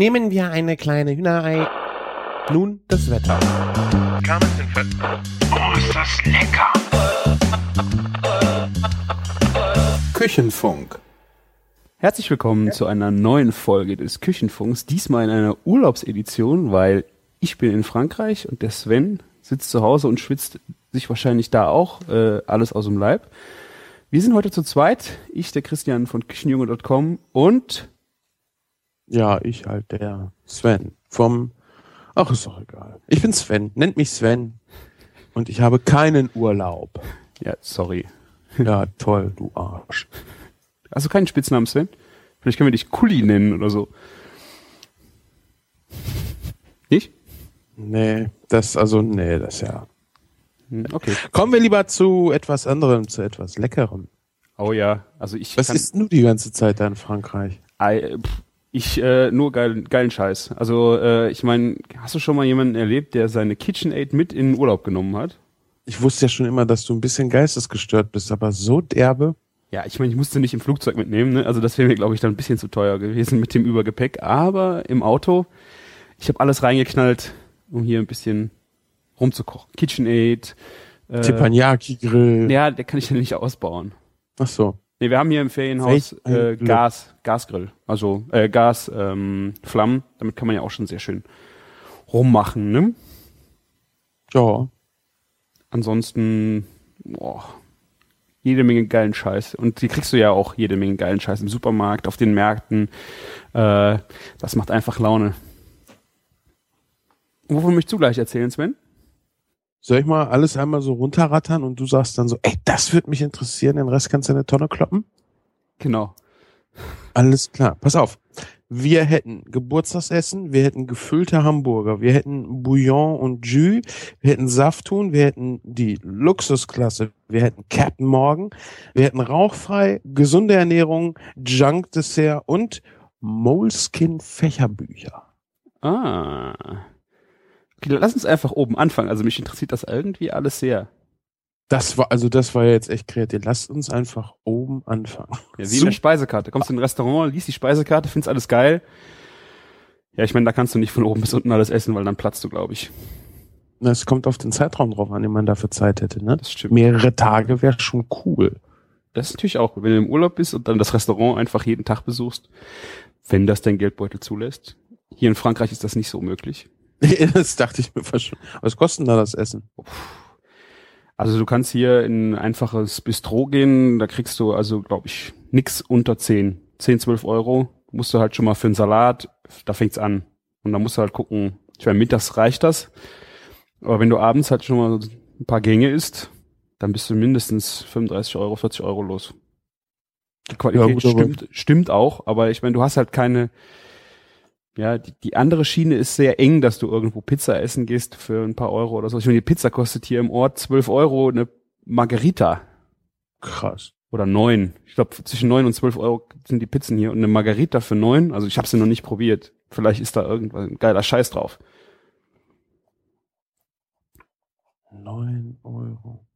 Nehmen wir eine kleine Hühnerei. Nun das Wetter. Oh, ist das lecker! Küchenfunk. Herzlich willkommen zu einer neuen Folge des Küchenfunks. Diesmal in einer Urlaubsedition, weil ich bin in Frankreich und der Sven sitzt zu Hause und schwitzt sich wahrscheinlich da auch äh, alles aus dem Leib. Wir sind heute zu zweit. Ich, der Christian von Küchenjunge.com und Ja, ich halt der Sven vom. Ach, ist doch egal. Ich bin Sven. Nennt mich Sven. Und ich habe keinen Urlaub. ja, sorry. Ja, toll, du Arsch. Hast du keinen Spitznamen, Sven? Vielleicht können wir dich Kuli nennen oder so. Nicht? Nee, das, also, nee, das ja. Hm, Okay. Kommen wir lieber zu etwas anderem, zu etwas Leckerem. Oh ja, also ich Was kann, isst du die ganze Zeit da in Frankreich? Ei, pff, ich äh, nur geil, geilen Scheiß. Also äh, ich meine, hast du schon mal jemanden erlebt, der seine KitchenAid mit in den Urlaub genommen hat? Ich wusste ja schon immer, dass du ein bisschen geistesgestört bist, aber so derbe. Ja, ich meine, ich musste nicht im Flugzeug mitnehmen, ne? Also das wäre mir, glaube ich, dann ein bisschen zu teuer gewesen mit dem Übergepäck. Aber im Auto, ich habe alles reingeknallt, um hier ein bisschen rumzukochen. KitchenAid. Äh, Teppanyaki-Grill. ja, der kann ich ja nicht ausbauen. Ach so. Nee, wir haben hier im Ferienhaus äh. Gas, Gasgrill, also äh, Gas, ähm. Damit kann man ja auch schon sehr schön rummachen, ne? Ja. Ansonsten, boah, jede Menge geilen Scheiß. Und die kriegst du ja auch jede Menge geilen Scheiß im Supermarkt, auf den Märkten. Äh, das macht einfach Laune. Wovon möchtest du gleich erzählen, Sven? Soll ich mal alles einmal so runterrattern und du sagst dann so, ey, das würde mich interessieren, den Rest kannst du in eine Tonne kloppen? Genau. Alles klar. Pass auf. Wir hätten Geburtstagsessen, wir hätten gefüllte Hamburger, wir hätten Bouillon und Jus, wir hätten Safthuhn, wir hätten die Luxusklasse, wir hätten Captain Morgan, wir hätten rauchfrei, gesunde Ernährung, Junk Dessert und Moleskin Fächerbücher. Ah. Lass uns einfach oben anfangen. Also mich interessiert das irgendwie alles sehr. Das war, also das war jetzt echt kreativ. Lasst uns einfach oben anfangen. Ja, wie in der Speisekarte. Kommst du in ein Restaurant, liest die Speisekarte, findest alles geil. Ja, ich meine, da kannst du nicht von oben bis unten alles essen, weil dann platzt du, glaube ich. Es kommt auf den Zeitraum drauf an, den man dafür Zeit hätte. Ne? Das stimmt. Mehrere Tage wäre schon cool. Das ist natürlich auch, wenn du im Urlaub bist und dann das Restaurant einfach jeden Tag besuchst, wenn das dein Geldbeutel zulässt. Hier in Frankreich ist das nicht so möglich. das dachte ich mir fast schon. Was kostet denn da das Essen? Also du kannst hier in ein einfaches Bistro gehen, da kriegst du also, glaube ich, nix unter 10. 10, 12 Euro. Musst du halt schon mal für einen Salat, da fängt's an. Und da musst du halt gucken, ich meine, mittags reicht das. Aber wenn du abends halt schon mal ein paar Gänge isst, dann bist du mindestens 35 Euro, 40 Euro los. Die Qualität Ja, gut, stimmt, stimmt auch, aber ich meine, du hast halt keine, ja, die, die andere Schiene ist sehr eng, dass du irgendwo Pizza essen gehst für ein paar Euro oder so. Ich meine, die Pizza kostet hier im Ort 12 Euro, eine Margarita Krass. oder neun. Ich glaube, zwischen neun und zwölf Euro sind die Pizzen hier und eine Margarita für neun. Also ich habe sie noch nicht probiert. Vielleicht ist da irgendwas ein geiler Scheiß drauf. Neun Euro.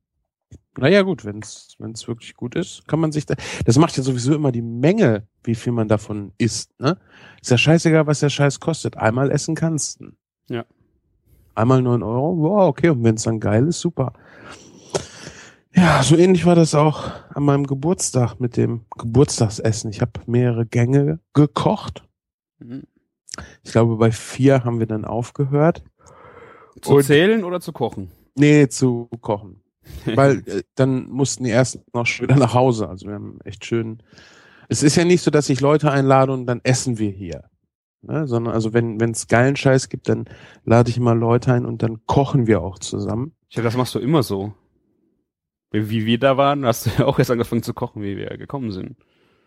Naja, gut, wenn es wirklich gut ist, kann man sich da. Das macht ja sowieso immer die Menge, wie viel man davon isst, ne? Ist ja scheißegal, was der Scheiß kostet. Einmal essen kannst du. Ja. Einmal neun Euro, wow, okay. Und wenn es dann geil ist, super. Ja, so ähnlich war das auch an meinem Geburtstag mit dem Geburtstagsessen. Ich habe mehrere Gänge gekocht. Ich glaube, bei vier haben wir dann aufgehört. Zu Und- zählen oder zu kochen? Nee, zu kochen. Weil äh, dann mussten die ersten noch schon wieder nach Hause. Also wir haben echt schön. Es ist ja nicht so, dass ich Leute einlade und dann essen wir hier. Ne? Sondern also wenn es geilen Scheiß gibt, dann lade ich immer Leute ein und dann kochen wir auch zusammen. Ich dachte, das machst du immer so. Wie wie wir da waren, hast du ja auch erst angefangen zu kochen, wie wir gekommen sind.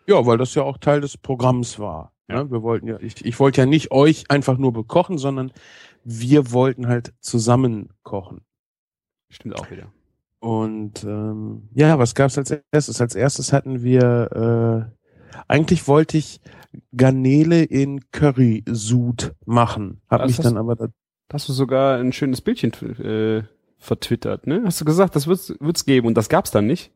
Ja, weil das ja auch Teil des Programms war. Ja. Ne? Wir wollten ja, ich, ich wollte ja nicht euch einfach nur bekochen, sondern wir wollten halt zusammen kochen. Stimmt auch wieder. Und ähm, ja, was gab's als erstes? Als erstes hatten wir, äh, eigentlich wollte ich Garnele in Curry-Sud machen. Hab Was mich hast- dann aber, da, hast du sogar ein schönes Bildchen äh, vertwittert, ne? Hast du gesagt, das wird's, wird's geben und das gab's dann nicht?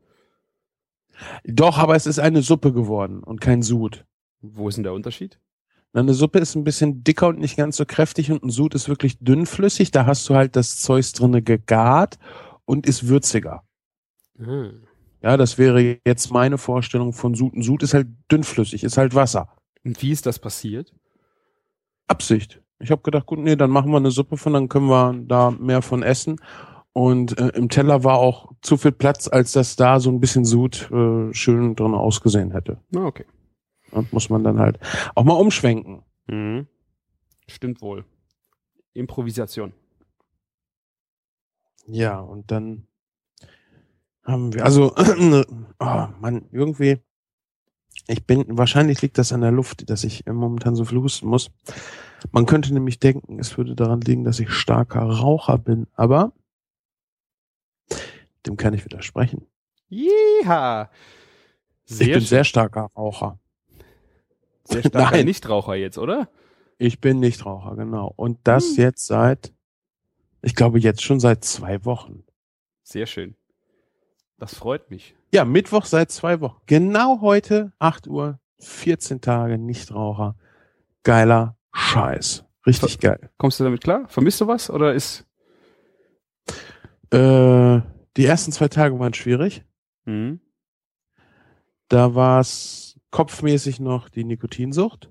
doch, aber es ist eine Suppe geworden und kein Sud. Wo ist denn der Unterschied? Eine Suppe ist ein bisschen dicker und nicht ganz so kräftig und ein Sud ist wirklich dünnflüssig. Da hast du halt das Zeugs drinne gegart und ist würziger. Hm. Ja, das wäre jetzt meine Vorstellung von Sud. Ein Sud ist halt dünnflüssig, ist halt Wasser. Und wie ist das passiert? Absicht. Ich habe gedacht, gut, nee, dann machen wir eine Suppe von, dann können wir da mehr von essen. Und äh, im Teller war auch zu viel Platz, als dass da so ein bisschen Sud äh, schön drin ausgesehen hätte. Na, okay. Ja, muss man dann halt auch mal umschwenken. Mhm. Stimmt wohl. Improvisation. Ja, und dann haben wir, also, oh Mann, irgendwie, ich bin, wahrscheinlich liegt das an der Luft, dass ich momentan so viel husten muss. Man könnte nämlich denken, es würde daran liegen, dass ich starker Raucher bin, aber dem kann ich widersprechen. Jeha! ich bin sehr starker Raucher. sehr starker Nein. Nichtraucher jetzt, oder? Ich bin Nichtraucher, genau. Und das Hm. jetzt seit, ich glaube jetzt schon seit zwei Wochen. Sehr schön. Das freut mich. Ja, Mittwoch seit zwei Wochen. Genau heute, 8 Uhr, 14 Tage Nichtraucher. Geiler Scheiß. Richtig geil. Kommst du damit klar? Vermisst du was oder ist? Äh, die ersten zwei Tage waren schwierig. Mhm. Da war es kopfmäßig noch die Nikotinsucht.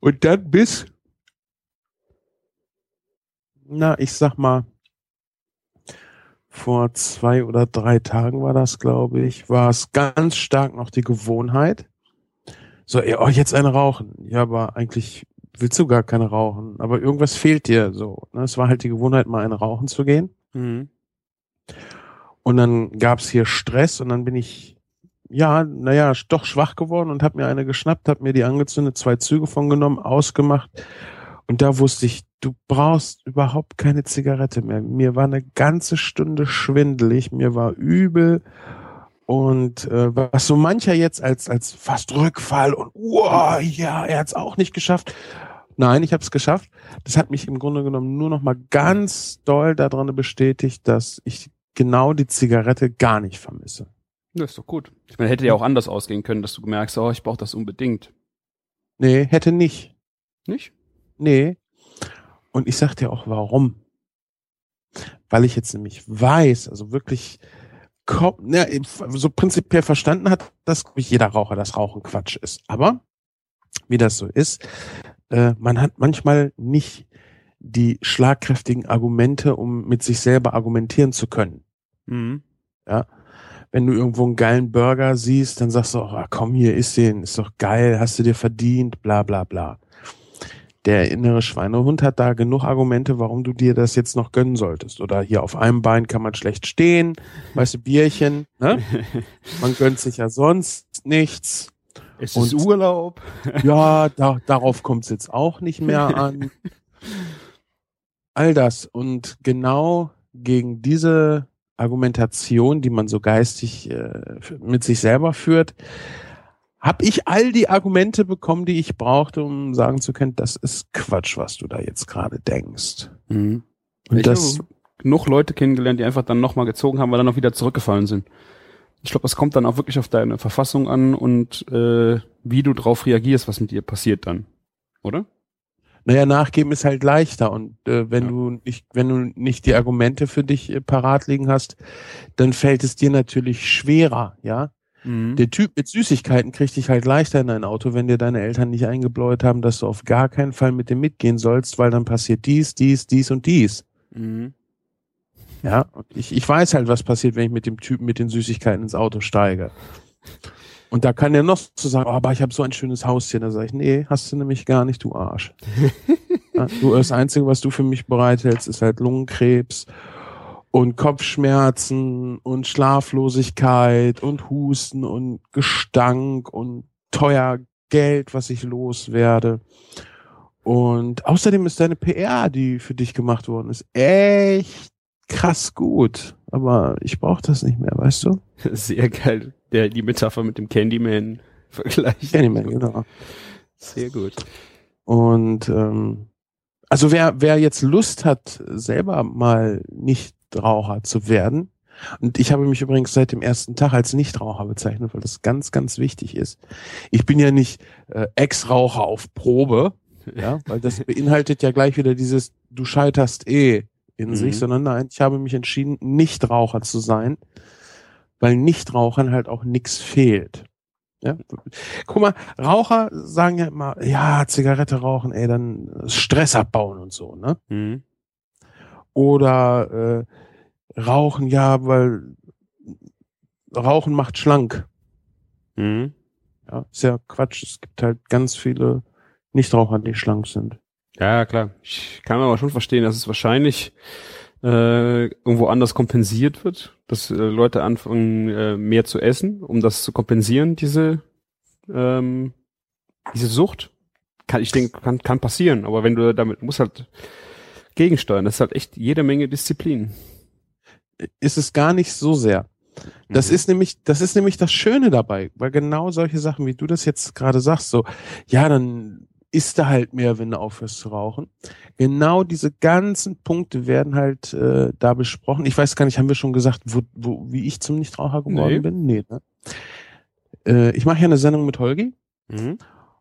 Und dann bis, na, ich sag mal, vor zwei oder drei Tagen war das, glaube ich, war es ganz stark noch die Gewohnheit. So, ey, oh, jetzt eine rauchen. Ja, aber eigentlich willst du gar keine rauchen. Aber irgendwas fehlt dir so. Ne? Es war halt die Gewohnheit, mal eine rauchen zu gehen. Mhm. Und dann gab's hier Stress und dann bin ich, ja, naja, doch schwach geworden und habe mir eine geschnappt, habe mir die angezündet, zwei Züge von genommen, ausgemacht. Und da wusste ich, du brauchst überhaupt keine Zigarette mehr. Mir war eine ganze Stunde schwindelig, mir war übel. Und äh, was so mancher jetzt als, als fast Rückfall und wow, ja, er hat's auch nicht geschafft. Nein, ich habe es geschafft. Das hat mich im Grunde genommen nur noch mal ganz doll daran bestätigt, dass ich genau die Zigarette gar nicht vermisse. Das ist doch gut. Ich meine, hätte ja auch anders ausgehen können, dass du merkst, oh, ich brauche das unbedingt. Nee, hätte nicht. Nicht? Nee. Und ich sag dir auch warum. Weil ich jetzt nämlich weiß, also wirklich na, so prinzipiell verstanden hat, dass ich, jeder Raucher das Rauchen Quatsch ist. Aber wie das so ist, äh, man hat manchmal nicht die schlagkräftigen Argumente, um mit sich selber argumentieren zu können. Mhm. wenn du irgendwo einen geilen Burger siehst, dann sagst du auch, ah, komm hier, isst den, ist doch geil, hast du dir verdient, bla bla bla. Der innere Schweinehund hat da genug Argumente, warum du dir das jetzt noch gönnen solltest. Oder hier auf einem Bein kann man schlecht stehen, weißt du, Bierchen, ne? Man gönnt sich ja sonst nichts. es Und- ist Urlaub. Ja, da, darauf kommt es jetzt auch nicht mehr an. All das. Und genau gegen diese Argumentation, die man so geistig äh, mit sich selber führt, habe ich all die Argumente bekommen, die ich brauchte, um sagen zu können, das ist Quatsch, was du da jetzt gerade denkst. Mhm. Und Ich das, habe genug Leute kennengelernt, die einfach dann nochmal gezogen haben, weil dann auch wieder zurückgefallen sind. Ich glaube, das kommt dann auch wirklich auf deine Verfassung an und äh, wie du drauf reagierst, was mit dir passiert dann. Oder? naja, nachgeben ist halt leichter. Und äh, wenn Ja. du nicht, wenn du nicht die Argumente für dich äh, parat liegen hast, dann fällt es dir natürlich schwerer, ja. Mhm. Der Typ mit Süßigkeiten kriegt dich halt leichter in ein Auto, wenn dir deine Eltern nicht eingebläut haben, dass du auf gar keinen Fall mit dem mitgehen sollst, weil dann passiert dies, dies, dies und dies. Mhm. Ja, und ich, ich weiß halt, was passiert, wenn ich mit dem Typen mit den Süßigkeiten ins Auto steige. Und da kann der noch so sagen, oh, aber ich habe so ein schönes Haustier. Da sage ich, nee, hast du nämlich gar nicht, du Arsch. ja, du, das Einzige, was du für mich bereithältst, ist halt Lungenkrebs und Kopfschmerzen und Schlaflosigkeit und Husten und Gestank und teuer Geld, was ich loswerde. Und außerdem ist deine PR, die für dich gemacht worden ist, echt krass gut. Aber ich brauche das nicht mehr, weißt du? Sehr geil. Der, die Metapher mit dem Candyman-Vergleich. Candyman, genau. Sehr gut. Und ähm, also wer, wer jetzt Lust hat, selber mal nicht Raucher zu werden, Und ich habe mich übrigens seit dem ersten Tag als Nichtraucher bezeichnet, weil das ganz, ganz wichtig ist. Ich bin ja nicht äh, Ex-Raucher auf Probe, ja, weil das beinhaltet ja gleich wieder dieses Du scheiterst eh in mhm. sich, sondern nein, ich habe mich entschieden, Nichtraucher zu sein, weil Nichtrauchern halt auch nichts fehlt. Ja? Guck mal, Raucher sagen ja immer, ja, Zigarette rauchen, ey, dann Stress abbauen und so, ne? Mhm. Oder äh, Rauchen, ja, weil Rauchen macht schlank. Mhm. Ja, ist ja Quatsch. Es gibt halt ganz viele Nichtraucher, die schlank sind. Ja, klar. Ich kann aber schon verstehen, dass es wahrscheinlich äh, irgendwo anders kompensiert wird, dass äh, Leute anfangen, äh, mehr zu essen, um das zu kompensieren, diese, ähm, diese Sucht. Kann, ich denke, kann, kann passieren, aber wenn du damit musst halt gegensteuern, das ist halt echt jede Menge Disziplin. Ist es gar nicht so sehr. Das mhm. ist nämlich, das ist nämlich das Schöne dabei, weil genau solche Sachen, wie du das jetzt gerade sagst, so, ja, dann isst du halt mehr, wenn du aufhörst zu rauchen. Genau diese ganzen Punkte werden halt äh, da besprochen. Ich weiß gar nicht, haben wir schon gesagt, wo, wo, wie ich zum Nichtraucher geworden nee. bin? Nee, ne? Äh, ich mache ja eine Sendung mit Holgi. Mhm.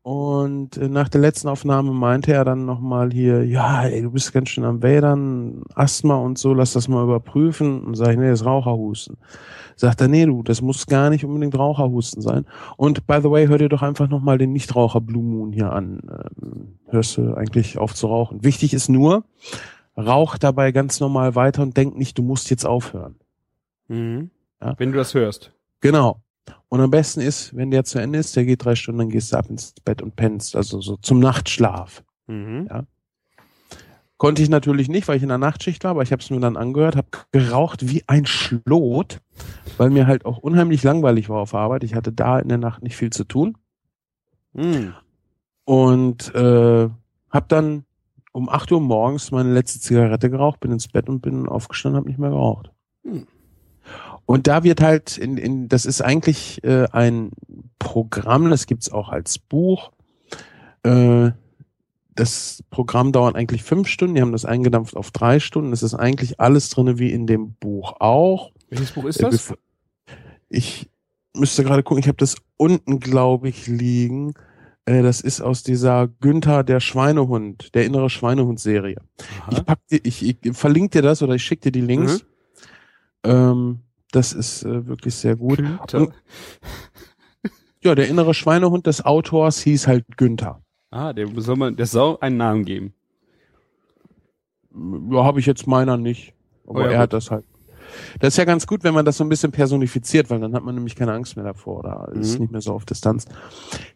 Und äh, nach der letzten Aufnahme meinte er dann nochmal hier, ja, ey, du bist ganz schön am Wädern, Asthma und so, lass das mal überprüfen. Und sag ich, nee, das ist Raucherhusten. Sagt er, nee, du, das muss gar nicht unbedingt Raucherhusten sein. Und by the way, hör dir doch einfach nochmal den Nichtraucher Blue Moon hier an. Ähm, hörst du eigentlich auf zu rauchen. Wichtig ist nur, rauch dabei ganz normal weiter und denk nicht, du musst jetzt aufhören. Mhm. Ja? Wenn du das hörst. Genau. Und am besten ist, wenn der zu Ende ist, der geht drei Stunden, dann gehst du ab ins Bett und pennst, also so zum Nachtschlaf. Mhm. Ja. Konnte ich natürlich nicht, weil ich in der Nachtschicht war, aber ich habe es mir dann angehört, habe geraucht wie ein Schlot, weil mir halt auch unheimlich langweilig war auf Arbeit. Ich hatte da in der Nacht nicht viel zu tun. Mhm. Und äh, habe dann um acht Uhr morgens meine letzte Zigarette geraucht, bin ins Bett und bin aufgestanden, habe nicht mehr geraucht. Mhm. Und da wird halt, in, in, das ist eigentlich äh, ein Programm, das gibt's auch als Buch. Äh, das Programm dauert eigentlich fünf Stunden, die haben das eingedampft auf drei Stunden. Es ist eigentlich alles drinne wie in dem Buch auch. Welches Buch ist das? Ich müsste gerade gucken, ich habe das unten, glaube ich, liegen. Äh, das ist aus dieser Günther der Schweinehund, der innere Schweinehund-Serie. Ich, pack dir, ich, ich verlinke dir das oder ich schicke dir die Links. Mhm. Ähm, das ist äh, wirklich sehr gut. Und, ja, der innere Schweinehund des Autors hieß halt Günther. Ah, der soll man, der soll einen Namen geben. Ja, habe ich jetzt meiner nicht. Aber oh ja, er gut. hat das halt. Das ist ja ganz gut, wenn man das so ein bisschen personifiziert, weil dann hat man nämlich keine Angst mehr davor oder mhm. ist nicht mehr so auf Distanz.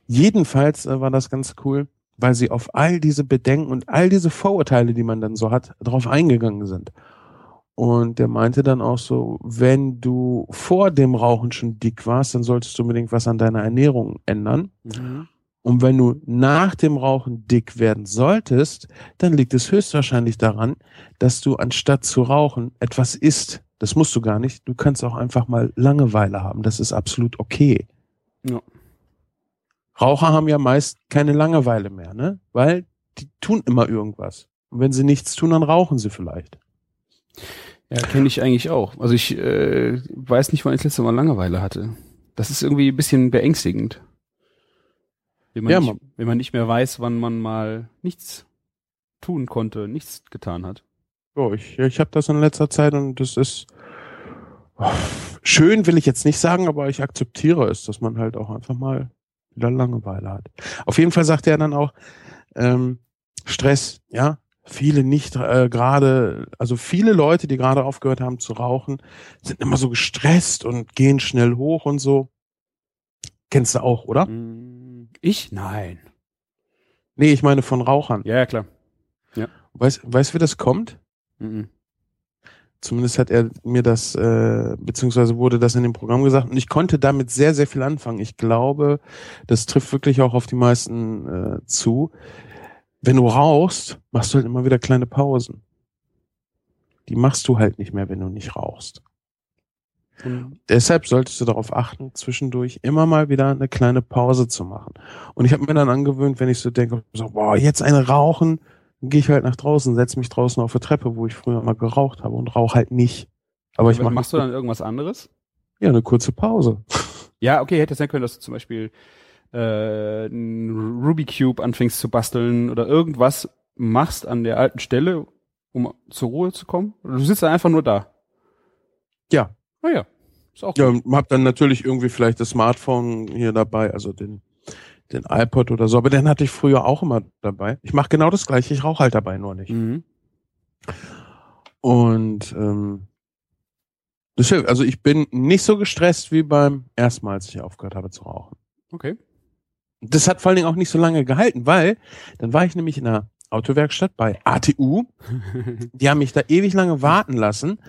Jedenfalls äh, war das ganz cool, weil sie auf all diese Bedenken und all diese Vorurteile, die man dann so hat, drauf eingegangen sind. Und der meinte dann auch so, wenn du vor dem Rauchen schon dick warst, dann solltest du unbedingt was an deiner Ernährung ändern. Mhm. Und wenn du nach dem Rauchen dick werden solltest, dann liegt es höchstwahrscheinlich daran, dass du anstatt zu rauchen etwas isst. Das musst du gar nicht. Du kannst auch einfach mal Langeweile haben. Das ist absolut okay. Ja. Raucher haben ja meist keine Langeweile mehr, ne? Weil die tun immer irgendwas. Und wenn sie nichts tun, dann rauchen sie vielleicht. Ja, kenne ich eigentlich auch. Also ich äh, weiß nicht, wann ich das letzte Mal Langeweile hatte. Das ist irgendwie ein bisschen beängstigend. Wenn man, ja, nicht, wenn man nicht mehr weiß, wann man mal nichts tun konnte, nichts getan hat. Oh, ich, ich habe das in letzter Zeit und das ist oh, schön, will ich jetzt nicht sagen, aber ich akzeptiere es, dass man halt auch einfach mal wieder Langeweile hat. Auf jeden Fall sagt er dann auch, ähm, Stress, ja, viele nicht äh, gerade, also viele Leute, die gerade aufgehört haben zu rauchen, sind immer so gestresst und gehen schnell hoch und so. Kennst du auch, oder? Mm, ich? Nein. Nee, ich meine von Rauchern. Ja, ja klar. Ja. Weißt, weißt wie das kommt? Mhm. Zumindest hat er mir das, äh, beziehungsweise wurde das in dem Programm gesagt und ich konnte damit sehr, sehr viel anfangen. Ich glaube, das trifft wirklich auch auf die meisten äh, zu wenn du rauchst, machst du halt immer wieder kleine Pausen. Die machst du halt nicht mehr, wenn du nicht rauchst. Mhm. Deshalb solltest du darauf achten, zwischendurch immer mal wieder eine kleine Pause zu machen. Und ich habe mir dann angewöhnt, wenn ich so denke, so, boah, jetzt eine rauchen, dann gehe ich halt nach draußen, setze mich draußen auf der Treppe, wo ich früher mal geraucht habe und rauche halt nicht. Aber ich mach machst du dann irgendwas anderes? ja eine kurze Pause. Ja, okay, hätte sein können, dass du zum Beispiel äh, einen Ruby Cube anfängst zu basteln oder irgendwas machst an der alten Stelle, um zur Ruhe zu kommen. Oder du sitzt dann einfach nur da. Ja. Oh ja, ist auch Ja, gut. und hab dann natürlich irgendwie vielleicht das Smartphone hier dabei, also den den iPod oder so, aber den hatte ich früher auch immer dabei. Ich mache genau das gleiche, ich rauche halt dabei nur nicht. Mhm. Und ähm, das hilft. Also ich bin nicht so gestresst wie beim ersten Mal, als ich aufgehört habe zu rauchen. Okay. Das hat vor allen Dingen auch nicht so lange gehalten, weil dann war ich nämlich in einer Autowerkstatt bei ATU. Die haben mich da ewig lange warten lassen,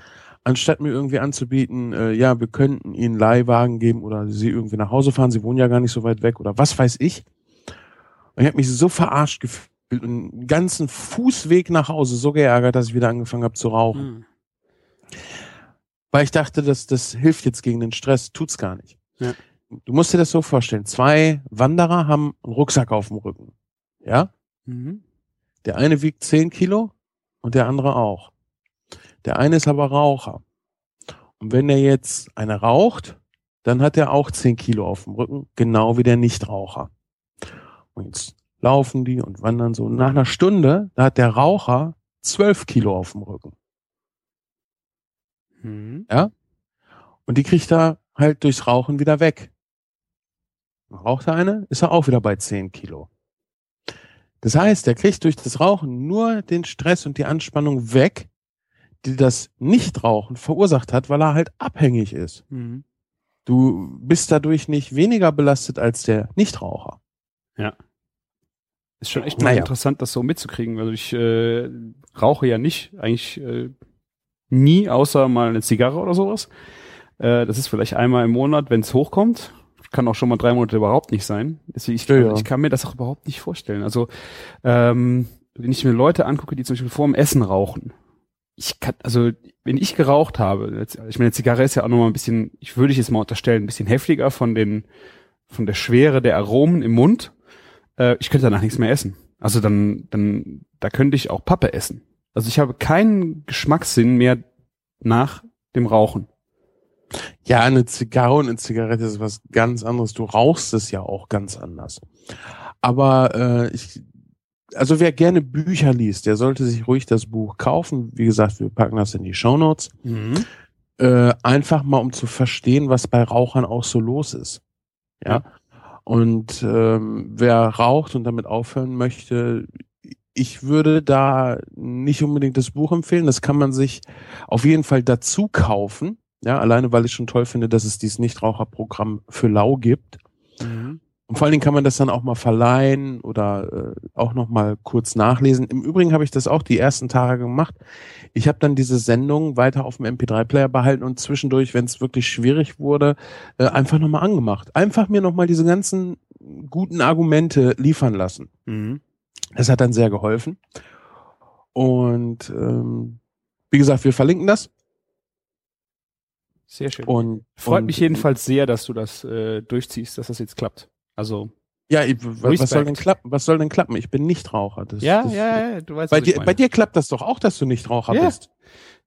anstatt mir irgendwie anzubieten, äh, ja, wir könnten ihnen Leihwagen geben oder sie irgendwie nach Hause fahren. Sie wohnen ja gar nicht so weit weg oder was weiß ich. Und ich habe mich so verarscht gefühlt und einen ganzen Fußweg nach Hause so geärgert, dass ich wieder angefangen habe zu rauchen. Mhm. Weil ich dachte, dass das hilft jetzt gegen den Stress, tut's gar nicht. Ja. Du musst dir das so vorstellen. Zwei Wanderer haben einen Rucksack auf dem Rücken. Ja? Mhm. Der eine wiegt 10 Kilo und der andere auch. Der eine ist aber Raucher. Und wenn er jetzt eine raucht, dann hat er auch 10 Kilo auf dem Rücken, genau wie der Nichtraucher. Und jetzt laufen die und wandern so. Und nach einer Stunde, da hat der Raucher 12 Kilo auf dem Rücken. Mhm. Und die kriegt er halt durchs Rauchen wieder weg. Raucht er eine, ist er auch wieder bei 10 Kilo. Das heißt, er kriegt durch das Rauchen nur den Stress und die Anspannung weg, die das Nichtrauchen verursacht hat, weil er halt abhängig ist. Mhm. Du bist dadurch nicht weniger belastet als der Nichtraucher. Ist schon echt mal Naja. interessant, das so mitzukriegen. Also ich äh, rauche ja nicht, eigentlich äh, nie, außer mal eine Zigarre oder sowas. Äh, das ist vielleicht einmal im Monat, wenn es hochkommt. Kann auch schon mal drei Monate überhaupt nicht sein. Deswegen, ich, Ja, ja. ich kann mir das auch überhaupt nicht vorstellen. Also ähm, wenn ich mir Leute angucke, die zum Beispiel vor dem Essen rauchen. Ich kann, also wenn ich geraucht habe, ich meine, Zigarre ist ja auch nochmal ein bisschen, ich würde ich jetzt mal unterstellen, ein bisschen heftiger von den, von der Schwere der Aromen im Mund. Äh, ich könnte danach nichts mehr essen. Also dann, dann, da könnte ich auch Pappe essen. Also ich habe keinen Geschmackssinn mehr nach dem Rauchen. Ja, eine Zigarre und eine Zigarette ist was ganz anderes. Du rauchst es ja auch ganz anders. Aber äh, ich, also wer gerne Bücher liest, der sollte sich ruhig das Buch kaufen. Wie gesagt, wir packen das in die Shownotes. Äh, einfach mal, um zu verstehen, was bei Rauchern auch so los ist. Ja. Und ähm, wer raucht und damit aufhören möchte, ich würde da nicht unbedingt das Buch empfehlen. Das kann man sich auf jeden Fall dazu kaufen. Ja, alleine weil ich schon toll finde, dass es dieses Nichtraucherprogramm für Lau gibt. Mhm. Und vor allen Dingen kann man das dann auch mal verleihen oder äh, auch noch mal kurz nachlesen. Im Übrigen habe ich das auch die ersten Tage gemacht. Ich habe dann diese Sendung weiter auf dem MP3-Player behalten und zwischendurch, wenn es wirklich schwierig wurde, äh, einfach noch mal angemacht. Einfach mir noch mal diese ganzen guten Argumente liefern lassen. Mhm. Das hat dann sehr geholfen. Und ähm, wie gesagt, wir verlinken das. Sehr schön. Und Freut und, mich jedenfalls sehr, dass du das äh, durchziehst, dass das jetzt klappt. Also Ja, ich, was, soll denn klappen? Was soll denn klappen? Ich bin nicht Raucher. Das, ja, das, ja, ja, du weißt, Bei was ich dir, meine. bei dir klappt das doch auch, dass du nicht Raucher Ja. bist.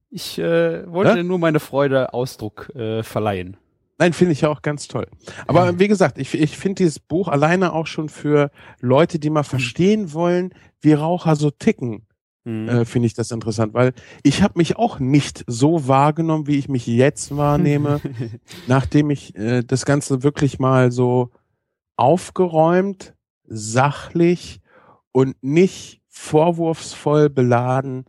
Ich äh, wollte Ja? dir nur meine Freude Ausdruck äh, verleihen. Nein, finde ich ja auch ganz toll. Aber wie gesagt, ich, ich finde dieses Buch alleine auch schon für Leute, die mal verstehen wollen, wie Raucher so ticken, Mhm. äh, finde ich das interessant, weil ich habe mich auch nicht so wahrgenommen, wie ich mich jetzt wahrnehme, nachdem ich äh, das Ganze wirklich mal so aufgeräumt, sachlich und nicht vorwurfsvoll beladen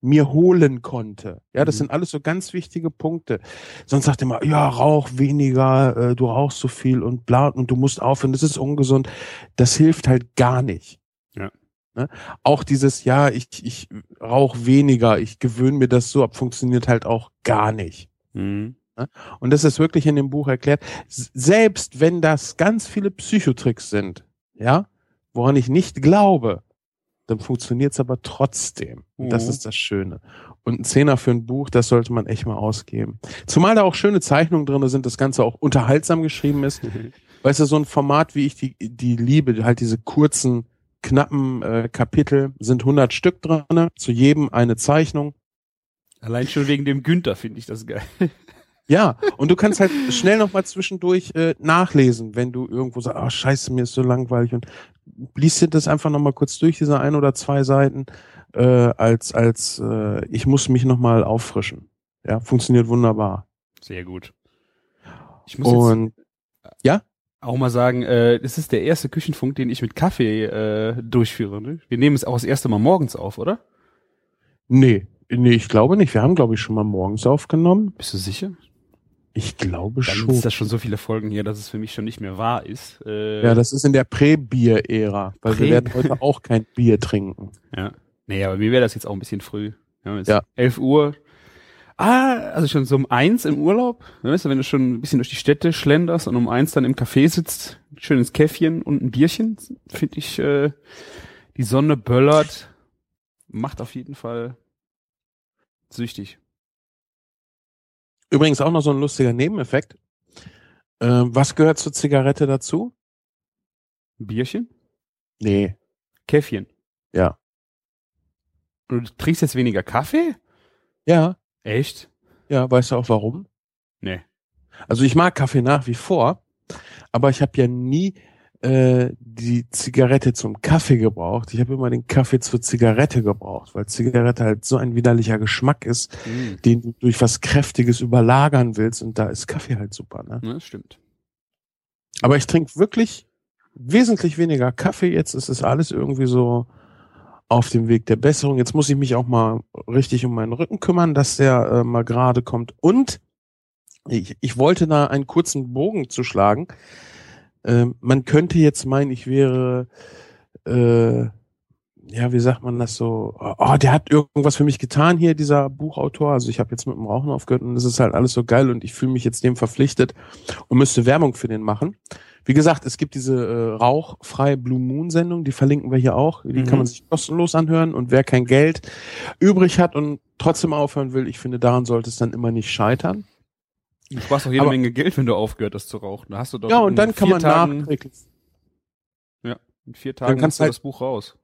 mir holen konnte. Ja, das Mhm. sind alles so ganz wichtige Punkte. Sonst sagt immer, ja, rauch weniger, äh, du rauchst so viel und bla und du musst aufhören, das ist ungesund. Das hilft halt gar nicht. Ne? Auch dieses, ja, ich, ich rauch weniger, ich gewöhne mir das so ab, funktioniert halt auch gar nicht. Mhm. Und das ist wirklich in dem Buch erklärt. Selbst wenn das ganz viele Psychotricks sind, ja, woran ich nicht glaube, dann funktioniert es aber trotzdem. Und das Mhm. ist das Schöne. Und ein Zehner für ein Buch, das sollte man echt mal ausgeben. Zumal da auch schöne Zeichnungen drin sind, das Ganze auch unterhaltsam geschrieben ist. Weißt du, so ein Format, wie ich die, die liebe, halt diese kurzen, knappen äh, Kapitel, sind 100 Stück drin, zu jedem eine Zeichnung. Allein schon wegen dem Günther finde ich das geil. Ja, und du kannst halt schnell noch mal zwischendurch äh, nachlesen, wenn du irgendwo sagst, oh scheiße, mir ist so langweilig und liest dir das einfach noch mal kurz durch, diese ein oder zwei Seiten, äh, als, als äh, ich muss mich noch mal auffrischen. Ja, funktioniert wunderbar. Sehr gut. Ich muss und? Auch mal sagen, äh, das ist der erste Küchenfunk, den ich mit Kaffee äh, durchführe. Ne? Wir nehmen es auch das erste Mal morgens auf, oder? Nee, nee, ich glaube nicht. Wir haben, glaube ich, schon mal morgens aufgenommen. Bist du sicher? Ich glaube Dann schon. ist das schon so viele Folgen hier, dass es für mich schon nicht mehr wahr ist. Äh, Ja, das ist in der Prä-Bier-Ära, weil Prä- wir werden heute auch kein Bier trinken. ja. Nee, aber mir wäre das jetzt auch ein bisschen früh. Ja. 11 Uhr. Ah, also schon so um eins im Urlaub. Weißt du, wenn du schon ein bisschen durch die Städte schlenderst und um eins dann im Café sitzt, schönes Käffchen und ein Bierchen, finde ich, äh, die Sonne böllert, macht auf jeden Fall süchtig. Übrigens auch noch so ein lustiger Nebeneffekt. Äh, was gehört zur Zigarette dazu? Bierchen? Nee, Käffchen. ja. Und du trinkst jetzt weniger Kaffee? Ja, Echt? ja, weißt du auch warum? Nee. Also ich mag Kaffee nach wie vor, aber ich habe ja nie äh, die Zigarette zum Kaffee gebraucht. Ich habe immer den Kaffee zur Zigarette gebraucht, weil Zigarette halt so ein widerlicher Geschmack ist, Hm. den du durch was Kräftiges überlagern willst und da ist Kaffee halt super. Ne? Ja, das stimmt. Aber ich trinke wirklich wesentlich weniger Kaffee. Jetzt ist es alles irgendwie so auf dem Weg der Besserung. Jetzt muss ich mich auch mal richtig um meinen Rücken kümmern, dass der äh, mal gerade kommt. Und ich, ich wollte da einen kurzen Bogen zu schlagen. Ähm, man könnte jetzt meinen, ich wäre, äh, ja, wie sagt man das so? Oh, der hat irgendwas für mich getan hier, dieser Buchautor. Also ich habe jetzt mit dem Rauchen aufgehört und das ist halt alles so geil und ich fühle mich jetzt dem verpflichtet und müsste Werbung für den machen. Wie gesagt, es gibt diese äh, rauchfreie Blue Moon Sendung, die verlinken wir hier auch. Die Mhm. kann man sich kostenlos anhören und wer kein Geld übrig hat und trotzdem aufhören will, ich finde, daran sollte es dann immer nicht scheitern. Du sparst doch jede Aber- Menge Geld, wenn du aufgehört hast zu rauchen. Da hast du doch Ja, und dann kann man Tagen, nachträglich. in vier Tagen kannst hast du halt- das Buch raus.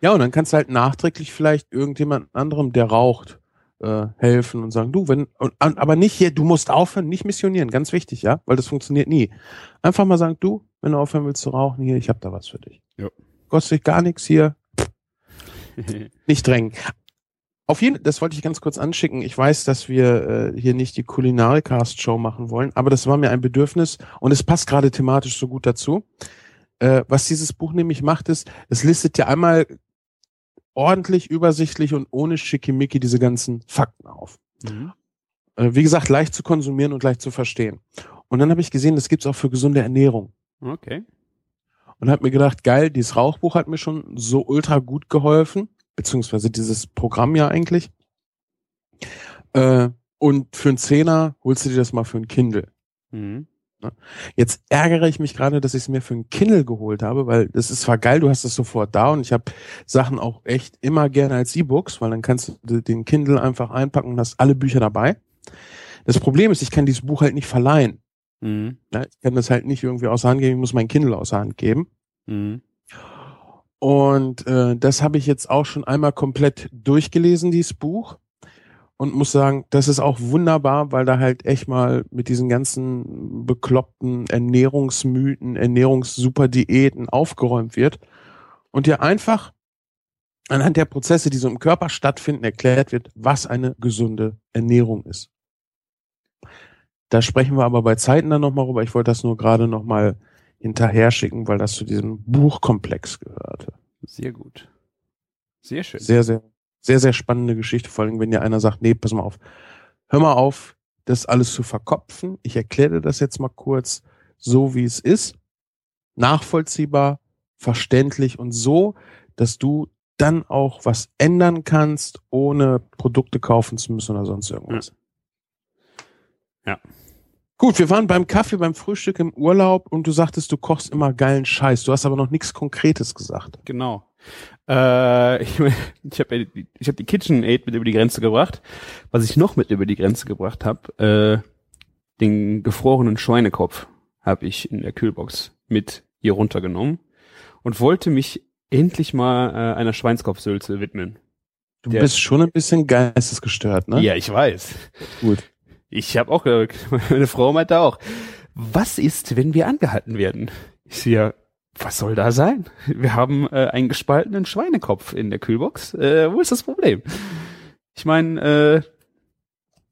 Ja, und dann kannst du halt nachträglich vielleicht irgendjemand anderem, der raucht, äh, helfen und sagen, du, wenn, und, aber nicht hier, du musst aufhören, nicht missionieren, ganz wichtig, ja, weil das funktioniert nie. Einfach mal sagen, du, wenn du aufhören willst zu rauchen, hier, ich hab da was für dich. Ja. Kostet dich gar nichts hier, nicht drängen. Auf jeden das wollte ich ganz kurz anschicken. Ich weiß, dass wir äh, hier nicht die Kulinarikast-Show machen wollen, aber das war mir ein Bedürfnis und es passt gerade thematisch so gut dazu. Äh, was dieses Buch nämlich macht, ist, es listet ja einmal ordentlich, übersichtlich und ohne Schickimicki diese ganzen Fakten auf. Mhm. Äh, wie gesagt, leicht zu konsumieren und leicht zu verstehen. Und dann habe ich gesehen, das gibt's auch für gesunde Ernährung. Okay. Und habe mir gedacht, geil, dieses Rauchbuch hat mir schon so ultra gut geholfen, beziehungsweise dieses Programm ja eigentlich. Äh, und für einen Zehner holst du dir das mal für ein Kindle. Mhm. Jetzt ärgere ich mich gerade, dass ich es mir für ein Kindle geholt habe, weil das ist zwar geil, du hast es sofort da und ich habe Sachen auch echt immer gerne als E-Books, weil dann kannst du den Kindle einfach einpacken und hast alle Bücher dabei. Das Problem ist, ich kann dieses Buch halt nicht verleihen. Mhm. Ne? Ich kann das halt nicht irgendwie außer Hand geben, ich muss mein Kindle außer Hand geben. Mhm. Und äh, das habe ich jetzt auch schon einmal komplett durchgelesen, dieses Buch. Und muss sagen, das ist auch wunderbar, weil da halt echt mal mit diesen ganzen bekloppten Ernährungsmythen, Ernährungssuperdiäten aufgeräumt wird. Und dir einfach anhand der Prozesse, die so im Körper stattfinden, erklärt wird, was eine gesunde Ernährung ist. Da sprechen wir aber bei Zeiten dann nochmal rüber. Ich wollte das nur gerade nochmal hinterher schicken, weil das zu diesem Buchkomplex gehörte. Sehr gut. Sehr schön. Sehr, sehr, sehr, sehr spannende Geschichte. Vor allem, wenn dir einer sagt, nee, pass mal auf, hör mal auf, das alles zu verkopfen. Ich erkläre dir das jetzt mal kurz, so wie es ist. Nachvollziehbar, verständlich und so, dass du dann auch was ändern kannst, ohne Produkte kaufen zu müssen oder sonst irgendwas. Ja. Gut, wir waren beim Kaffee, beim Frühstück im Urlaub und du sagtest, du kochst immer geilen Scheiß. Du hast aber noch nichts Konkretes gesagt. Genau. Äh, ich ich habe ich hab die KitchenAid mit über die Grenze gebracht. Was ich noch mit über die Grenze gebracht habe, äh, den gefrorenen Schweinekopf habe ich in der Kühlbox mit hier runtergenommen und wollte mich endlich mal äh, einer Schweinskopfsülze widmen. Du Der- bist schon ein bisschen geistesgestört, ne? Ja, ich weiß. Gut. Ich habe auch, meine Frau meinte auch, was ist, wenn wir angehalten werden? Ich sehe, ja, was soll da sein? Wir haben äh, einen gespaltenen Schweinekopf in der Kühlbox. Äh, wo ist das Problem? Ich meine, äh,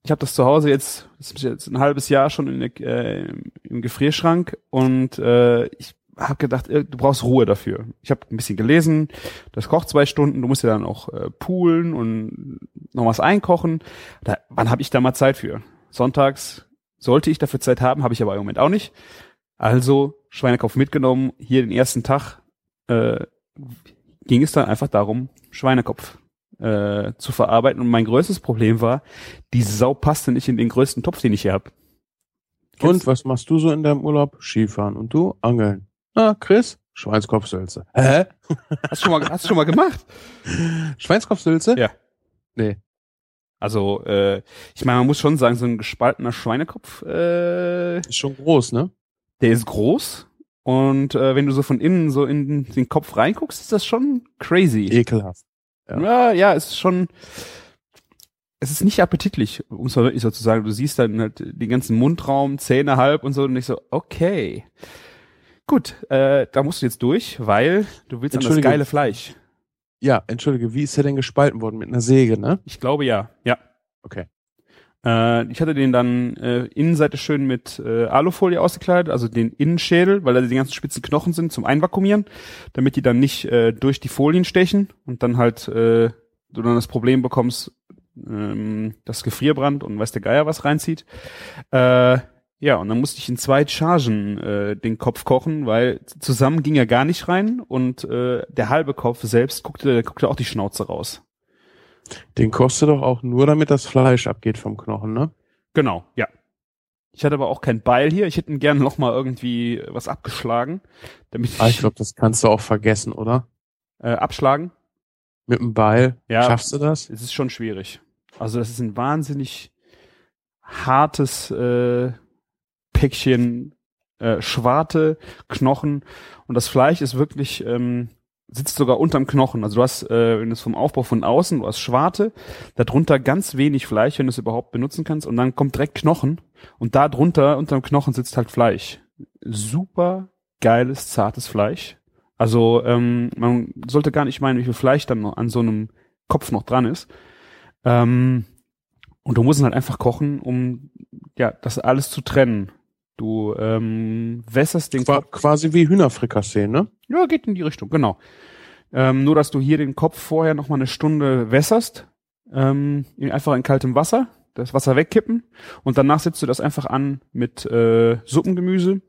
ich habe das zu Hause jetzt, das ist jetzt ein halbes Jahr schon in der, äh, im Gefrierschrank und äh, ich habe gedacht, äh, du brauchst Ruhe dafür. Ich habe ein bisschen gelesen, das kocht zwei Stunden, du musst ja dann auch äh, poolen und noch was einkochen. Da, wann habe ich da mal Zeit für? Sonntags sollte ich dafür Zeit haben, habe ich aber im Moment auch nicht. Also Schweinekopf mitgenommen, hier den ersten Tag äh, ging es dann einfach darum, Schweinekopf äh, zu verarbeiten. Und mein größtes Problem war, die Sau passte nicht in den größten Topf, den ich hier habe. Und was machst du so in deinem Urlaub? Skifahren. Und du? Angeln. Ah, Chris? Schweinskopfsülze. Hä? Hast du schon mal, hast du schon mal gemacht? Schweinskopfsülze? Ja. Nee. Also, äh, ich meine, man muss schon sagen, so ein gespaltener Schweinekopf, äh, Ist schon groß, ne? Der ist groß. Und äh, wenn du so von innen so in den Kopf reinguckst, ist das schon crazy. Ekelhaft. Ja. Ja, ja, es ist schon, es ist nicht appetitlich, um es mal wirklich so zu sagen. Du siehst dann halt den ganzen Mundraum, Zähne halb und so und ich so, okay. Gut, äh, da musst du jetzt durch, weil du willst an das geile Fleisch. Ja, entschuldige, wie ist der denn gespalten worden? Mit einer Säge, ne? Ich glaube ja, ja. Okay. Äh, ich hatte den dann äh, Innenseite schön mit äh, Alufolie ausgekleidet, also den Innenschädel, weil da die ganzen spitzen Knochen sind zum Einvakuumieren, damit die dann nicht äh, durch die Folien stechen und dann halt äh, du dann das Problem bekommst, ähm, das Gefrierbrand und weiß der Geier was reinzieht. Äh, ja, und dann musste ich in zwei Chargen äh, den Kopf kochen, weil zusammen ging er gar nicht rein und äh, der halbe Kopf selbst guckte, guckte auch die Schnauze raus. Den kostet doch auch nur, damit das Fleisch abgeht vom Knochen, ne? Genau, ja. Ich hatte aber auch kein Beil hier. Ich hätte ihn gerne noch mal irgendwie was abgeschlagen, damit ich, Ah, ich glaube, das kannst du auch vergessen, oder? äh, abschlagen. Mit dem Beil. Ja. Schaffst du das? Es ist schon schwierig. Also das ist ein wahnsinnig hartes äh, Päckchen äh, Schwarte, Knochen und das Fleisch ist wirklich ähm, sitzt sogar unterm Knochen. Also du hast, äh, wenn du es vom Aufbau von außen, du hast Schwarte, darunter ganz wenig Fleisch, wenn du es überhaupt benutzen kannst, und dann kommt direkt Knochen und da drunter, unterm Knochen sitzt halt Fleisch. Super geiles, zartes Fleisch. Also ähm, man sollte gar nicht meinen, wie viel Fleisch dann noch an so einem Kopf noch dran ist. Ähm, und du musst ihn halt einfach kochen, um ja das alles zu trennen. Du ähm, wässerst den Qua quasi wie Hühnerfrikassee, ne? ja, geht in die Richtung, genau. Ähm, nur, dass du hier den Kopf vorher noch mal eine Stunde wässerst, ähm, in- einfach in kaltem Wasser, das Wasser wegkippen und danach setzt du das einfach an mit äh, Suppengemüse, ein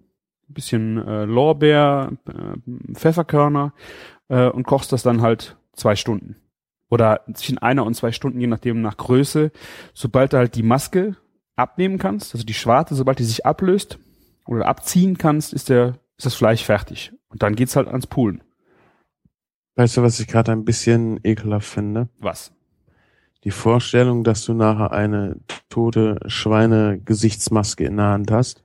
bisschen äh, Lorbeer, äh, Pfefferkörner äh, und kochst das dann halt zwei Stunden. Oder zwischen einer und zwei Stunden, je nachdem nach Größe. Sobald du halt die Maske abnehmen kannst, also die Schwarte, sobald die sich ablöst oder abziehen kannst, ist der ist das Fleisch fertig. Und dann geht's halt ans Poolen. Weißt du, was ich gerade ein bisschen ekelhaft finde? Was? Die Vorstellung, dass du nachher eine tote Schweine-Gesichtsmaske in der Hand hast.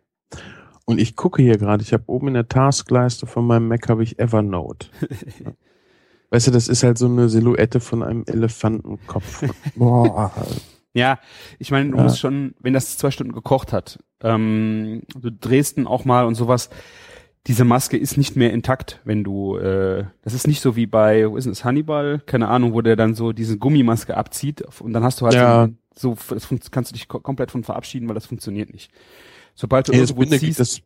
Und ich gucke hier gerade, ich habe oben in der Taskleiste von meinem Mac habe ich Evernote. weißt du, das ist halt so eine Silhouette von einem Elefantenkopf. Boah. Ja, ich meine, du Ja. musst schon, wenn das zwei Stunden gekocht hat, ähm, du drehst ihn auch mal und sowas, diese Maske ist nicht mehr intakt, wenn du, äh, das ist nicht so wie bei, wo ist denn das, Hannibal, keine Ahnung, wo der dann so diese Gummimaske abzieht und dann hast du halt Ja. so, das kannst du dich ko komplett von verabschieden, weil das funktioniert nicht. Sobald du das, irgendwo Binde, ziehst, das,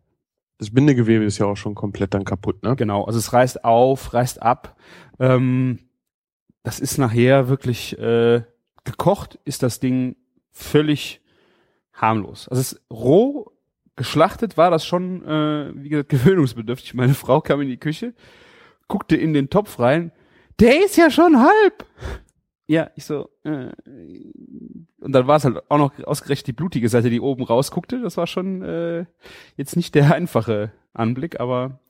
das Bindegewebe ist ja auch schon komplett dann kaputt, ne? Genau, also es reißt auf, reißt ab. Ähm, das ist nachher wirklich äh, gekocht, ist das Ding völlig harmlos. Also es ist roh geschlachtet war das schon, äh, wie gesagt, gewöhnungsbedürftig. Meine Frau kam in die Küche, guckte in den Topf rein, der ist ja schon halb. Ja, ich so, äh, und dann war es halt auch noch ausgerechnet die blutige Seite, die oben rausguckte. Das war schon äh, jetzt nicht der einfache Anblick, aber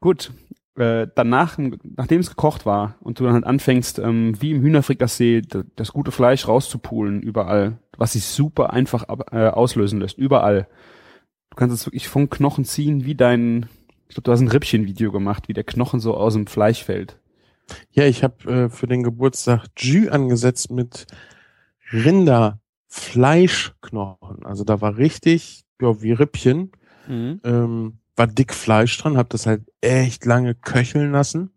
gut. Äh, danach, nachdem es gekocht war und du dann halt anfängst, ähm, wie im Hühnerfrikassee, das gute Fleisch rauszupulen überall, was sich super einfach ab, äh, auslösen lässt, überall. Du kannst es wirklich vom Knochen ziehen, wie dein, ich glaube, du hast ein Rippchen-Video gemacht, wie der Knochen so aus dem Fleisch fällt. Ja, ich habe äh, für den Geburtstag Jus angesetzt mit Rinderfleischknochen. Also da war richtig, ja, wie Rippchen, Mhm. ähm, war dick Fleisch dran, hab das halt echt lange köcheln lassen.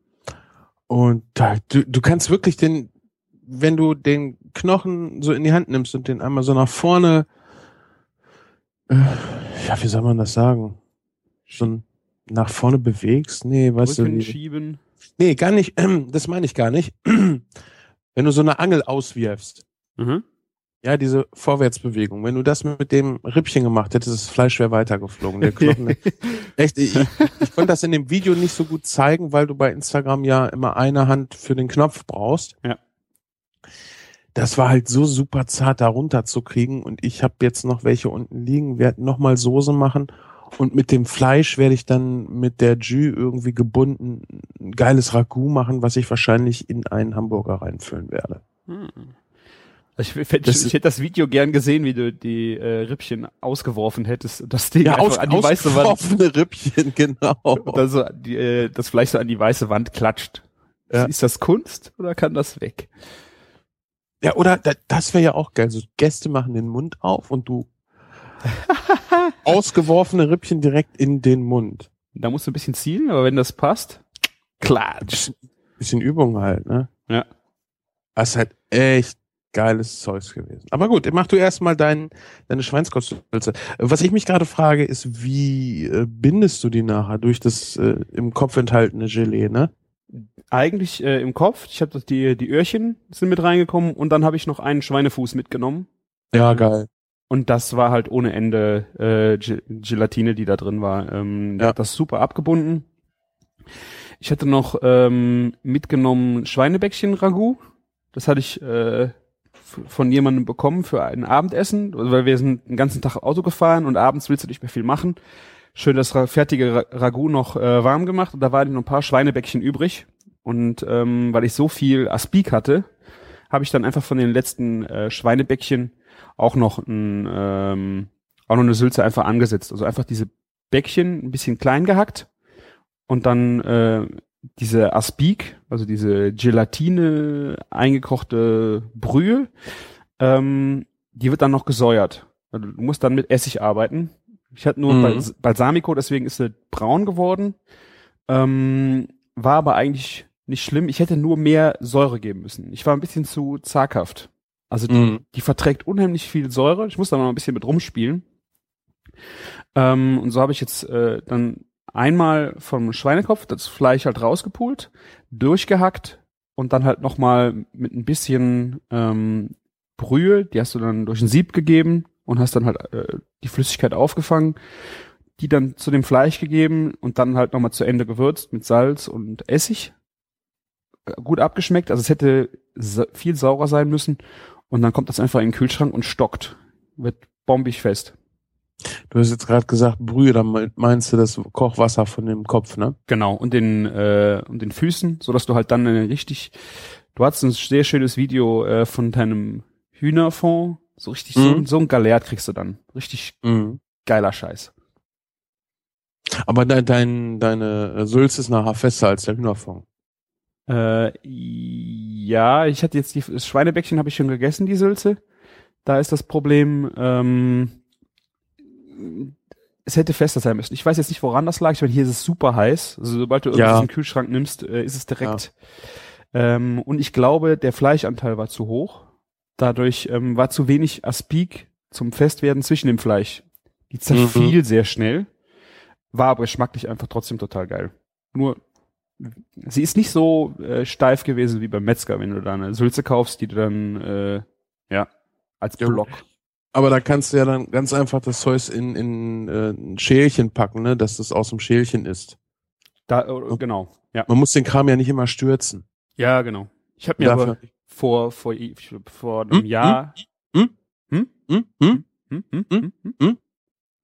Und da, du, du kannst wirklich den, wenn du den Knochen so in die Hand nimmst und den einmal so nach vorne, äh, ja, wie soll man das sagen? So nach vorne bewegst? Nee, weißt Rücken du. Wie, schieben. nee, gar nicht, das meine ich gar nicht. wenn du so eine Angel auswirfst, Mhm. Ja, diese Vorwärtsbewegung. Wenn du das mit dem Rippchen gemacht hättest, das Fleisch wäre weitergeflogen. Der Knochen, echt, ich, ich, konnte das in dem Video nicht so gut zeigen, weil du bei Instagram ja immer eine Hand für den Knopf brauchst. Ja. Das war halt so super zart da runterzukriegen und ich habe jetzt noch welche unten liegen, werde nochmal Soße machen und mit dem Fleisch werde ich dann mit der Jus irgendwie gebunden ein geiles Ragout machen, was ich wahrscheinlich in einen Hamburger reinfüllen werde. Hm. Also ich, hätte, Das- ich hätte das Video gern gesehen, wie du die äh, Rippchen ausgeworfen hättest das Ding Ja, aus, an die weiße Wand ausgeworfene Rippchen, genau. dann so die, äh, das Fleisch so an die weiße Wand klatscht. Ja. Ist das Kunst oder kann das weg? Ja, oder da, das wäre ja auch geil. So Gäste machen den Mund auf und du ausgeworfene Rippchen direkt in den Mund. Da musst du ein bisschen zielen, aber wenn das passt, klatsch. Bisschen Übung halt, ne? Ja. Das ist halt echt geiles Zeugs gewesen. Aber gut, mach du erstmal dein, deine Schweinskostpilze. Was ich mich gerade frage, ist, wie äh, bindest du die nachher durch das äh, im Kopf enthaltene Gelee, ne? Eigentlich äh, im Kopf. Ich habe die die Öhrchen sind mit reingekommen und dann habe ich noch einen Schweinefuß mitgenommen Ja, geil. und das war halt ohne Ende äh, Ge- Gelatine, die da drin war. Ähm, Ja. Das super abgebunden. Ich hatte noch ähm, mitgenommen Schweinebäckchen Ragout. Das hatte ich äh, von jemandem bekommen für ein Abendessen, weil wir sind den ganzen Tag Auto gefahren und abends willst du nicht mehr viel machen. Schön das fertige Ra Ragout noch äh, warm gemacht und da waren noch ein paar Schweinebäckchen übrig. Und ähm, weil ich so viel Aspik hatte, habe ich dann einfach von den letzten äh, Schweinebäckchen auch noch ein, ähm, auch noch eine Sülze einfach angesetzt. Also einfach diese Bäckchen ein bisschen klein gehackt und dann äh, diese Aspik, also diese Gelatine eingekochte Brühe, ähm, die wird dann noch gesäuert. Also du musst dann mit Essig arbeiten. Ich hatte nur Mhm. Bals Balsamico, deswegen ist sie braun geworden. Ähm, war aber eigentlich nicht schlimm. Ich hätte nur mehr Säure geben müssen. Ich war ein bisschen zu zaghaft. Also die, Mhm. die verträgt unheimlich viel Säure. Ich muss da noch ein bisschen mit rumspielen. Ähm, und so habe ich jetzt äh, dann einmal vom Schweinekopf das Fleisch halt rausgepult, durchgehackt und dann halt nochmal mit ein bisschen ähm, Brühe, die hast du dann durch ein Sieb gegeben und hast dann halt äh, die Flüssigkeit aufgefangen, die dann zu dem Fleisch gegeben und dann halt nochmal zu Ende gewürzt mit Salz und Essig. Äh, Gut abgeschmeckt, also es hätte viel saurer sein müssen und dann kommt das einfach in den Kühlschrank und stockt. Wird bombig fest. Du hast jetzt gerade gesagt, Brühe, dann meinst du das Kochwasser von dem Kopf, ne? Genau, und den, äh, und den Füßen, so dass du halt dann eine richtig, du hast ein sehr schönes Video äh, von deinem Hühnerfond, so richtig, so, Mhm. so ein Galert kriegst du dann. Richtig Mhm. geiler Scheiß. Aber dein, dein, deine Sülze ist nachher fester als der Hühnerfond. Äh, ja, ich hatte jetzt die, das Schweinebäckchen habe ich schon gegessen, die Sülze. Da ist das Problem, ähm, es hätte fester sein müssen. Ich weiß jetzt nicht, woran das lag. Ich meine, hier ist es super heiß. Also sobald du irgendwas Ja. in den Kühlschrank nimmst, äh, ist es direkt. Ähm, und ich glaube, der Fleischanteil war zu hoch. Dadurch ähm, war zu wenig Aspik zum Festwerden zwischen dem Fleisch. Die zerfiel sehr schnell, war aber geschmacklich einfach trotzdem total geil. Nur sie ist nicht so äh, steif gewesen wie beim Metzger, wenn du da eine Sülze kaufst, die du dann äh, ja als Ja. Aber da kannst du ja dann ganz einfach das Zeug in, in äh, ein Schälchen packen, ne, dass das aus dem Schälchen ist. Da äh, genau. Ja. Man muss den Kram ja nicht immer stürzen. Ja, genau. Ich habe mir Dafür- aber vor vor vor einem Hm? Jahr Hm? Hm? Hm? Hm? Hm? Hm? Hm? Hm? Hm? Hm?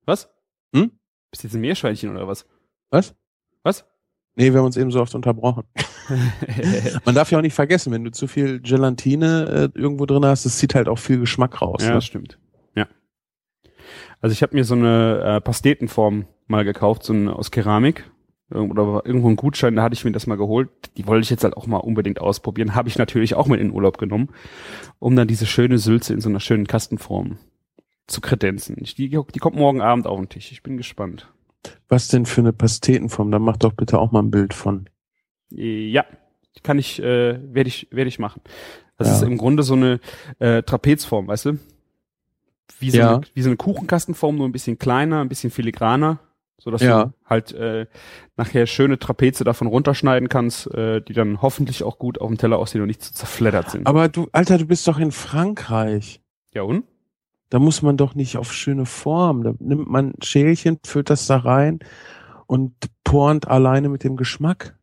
Was? Hm? Bist du jetzt ein Meerschweinchen oder was? Was? Was? Nee, wir haben uns eben so oft unterbrochen. Man darf ja auch nicht vergessen, wenn du zu viel Gelatine äh, irgendwo drin hast, es zieht halt auch viel Geschmack raus. ja, ne? das stimmt. Also ich habe mir so eine äh, Pastetenform mal gekauft, so eine aus Keramik. oder irgendwo ein Gutschein, da hatte ich mir das mal geholt. Die wollte ich jetzt halt auch mal unbedingt ausprobieren. Habe ich natürlich auch mit in den Urlaub genommen, um dann diese schöne Sülze in so einer schönen Kastenform zu kredenzen. Ich, die, die kommt morgen Abend auf den Tisch. Ich bin gespannt. Was denn für eine Pastetenform? Da mach doch bitte auch mal ein Bild von. Ja, kann ich, äh, werde ich, werde ich machen. Das ja. ist im Grunde so eine äh, Trapezform, weißt du? Wie so, ja. eine, wie so eine Kuchenkastenform, nur ein bisschen kleiner, ein bisschen filigraner, so dass ja. du halt äh, nachher schöne Trapeze davon runterschneiden kannst, äh, die dann hoffentlich auch gut auf dem Teller aussehen und nicht zu zerfleddert sind. Aber du, Alter, du bist doch in Frankreich. Ja und? Da muss man doch nicht auf schöne Form. Da nimmt man Schälchen, füllt das da rein und pornt alleine mit dem Geschmack.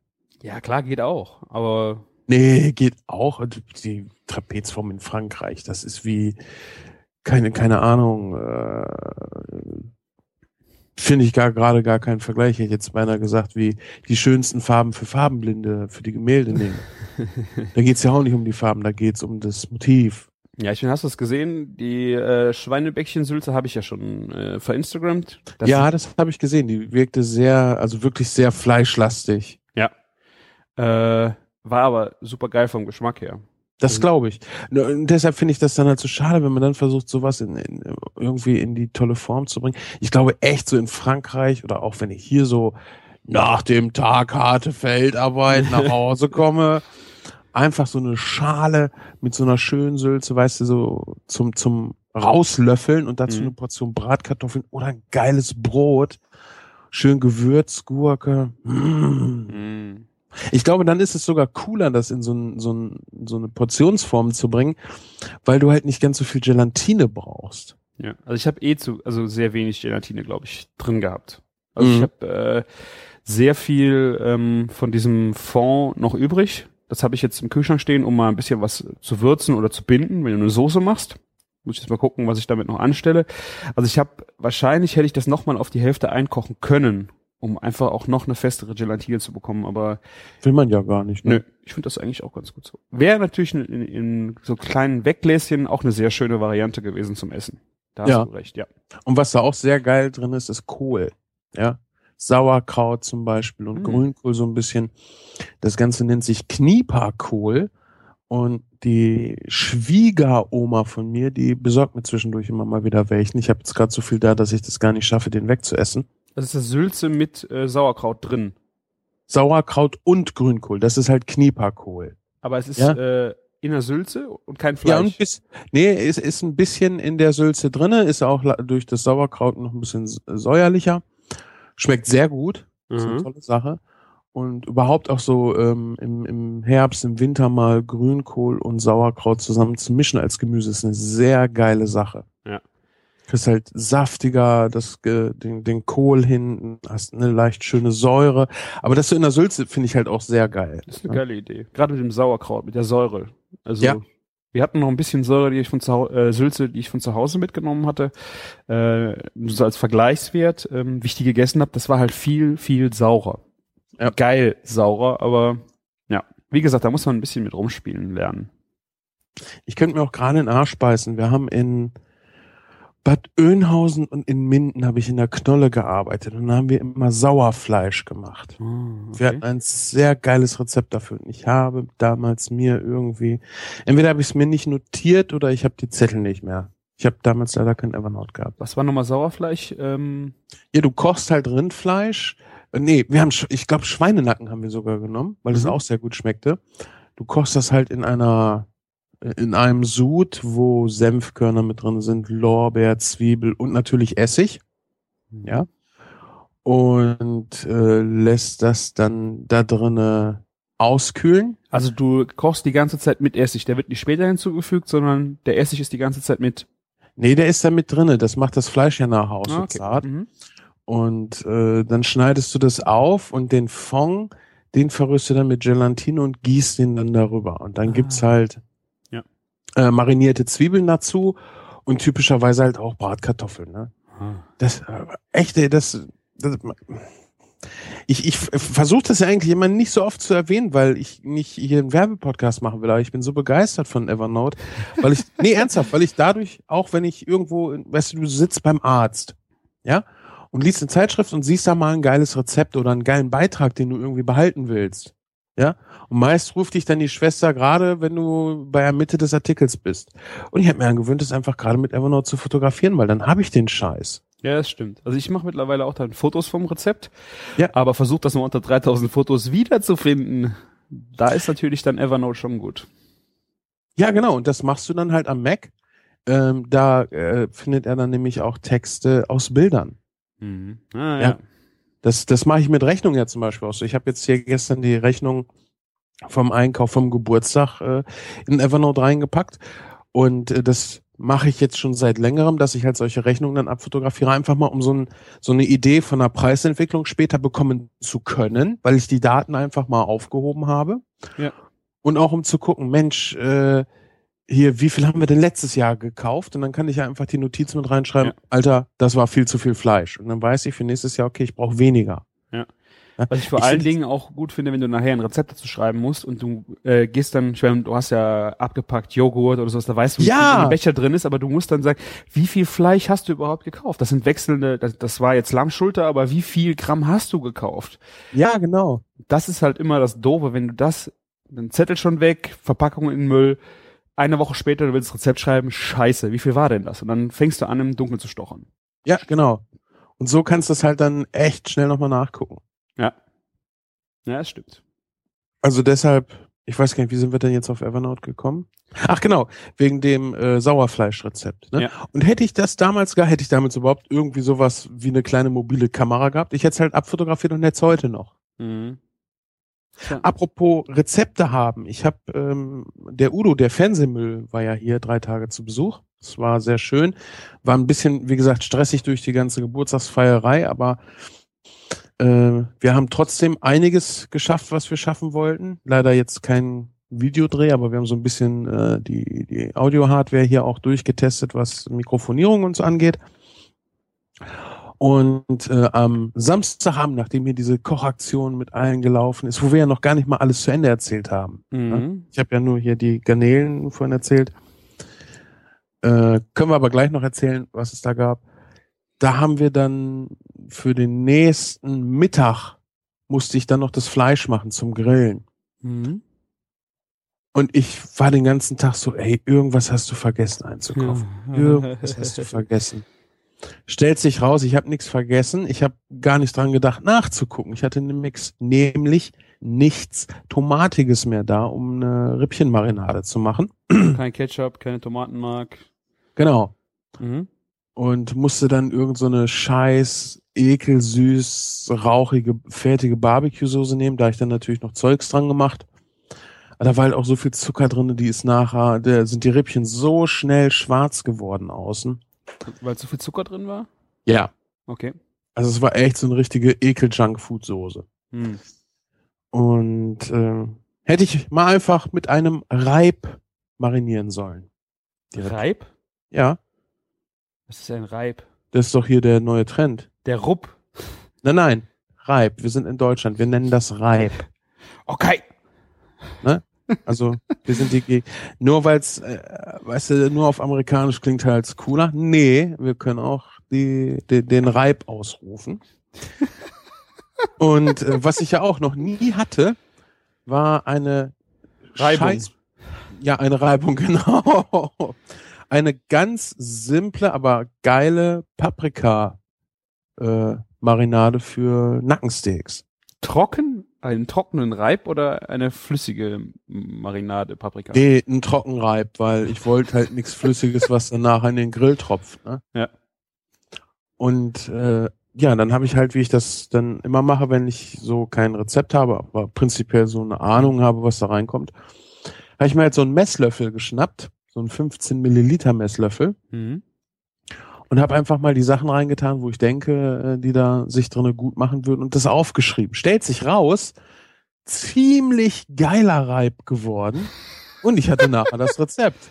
Ja, klar, geht auch, aber. Nee, geht auch. Die Trapezform in Frankreich, das ist wie, keine, keine Ahnung, äh, finde ich gar gerade gar keinen Vergleich. Ich hätte jetzt beinahe gesagt, wie die schönsten Farben für Farbenblinde, für die Gemälde nehmen. da geht's ja auch nicht um die Farben, da geht's um das Motiv. Ja, ich meine, hast du es gesehen? Die äh, Schweinebäckchen-Sülze habe ich ja schon äh, verinstagrammt. ja, das habe ich gesehen. Die wirkte sehr, also wirklich sehr fleischlastig. Ja. Äh, war aber super geil vom Geschmack her. Das also glaube ich. Und deshalb finde ich das dann halt so schade, wenn man dann versucht, sowas in, in, irgendwie in die tolle Form zu bringen. Ich glaube echt so in Frankreich oder auch wenn ich hier so nach dem Tag harte Feldarbeit nach Hause komme, einfach so eine Schale mit so einer schönen Sülze, weißt du, so zum, zum Rauslöffeln und dazu mhm. eine Portion Bratkartoffeln oder ein geiles Brot, schön Gewürzgurke. Mm. Mhm. Ich glaube, dann ist es sogar cooler, das in so, ein, so, ein, so eine Portionsform zu bringen, weil du halt nicht ganz so viel Gelatine brauchst. Ja, also ich habe eh zu, also sehr wenig Gelatine, glaube ich, drin gehabt. Also mhm. ich habe äh, sehr viel ähm, von diesem Fond noch übrig. Das habe ich jetzt im Kühlschrank stehen, um mal ein bisschen was zu würzen oder zu binden, wenn du eine Soße machst. Muss ich jetzt mal gucken, was ich damit noch anstelle. Also ich habe wahrscheinlich hätte ich das nochmal auf die Hälfte einkochen können um einfach auch noch eine festere Gelatine zu bekommen, aber will man ja gar nicht. Ne? Nö, ich finde das eigentlich auch ganz gut so. Wäre natürlich in, in, so kleinen Weggläschen auch eine sehr schöne Variante gewesen zum Essen. Da hast ja. du recht, ja. Und was da auch sehr geil drin ist, ist Kohl. Ja. Sauerkraut zum Beispiel und hm. Grünkohl so ein bisschen. Das Ganze nennt sich Knieperkohl. Und die Schwiegeroma von mir, die besorgt mir zwischendurch immer mal wieder welchen. Ich habe jetzt gerade so viel da, dass ich das gar nicht schaffe, den wegzuessen. Das ist das Sülze mit äh, Sauerkraut drin. Sauerkraut und Grünkohl. Das ist halt Knieperkohl. Aber es ist ja? äh, in der Sülze und kein Fleisch. Ja, und bis, nee, es ist ein bisschen in der Sülze drinne, ist auch durch das Sauerkraut noch ein bisschen säuerlicher. Schmeckt sehr gut. Ist mhm. eine tolle Sache. Und überhaupt auch so ähm, im, im Herbst, im Winter mal Grünkohl und Sauerkraut zusammen zu mischen als Gemüse ist eine sehr geile Sache. Kriegst halt saftiger, das, den, den Kohl hin, hast eine leicht schöne Säure. Aber das so in der Sülze finde ich halt auch sehr geil. Das ist eine ja. geile Idee. Gerade mit dem Sauerkraut, mit der Säure. Also ja. wir hatten noch ein bisschen Säure, die ich von zu, äh, Sülze, die ich von zu Hause mitgenommen hatte. Äh, so als Vergleichswert, ähm, wie ich die gegessen habe, das war halt viel, viel saurer. Ja. Geil saurer, aber ja, wie gesagt, da muss man ein bisschen mit rumspielen lernen. Ich könnte mir auch gerade in den Arsch beißen. Wir haben in Bad Oeynhausen und in Minden habe ich in der Knolle gearbeitet und da haben wir immer Sauerfleisch gemacht. Oh, okay. Wir hatten ein sehr geiles Rezept dafür. Und ich habe damals mir irgendwie, entweder habe ich es mir nicht notiert oder ich habe die Zettel nicht mehr. Ich habe damals leider kein Evernote gehabt. Was war nochmal Sauerfleisch? Ähm ja, du kochst halt Rindfleisch. Nee, wir haben, ich glaube, Schweinenacken haben wir sogar genommen, weil es mhm. auch sehr gut schmeckte. Du kochst das halt in einer in einem Sud, wo Senfkörner mit drin sind, Lorbeer, Zwiebel und natürlich Essig. Ja. Und äh, lässt das dann da drinne auskühlen. Also du kochst die ganze Zeit mit Essig. Der wird nicht später hinzugefügt, sondern der Essig ist die ganze Zeit mit. Nee, der ist da mit drinne. Das macht das Fleisch ja nach Hause ah, okay. zart. Mhm. Und äh, dann schneidest du das auf und den Fond, den verrührst du dann mit Gelatine und gießt den dann darüber. Und dann ah. gibt's halt äh, marinierte Zwiebeln dazu und typischerweise halt auch Bratkartoffeln. Ne? Das äh, echte, das, das ich, ich versuche das ja eigentlich immer nicht so oft zu erwähnen, weil ich nicht hier einen Werbepodcast machen will, aber ich bin so begeistert von Evernote, weil ich, nee, ernsthaft, weil ich dadurch, auch wenn ich irgendwo, weißt du, du sitzt beim Arzt, ja, und liest eine Zeitschrift und siehst da mal ein geiles Rezept oder einen geilen Beitrag, den du irgendwie behalten willst. Ja, und meist ruft dich dann die Schwester gerade, wenn du bei der Mitte des Artikels bist. Und ich habe mir angewöhnt, das einfach gerade mit Evernote zu fotografieren, weil dann habe ich den Scheiß. Ja, das stimmt. Also ich mache mittlerweile auch dann Fotos vom Rezept, Ja. aber versuche das mal unter 3000 Fotos wiederzufinden. Da ist natürlich dann Evernote schon gut. Ja, genau. Und das machst du dann halt am Mac. Ähm, da äh, findet er dann nämlich auch Texte aus Bildern. Mhm. Ah, ja. Ja. Das, das mache ich mit Rechnung ja zum Beispiel auch so. Ich habe jetzt hier gestern die Rechnung vom Einkauf vom Geburtstag äh, in Evernote reingepackt. Und äh, das mache ich jetzt schon seit längerem, dass ich halt solche Rechnungen dann abfotografiere, einfach mal um so, ein, so eine Idee von einer Preisentwicklung später bekommen zu können, weil ich die Daten einfach mal aufgehoben habe. Ja. Und auch um zu gucken, Mensch, äh, hier, wie viel haben wir denn letztes Jahr gekauft? Und dann kann ich ja einfach die Notiz mit reinschreiben, Ja. Alter, das war viel zu viel Fleisch. Und dann weiß ich für nächstes Jahr, okay, ich brauche weniger. Ja. Was ich vor ich allen Dingen auch gut finde, wenn du nachher ein Rezept dazu schreiben musst und du äh, gehst dann, ich meine, du hast ja abgepackt Joghurt oder sowas, da weißt du, wie Ja. viel im Becher drin ist, aber du musst dann sagen, wie viel Fleisch hast du überhaupt gekauft? Das sind wechselnde, das, das war jetzt Lammschulter, aber wie viel Gramm hast du gekauft? Ja, genau. Das ist halt immer das Doofe, wenn du das, den Zettel schon weg, Verpackung in Müll, eine Woche später, du willst das Rezept schreiben, scheiße, wie viel war denn das? Und dann fängst du an, im Dunkeln zu stochern. Ja, genau. Und so kannst du es halt dann echt schnell nochmal nachgucken. Ja. Ja, das stimmt. Also deshalb, ich weiß gar nicht, wie sind wir denn jetzt auf Evernote gekommen? Ach genau, wegen dem äh, Sauerfleischrezept. Ne? Ja. Und hätte ich das damals gar, hätte ich damals überhaupt irgendwie sowas wie eine kleine mobile Kamera gehabt, ich hätte es halt abfotografiert und hätte es heute noch. Mhm. Apropos Rezepte haben, ich habe ähm, der Udo, der Fernsehmüll, war ja hier drei Tage zu Besuch. Das war sehr schön. War ein bisschen, wie gesagt, stressig durch die ganze Geburtstagsfeierei, aber äh, wir haben trotzdem einiges geschafft, was wir schaffen wollten. Leider jetzt kein Videodreh, aber wir haben so ein bisschen äh, die, die Audio-Hardware hier auch durchgetestet, was Mikrofonierung und so angeht. Und äh, am Samstagabend, nachdem hier diese Kochaktion mit allen gelaufen ist, wo wir ja noch gar nicht mal alles zu Ende erzählt haben. Mhm. Ich habe ja nur hier die Garnelen vorhin erzählt. Äh, können wir aber gleich noch erzählen, was es da gab. Da haben wir dann für den nächsten Mittag musste ich dann noch das Fleisch machen zum Grillen. Mhm. Und ich war den ganzen Tag so, ey, irgendwas hast du vergessen einzukaufen. Irgendwas hast du vergessen. Stellt sich raus, ich habe nichts vergessen. Ich habe gar nicht dran gedacht, nachzugucken. Ich hatte nämlich, nämlich nichts Tomatiges mehr da, um eine Rippchenmarinade zu machen. Kein Ketchup, keine Tomatenmark. Genau. Mhm. Und musste dann irgend so eine scheiß, ekelsüß, rauchige, fertige Barbecue-Soße nehmen. Da ich dann natürlich noch Zeugs dran gemacht. Aber da war halt auch so viel Zucker drin, die ist nachher, da sind die Rippchen so schnell schwarz geworden außen. Weil zu viel Zucker drin war? Ja. Okay. Also es war echt so eine richtige Ekel-Junk-Food-Soße. Hm. Und äh, hätte ich mal einfach mit einem Reib marinieren sollen. Die Ripp- Reib? Ja, Was ist ein Reib? das ist doch hier der neue Trend. Der Rupp. Nein, nein, Reib. Wir sind in Deutschland. Wir nennen das Reib. Okay. Also wir sind die Geg nur weil es, äh, weißt du, nur auf amerikanisch klingt halt cooler. Nee, wir können auch die, die den Reib ausrufen. Und äh, was ich ja auch noch nie hatte, war eine Reibung. Scheiß ja, eine Reibung, genau. Eine ganz simple, aber geile Paprika äh, Marinade für Nackensteaks. Trocken? Einen trockenen Reib oder eine flüssige Marinade Paprika? Nee, ein Trockenreib, weil ich wollte halt nichts Flüssiges, was danach in den Grill tropft. Ne? Ja. Und äh, ja, dann habe ich halt, wie ich das dann immer mache, wenn ich so kein Rezept habe, aber prinzipiell so eine Ahnung habe, was da reinkommt, habe ich mir halt so einen Messlöffel geschnappt, so einen 15 Milliliter Messlöffel Mhm. Und habe einfach mal die Sachen reingetan, wo ich denke, äh, die da sich drinne gut machen würden und das aufgeschrieben. Stellt sich raus, ziemlich geiler Reib geworden und ich hatte nachher das Rezept.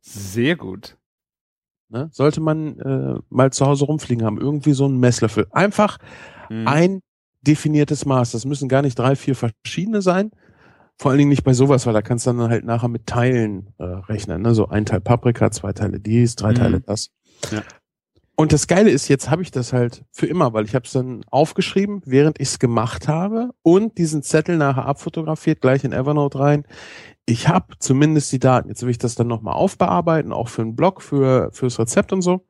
Sehr gut. Ne? Sollte man äh, mal zu Hause rumfliegen haben, irgendwie so einen Messlöffel. Einfach Mhm. ein definiertes Maß. Das müssen gar nicht drei, vier verschiedene sein. Vor allen Dingen nicht bei sowas, weil da kannst du dann halt nachher mit Teilen äh, rechnen. Ne? So ein Teil Paprika, zwei Teile dies, drei Mhm. Teile das. Ja. Und das Geile ist, jetzt habe ich das halt für immer, weil ich habe es dann aufgeschrieben, während ich es gemacht habe und diesen Zettel nachher abfotografiert, gleich in Evernote rein. Ich habe zumindest die Daten. Jetzt will ich das dann nochmal aufbearbeiten, auch für einen Blog, für fürs Rezept und so.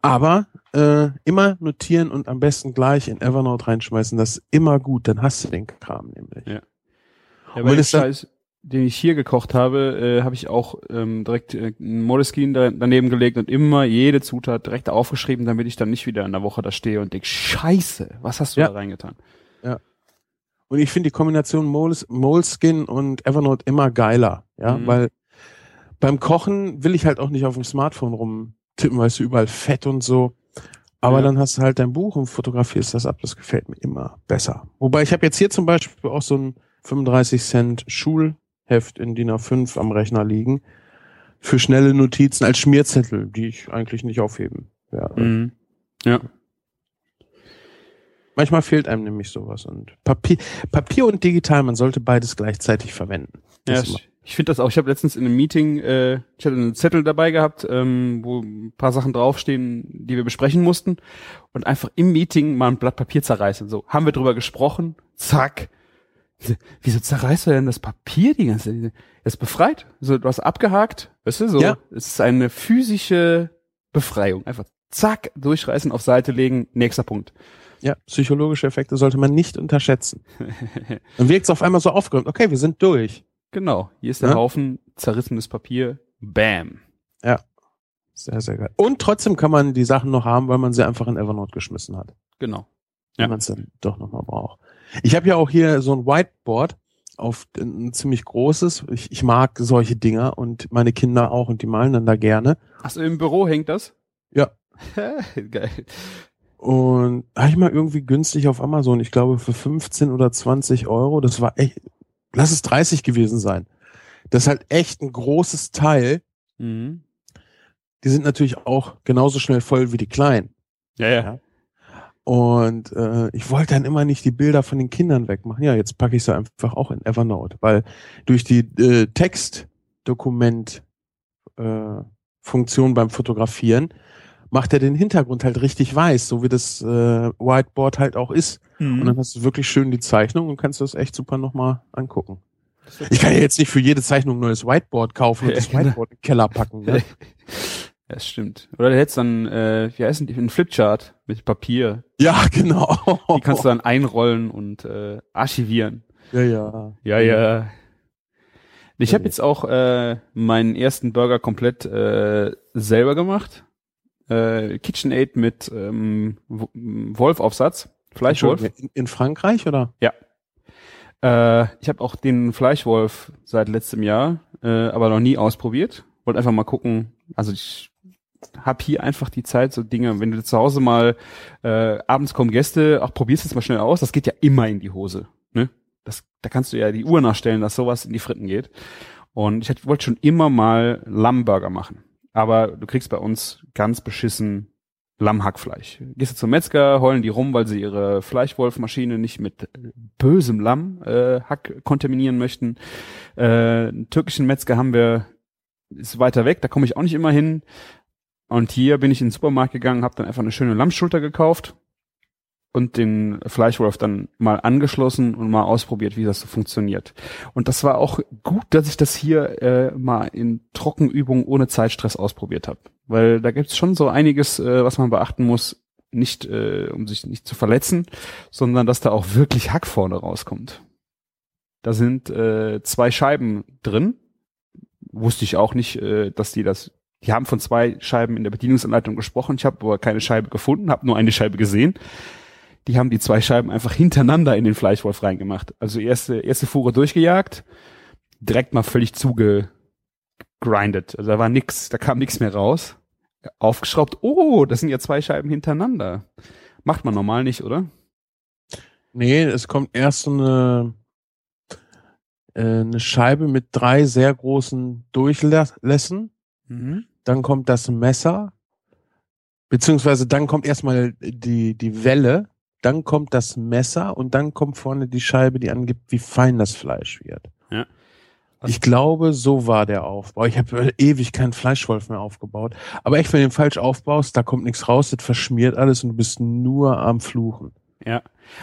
Aber äh, immer notieren und am besten gleich in Evernote reinschmeißen. Das ist immer gut. Dann hast du den Kram nämlich. Ja. Ja, weil den Scheiß, den ich hier gekocht habe, äh, habe ich auch ähm, direkt äh, ein Moleskine da, daneben gelegt und immer jede Zutat direkt aufgeschrieben, damit ich dann nicht wieder in der Woche da stehe und denke, scheiße, was hast du Ja. da reingetan? Ja. Und ich finde die Kombination Moles, Moleskin und Evernote immer geiler. Ja, Mhm. weil beim Kochen will ich halt auch nicht auf dem Smartphone rumtippen, weißt du, überall Fett und so. Aber Ja. dann hast du halt dein Buch und fotografierst das ab. Das gefällt mir immer besser. Wobei ich habe jetzt hier zum Beispiel auch so ein 35 Cent Schulheft in DIN A5 am Rechner liegen für schnelle Notizen als Schmierzettel, die ich eigentlich nicht aufheben werde. Mhm. Ja. Manchmal fehlt einem nämlich sowas und Papier, Papier und digital, man sollte beides gleichzeitig verwenden. Ja, ich, ich finde das auch. Ich habe letztens in einem Meeting, äh, ich hatte einen Zettel dabei gehabt, ähm, wo ein paar Sachen draufstehen, die wir besprechen mussten. Und einfach im Meeting mal ein Blatt Papier zerreißen. So, haben wir drüber gesprochen, zack. Wieso zerreißt du denn das Papier die ganze Zeit? Das ist befreit. So, du hast abgehakt, weißt du, so. Ja. Es ist eine physische Befreiung. Einfach zack, durchreißen, auf Seite legen, nächster Punkt. Ja, psychologische Effekte sollte man nicht unterschätzen. Dann wirkt es auf einmal so aufgeräumt. Okay, wir sind durch. Genau, hier ist der Ja. Haufen zerrissenes Papier. Bam. Sehr, sehr geil. Und trotzdem kann man die Sachen noch haben, weil man sie einfach in Evernote geschmissen hat. Genau. Wenn Ja. man es dann doch nochmal braucht. Ich habe ja auch hier so ein Whiteboard auf ein ziemlich großes. Ich, ich mag solche Dinger und meine Kinder auch und die malen dann da gerne. Achso, im Büro hängt das? Ja. Geil. Und habe ich mal irgendwie günstig auf Amazon, ich glaube für 15 oder 20 Euro. Das war echt, lass es 30 gewesen sein. Das ist halt echt ein großes Teil. Mhm. Die sind natürlich auch genauso schnell voll wie die kleinen. Ja, ja. Ja. Und äh, ich wollte dann immer nicht die Bilder von den Kindern wegmachen. Ja, jetzt packe ich sie einfach auch in Evernote, weil durch die äh, Textdokument äh, Funktion beim Fotografieren macht er den Hintergrund halt richtig weiß, so wie das äh, Whiteboard halt auch ist. Und dann Mhm. hast du wirklich schön die Zeichnung und kannst das echt super nochmal angucken. Ich kann ja jetzt nicht für jede Zeichnung ein neues Whiteboard kaufen und Ja, das genau. Whiteboard in den Keller packen. Ne? Ja, das stimmt. Oder du hättest dann, äh, wie heißen die, ein Flipchart mit Papier. Ja, genau. Die kannst du dann einrollen und äh, archivieren. ja, ja. Ja, ja. Ich habe Ja. jetzt auch äh, meinen ersten Burger komplett äh, selber gemacht. Äh, KitchenAid mit ähm, Wolf-Aufsatz, Fleischwolf. In, in Frankreich oder? Äh, ich habe auch den Fleischwolf seit letztem Jahr, äh, aber noch nie ausprobiert. Wollte einfach mal gucken. Also ich hab hier einfach die Zeit, so Dinge, wenn du zu Hause mal äh, abends kommen Gäste, ach probierst es mal schnell aus, das geht ja immer in die Hose. Ne? Das, da kannst du ja die Uhr nachstellen, dass sowas in die Fritten geht. Und ich wollte schon immer mal Lammburger machen. Aber du kriegst bei uns ganz beschissen Lammhackfleisch. Gehst du zum Metzger, heulen die rum, weil sie ihre Fleischwolfmaschine nicht mit bösem Lamm äh, kontaminieren möchten. Äh, einen türkischen Metzger haben wir, ist weiter weg, da komme ich auch nicht immer hin. Und hier bin ich in den Supermarkt gegangen, habe dann einfach eine schöne Lammschulter gekauft und den Fleischwolf dann mal angeschlossen und mal ausprobiert, wie das so funktioniert. Und das war auch gut, dass ich das hier äh, mal in Trockenübungen ohne Zeitstress ausprobiert habe. Weil da gibt's schon so einiges, äh, was man beachten muss, nicht äh, um sich nicht zu verletzen, sondern dass da auch wirklich Hack vorne rauskommt. Da sind äh, zwei Scheiben drin. Wusste ich auch nicht, äh, dass die das. Die haben von zwei Scheiben in der Bedienungsanleitung gesprochen. Ich habe aber keine Scheibe gefunden, habe nur eine Scheibe gesehen. Die haben die zwei Scheiben einfach hintereinander in den Fleischwolf reingemacht. Also erste erste Fuhre durchgejagt, direkt mal völlig zugegrindet. Also da war nix, da kam nichts mehr raus. Aufgeschraubt. Oh, das sind ja zwei Scheiben hintereinander. Macht man normal nicht, oder? Nee, es kommt erst so eine, äh, eine Scheibe mit drei sehr großen Durchlässen. Dann kommt das Messer. Beziehungsweise dann kommt erstmal die, die Welle. Dann kommt das Messer und dann kommt vorne die Scheibe, die angibt, wie fein das Fleisch wird. Ich glaube, so war der Aufbau. Ich habe ewig keinen Fleischwolf mehr aufgebaut. Aber echt, wenn du den falsch aufbaust, da kommt nichts raus, das verschmiert alles und du bist nur am Fluchen. Ja.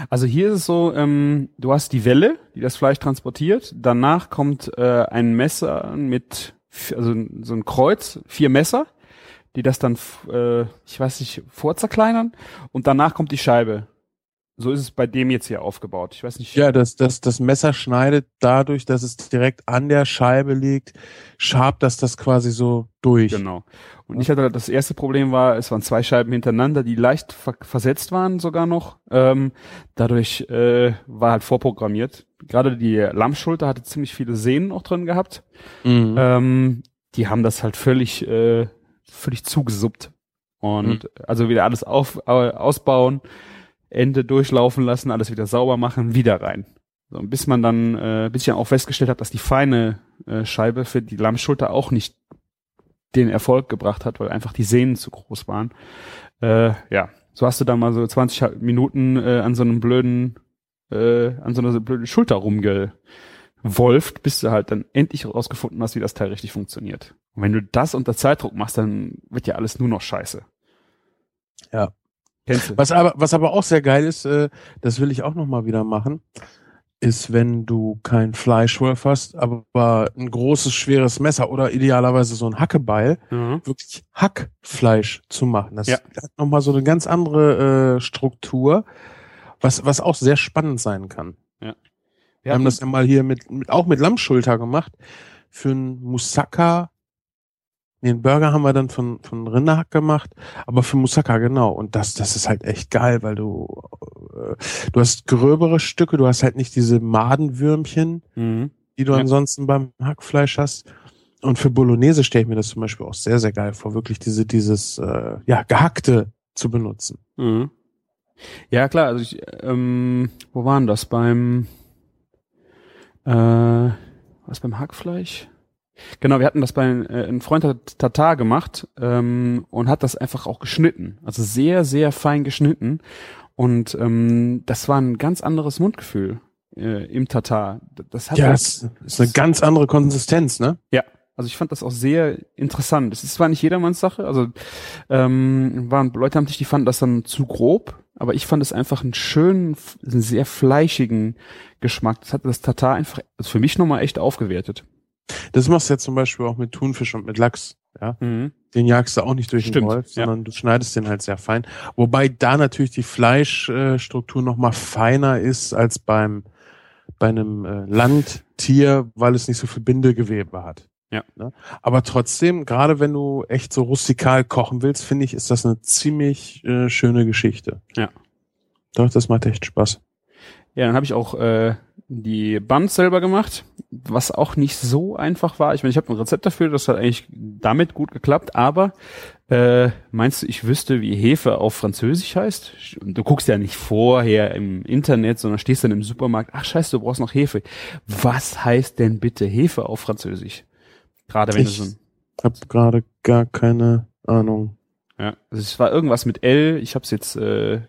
Also hier ist es so, ähm, du hast die Welle, die das Fleisch transportiert. Danach kommt äh, ein Messer mit, also so ein Kreuz, vier Messer, die das dann, äh, ich weiß nicht, vorzerkleinern. Und danach kommt die Scheibe. So ist es bei dem jetzt hier aufgebaut. Ich weiß nicht. Ja, das, das, das Messer schneidet dadurch, dass es direkt an der Scheibe liegt, schabt das das quasi so durch. Genau. Und ich hatte das erste Problem war, es waren zwei Scheiben hintereinander, die leicht ver versetzt waren sogar noch. Ähm, dadurch äh, war halt vorprogrammiert. Gerade die Lammschulter hatte ziemlich viele Sehnen auch drin gehabt. Mhm. Ähm, die haben das halt völlig, äh, völlig zugesuppt. Und mhm. also wieder alles auf, äh, ausbauen Ende durchlaufen lassen, alles wieder sauber machen, wieder rein. So, bis man dann, äh, bis ich dann auch festgestellt habe, dass die feine äh, Scheibe für die Lammschulter auch nicht den Erfolg gebracht hat, weil einfach die Sehnen zu groß waren. Äh, ja, so hast du dann mal so 20 Minuten äh, an so einem blöden, äh, an so einer blöden Schulter rumgewolft, bis du halt dann endlich rausgefunden hast, wie das Teil richtig funktioniert. Und wenn du das unter Zeitdruck machst, dann wird ja alles nur noch scheiße. Ja, was aber, was aber auch sehr geil ist, äh, das will ich auch noch mal wieder machen, ist, wenn du kein Fleischwolf hast, aber ein großes, schweres Messer oder idealerweise so ein Hackebeil, mhm. wirklich Hackfleisch zu machen. Das ja. hat noch mal so eine ganz andere äh, Struktur, was, was auch sehr spannend sein kann. Ja. Wir, Wir haben das ja mal hier mit, mit auch mit Lammschulter gemacht für ein Moussaka den Burger haben wir dann von, von Rinderhack gemacht, aber für Moussaka genau. Und das, das ist halt echt geil, weil du, äh, du hast gröbere Stücke, du hast halt nicht diese Madenwürmchen, mhm. die du ja. ansonsten beim Hackfleisch hast. Und für Bolognese stelle ich mir das zum Beispiel auch sehr, sehr geil vor, wirklich diese, dieses, äh, ja, gehackte zu benutzen. Mhm. Ja, klar, also ich, ähm, wo waren das? Beim, äh, was beim Hackfleisch? Genau, wir hatten das bei äh, ein Freund hat Tatar gemacht ähm, und hat das einfach auch geschnitten, also sehr sehr fein geschnitten und ähm, das war ein ganz anderes Mundgefühl äh, im Tatar. Das hat ja, das ist eine ganz andere Konsistenz, ne? Ja, also ich fand das auch sehr interessant. Es ist zwar nicht jedermanns Sache, also ähm, waren Leute haben sich, die fanden das dann zu grob, aber ich fand es einfach einen schönen, einen sehr fleischigen Geschmack. Das hat das Tatar einfach also für mich nochmal echt aufgewertet. Das machst du ja zum Beispiel auch mit Thunfisch und mit Lachs. Ja, mhm. den jagst du auch nicht durch Stimmt, den Wolf, sondern ja. du schneidest den halt sehr fein. Wobei da natürlich die Fleischstruktur noch mal feiner ist als beim bei einem äh, Landtier, weil es nicht so viel Bindegewebe hat. Ja. Ne? Aber trotzdem, gerade wenn du echt so rustikal kochen willst, finde ich, ist das eine ziemlich äh, schöne Geschichte. Ja. Doch, das macht echt Spaß. Ja, dann habe ich auch äh, die Buns selber gemacht, was auch nicht so einfach war. Ich meine, ich habe ein Rezept dafür, das hat eigentlich damit gut geklappt, aber äh, meinst du, ich wüsste, wie Hefe auf Französisch heißt? Du guckst ja nicht vorher im Internet, sondern stehst dann im Supermarkt, ach scheiße, du brauchst noch Hefe. Was heißt denn bitte Hefe auf Französisch? Gerade wenn ich du so ein habe gerade gar keine Ahnung. Ja, also es war irgendwas mit L. Ich habe es jetzt äh,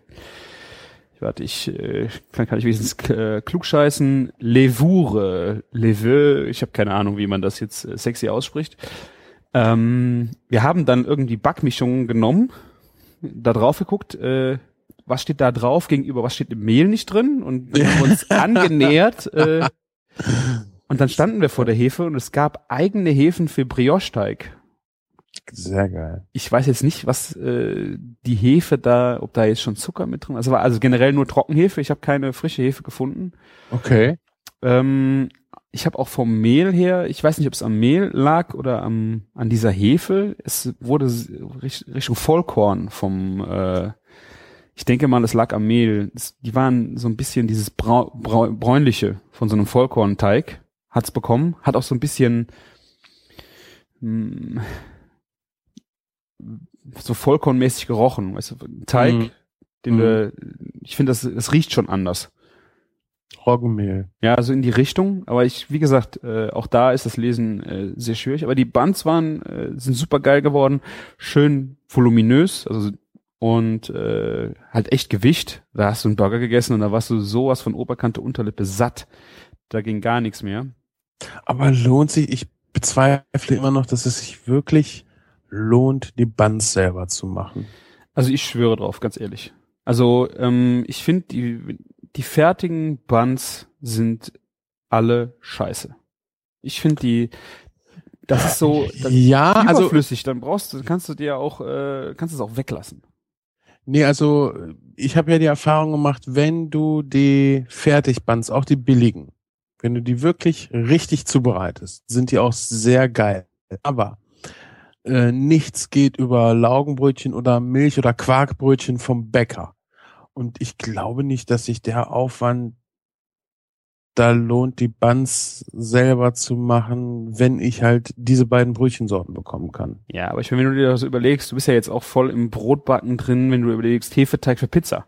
warte, ich äh, kann, kann ich wenigstens äh, klugscheißen. Levure, Leveux, ich habe keine Ahnung, wie man das jetzt äh, sexy ausspricht. Ähm, wir haben dann irgendwie Backmischungen genommen, da drauf geguckt, äh, was steht da drauf gegenüber, was steht im Mehl nicht drin und wir haben uns angenähert. Äh, und dann standen wir vor der Hefe und es gab eigene Hefen für Brioche-Teig. Sehr geil. Ich weiß jetzt nicht, was äh, die Hefe da, ob da jetzt schon Zucker mit drin ist. Also war also generell nur Trockenhefe. Ich habe keine frische Hefe gefunden. Okay. Ähm, ich habe auch vom Mehl her, ich weiß nicht, ob es am Mehl lag oder am an dieser Hefe. Es wurde Richtung Vollkorn vom. Äh, ich denke mal, es lag am Mehl. Es, die waren so ein bisschen dieses Brau, Brau, bräunliche von so einem Vollkornteig. Hat's bekommen. Hat auch so ein bisschen mh, hm, so vollkornmäßig gerochen. Weißt du, Teig, mhm. den mhm. du, ich finde, das, das riecht schon anders. Roggenmehl. Ja, also in die Richtung. Aber ich, wie gesagt, äh, auch da ist das Lesen äh, sehr schwierig. Aber die Buns waren, äh, sind super geil geworden, schön voluminös, also und äh, halt echt Gewicht. Da hast du einen Burger gegessen und da warst du sowas von Oberkante Unterlippe satt. Da ging gar nichts mehr. Aber lohnt sich, ich bezweifle immer noch, dass es sich wirklich lohnt, die Buns selber zu machen. Also ich schwöre drauf, ganz ehrlich. Also ähm, ich finde, die, die fertigen Buns sind alle scheiße. Ich finde die, das ist so das ja, also überflüssig. Dann brauchst du, kannst du dir auch, äh, kannst es auch weglassen. Nee, also ich habe ja die Erfahrung gemacht, wenn du die Fertigbuns, auch die billigen, wenn du die wirklich richtig zubereitest, sind die auch sehr geil. Aber äh, nichts geht über Laugenbrötchen oder Milch- oder Quarkbrötchen vom Bäcker. Und ich glaube nicht, dass sich der Aufwand da lohnt, die Buns selber zu machen, wenn ich halt diese beiden Brötchensorten bekommen kann. Ja, aber ich meine, wenn du dir das überlegst, du bist ja jetzt auch voll im Brotbacken drin, wenn du überlegst, Hefeteig für Pizza.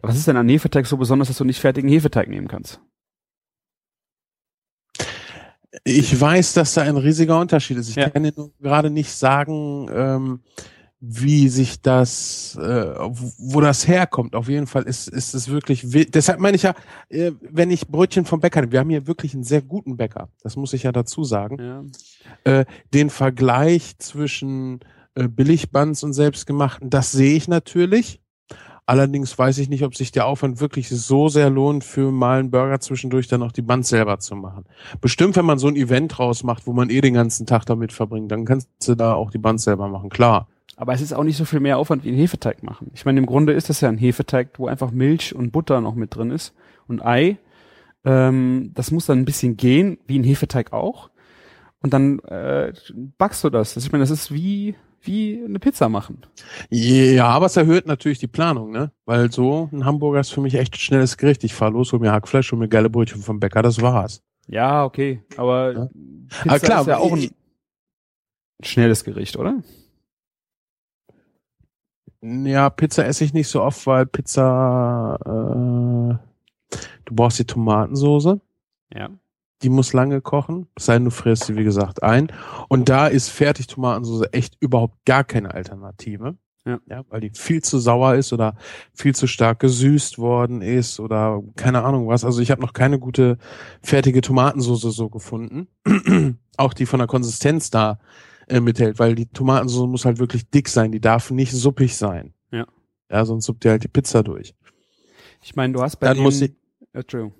Was ist denn an Hefeteig so besonders, dass du nicht fertigen Hefeteig nehmen kannst? Ich weiß, dass da ein riesiger Unterschied ist. Ich ja. kann dir gerade nicht sagen, ähm, wie sich das, äh, wo das herkommt. Auf jeden Fall ist, ist es wirklich wild. Deshalb meine ich ja, äh, wenn ich Brötchen vom Bäcker, wir haben hier wirklich einen sehr guten Bäcker, das muss ich ja dazu sagen. Ja. Äh, den Vergleich zwischen äh, Billigbands und selbstgemachten, das sehe ich natürlich. Allerdings weiß ich nicht, ob sich der Aufwand wirklich so sehr lohnt, für mal einen Burger zwischendurch dann auch die Band selber zu machen. Bestimmt, wenn man so ein Event draus macht, wo man eh den ganzen Tag damit verbringt, dann kannst du da auch die Band selber machen, klar. Aber es ist auch nicht so viel mehr Aufwand wie ein Hefeteig machen. Ich meine, im Grunde ist das ja ein Hefeteig, wo einfach Milch und Butter noch mit drin ist und Ei. Ähm, das muss dann ein bisschen gehen, wie ein Hefeteig auch. Und dann äh, backst du das. Ich meine, das ist wie wie eine Pizza machen. Ja, aber es erhöht natürlich die Planung, ne? Weil so ein Hamburger ist für mich echt ein schnelles Gericht. Ich fahr los, hol mir Hackfleisch, hol mir geile Brötchen vom Bäcker, das war's. Ja, okay. Aber ja. Pizza aber klar, ist ja auch ein schnelles Gericht, oder? Ja, Pizza esse ich nicht so oft, weil Pizza, äh, du brauchst die Tomatensoße. Ja. Die muss lange kochen, sei denn du fräst sie, wie gesagt, ein. Und da ist fertig Tomatensoße echt überhaupt gar keine Alternative. Ja. ja. Weil die viel zu sauer ist oder viel zu stark gesüßt worden ist oder keine Ahnung was. Also ich habe noch keine gute fertige Tomatensoße so gefunden. Auch die von der Konsistenz da äh, mithält, weil die Tomatensauce muss halt wirklich dick sein, die darf nicht suppig sein. Ja. Ja, sonst suppt ihr halt die Pizza durch. Ich meine, du hast bei dann muss ich, Entschuldigung.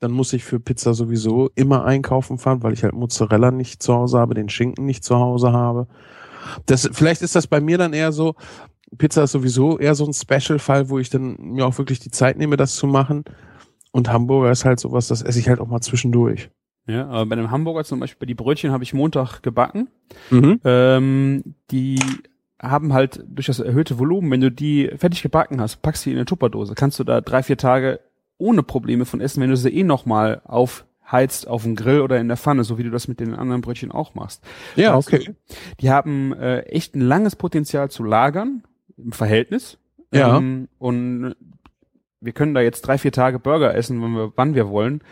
Dann muss ich für Pizza sowieso immer einkaufen fahren, weil ich halt Mozzarella nicht zu Hause habe, den Schinken nicht zu Hause habe. Das, vielleicht ist das bei mir dann eher so, Pizza ist sowieso eher so ein Special-Fall, wo ich dann mir auch wirklich die Zeit nehme, das zu machen. Und Hamburger ist halt sowas, das esse ich halt auch mal zwischendurch. Ja, aber bei einem Hamburger zum Beispiel, bei die Brötchen habe ich Montag gebacken. Mhm. Ähm, die haben halt durch das erhöhte Volumen, wenn du die fertig gebacken hast, packst die in eine Tupperdose, kannst du da drei, vier Tage ohne Probleme von essen, wenn du sie eh nochmal aufheizt auf dem Grill oder in der Pfanne, so wie du das mit den anderen Brötchen auch machst. Ja, okay. Die haben äh, echt ein langes Potenzial zu lagern im Verhältnis. Ja. Ähm, und wir können da jetzt drei, vier Tage Burger essen, wenn wir, wann wir wollen,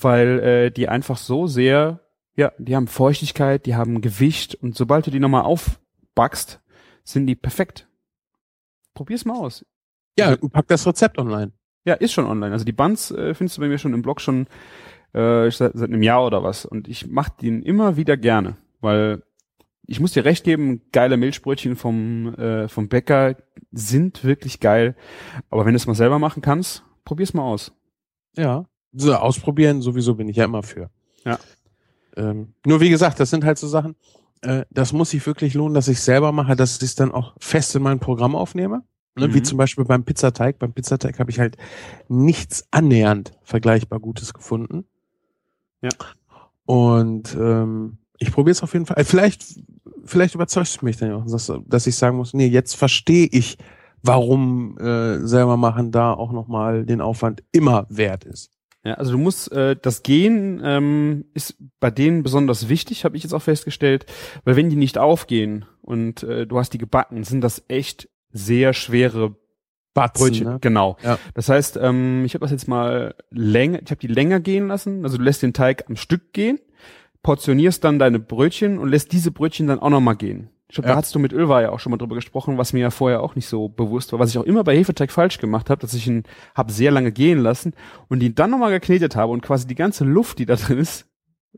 weil äh, die einfach so sehr, ja, die haben Feuchtigkeit, die haben Gewicht und sobald du die nochmal aufbackst, sind die perfekt. Probier's mal aus. Ja, also, pack das Rezept online. Ja, ist schon online. Also die Buns äh, findest du bei mir schon im Blog schon äh, seit, seit einem Jahr oder was. Und ich mache den immer wieder gerne, weil ich muss dir recht geben, geile Milchbrötchen vom, äh, vom Bäcker sind wirklich geil. Aber wenn du es mal selber machen kannst, probier's mal aus. Ja. So, ausprobieren, sowieso bin ich ja immer für. Ja. Ähm, nur wie gesagt, das sind halt so Sachen, äh, das muss sich wirklich lohnen, dass ich selber mache, dass ich es dann auch fest in mein Programm aufnehme. Ne, mhm. Wie zum Beispiel beim Pizzateig. Beim Pizzateig habe ich halt nichts annähernd vergleichbar Gutes gefunden. Ja. Und ähm, ich probiere es auf jeden Fall. Vielleicht, vielleicht überzeugst du mich dann auch, dass, dass ich sagen muss, nee, jetzt verstehe ich, warum äh, selber machen da auch nochmal den Aufwand immer wert ist. Ja, also du musst äh, das Gehen ähm, ist bei denen besonders wichtig, habe ich jetzt auch festgestellt, weil wenn die nicht aufgehen und äh, du hast die gebacken, sind das echt sehr schwere Batzen, Brötchen. Ne? Genau. Ja. Das heißt, ähm, ich habe das jetzt mal länger, ich habe die länger gehen lassen. Also du lässt den Teig am Stück gehen portionierst dann deine Brötchen und lässt diese Brötchen dann auch nochmal gehen. Ich glaube, ja. da hast du mit Ölwa ja auch schon mal drüber gesprochen, was mir ja vorher auch nicht so bewusst war. Was ich auch immer bei Hefeteig falsch gemacht habe, dass ich ihn hab sehr lange gehen lassen und ihn dann nochmal geknetet habe und quasi die ganze Luft, die da drin ist,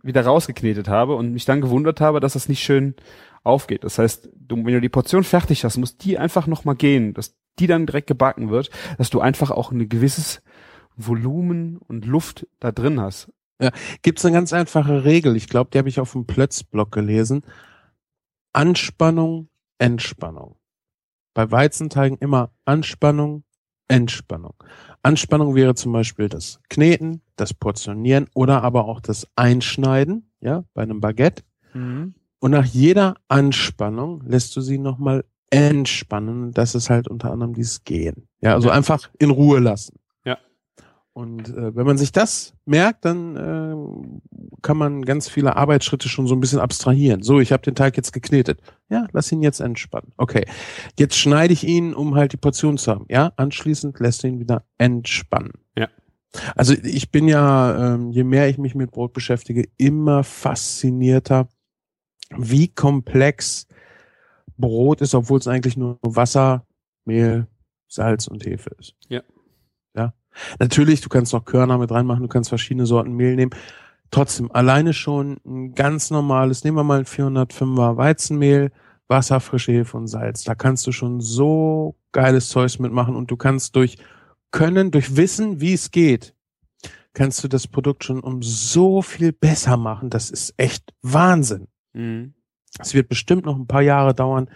wieder rausgeknetet habe und mich dann gewundert habe, dass das nicht schön aufgeht. Das heißt, du, wenn du die Portion fertig hast, muss die einfach noch mal gehen, dass die dann direkt gebacken wird, dass du einfach auch ein gewisses Volumen und Luft da drin hast. Ja, gibt's eine ganz einfache Regel. Ich glaube, die habe ich auf dem Plötzblock gelesen. Anspannung, Entspannung. Bei Weizenteigen immer Anspannung, Entspannung. Anspannung wäre zum Beispiel das Kneten, das Portionieren oder aber auch das Einschneiden, ja, bei einem Baguette. Mhm. Und nach jeder Anspannung lässt du sie nochmal entspannen. Das ist halt unter anderem dieses Gehen. Ja, also Ja. einfach in Ruhe lassen. Ja. Und äh, wenn man sich das merkt, dann äh, kann man ganz viele Arbeitsschritte schon so ein bisschen abstrahieren. So, ich habe den Teig jetzt geknetet. Ja, lass ihn jetzt entspannen. Okay, jetzt schneide ich ihn, um halt die Portion zu haben. Ja, anschließend lässt du ihn wieder entspannen. Ja. Also ich bin ja, ähm, je mehr ich mich mit Brot beschäftige, immer faszinierter, wie komplex Brot ist, obwohl es eigentlich nur Wasser, Mehl, Salz und Hefe ist. Ja. Ja. Natürlich, du kannst noch Körner mit reinmachen, du kannst verschiedene Sorten Mehl nehmen. Trotzdem, alleine schon ein ganz normales, nehmen wir mal ein 405er Weizenmehl, Wasser, frische Hefe und Salz. Da kannst du schon so geiles Zeugs mitmachen und du kannst durch Können, durch Wissen, wie es geht, kannst du das Produkt schon um so viel besser machen. Das ist echt Wahnsinn. Mhm. Es wird bestimmt noch ein paar Jahre dauern,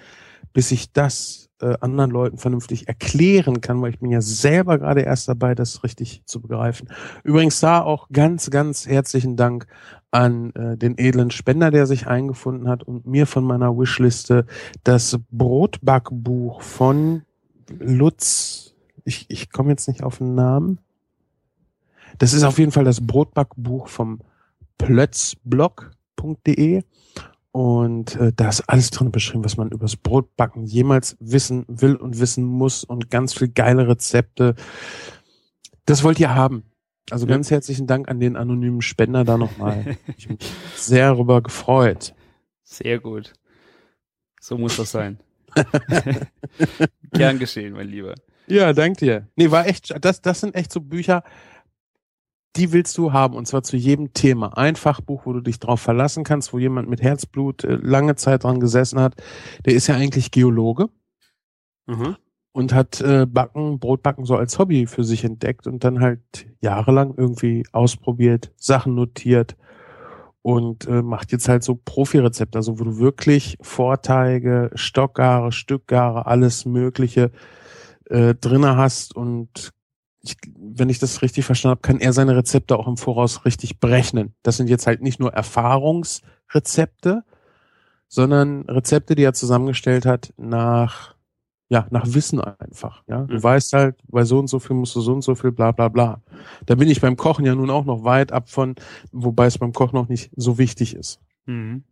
bis ich das äh, anderen Leuten vernünftig erklären kann, weil ich bin ja selber gerade erst dabei, das richtig zu begreifen. Übrigens da auch ganz, ganz herzlichen Dank an äh, den edlen Spender, der sich eingefunden hat und mir von meiner Wishliste das Brotbackbuch von Lutz, ich, ich komme jetzt nicht auf den Namen. Das ist auf jeden Fall das Brotbackbuch vom plötzblog.de und äh, da ist alles drin beschrieben, was man übers Brotbacken jemals wissen will und wissen muss und ganz viel geile Rezepte. Das wollt ihr haben. Also Ja. ganz herzlichen Dank an den anonymen Spender da nochmal. ich mich sehr darüber gefreut. Sehr gut. So muss das sein. Gern geschehen, mein Lieber. Ja, dank dir. Nee, war echt, das, das sind echt so Bücher, die willst du haben und zwar zu jedem Thema. Ein Fachbuch, wo du dich drauf verlassen kannst, wo jemand mit Herzblut äh, lange Zeit dran gesessen hat. Der ist ja eigentlich Geologe Mhm. und hat äh, Backen, Brotbacken so als Hobby für sich entdeckt und dann halt jahrelang irgendwie ausprobiert, Sachen notiert und äh, macht jetzt halt so Profi-Rezepte, also wo du wirklich Vorteige, Stockgare, Stückgare, alles Mögliche äh, drinne hast und ich, wenn ich das richtig verstanden habe, kann er seine Rezepte auch im Voraus richtig berechnen. Das sind jetzt halt nicht nur Erfahrungsrezepte, sondern Rezepte, die er zusammengestellt hat nach ja, nach Wissen einfach. Ja, du Mhm. weißt halt, bei so und so viel musst du so und so viel, bla bla bla. Da bin ich beim Kochen ja nun auch noch weit ab von, wobei es beim Kochen noch nicht so wichtig ist. Mhm.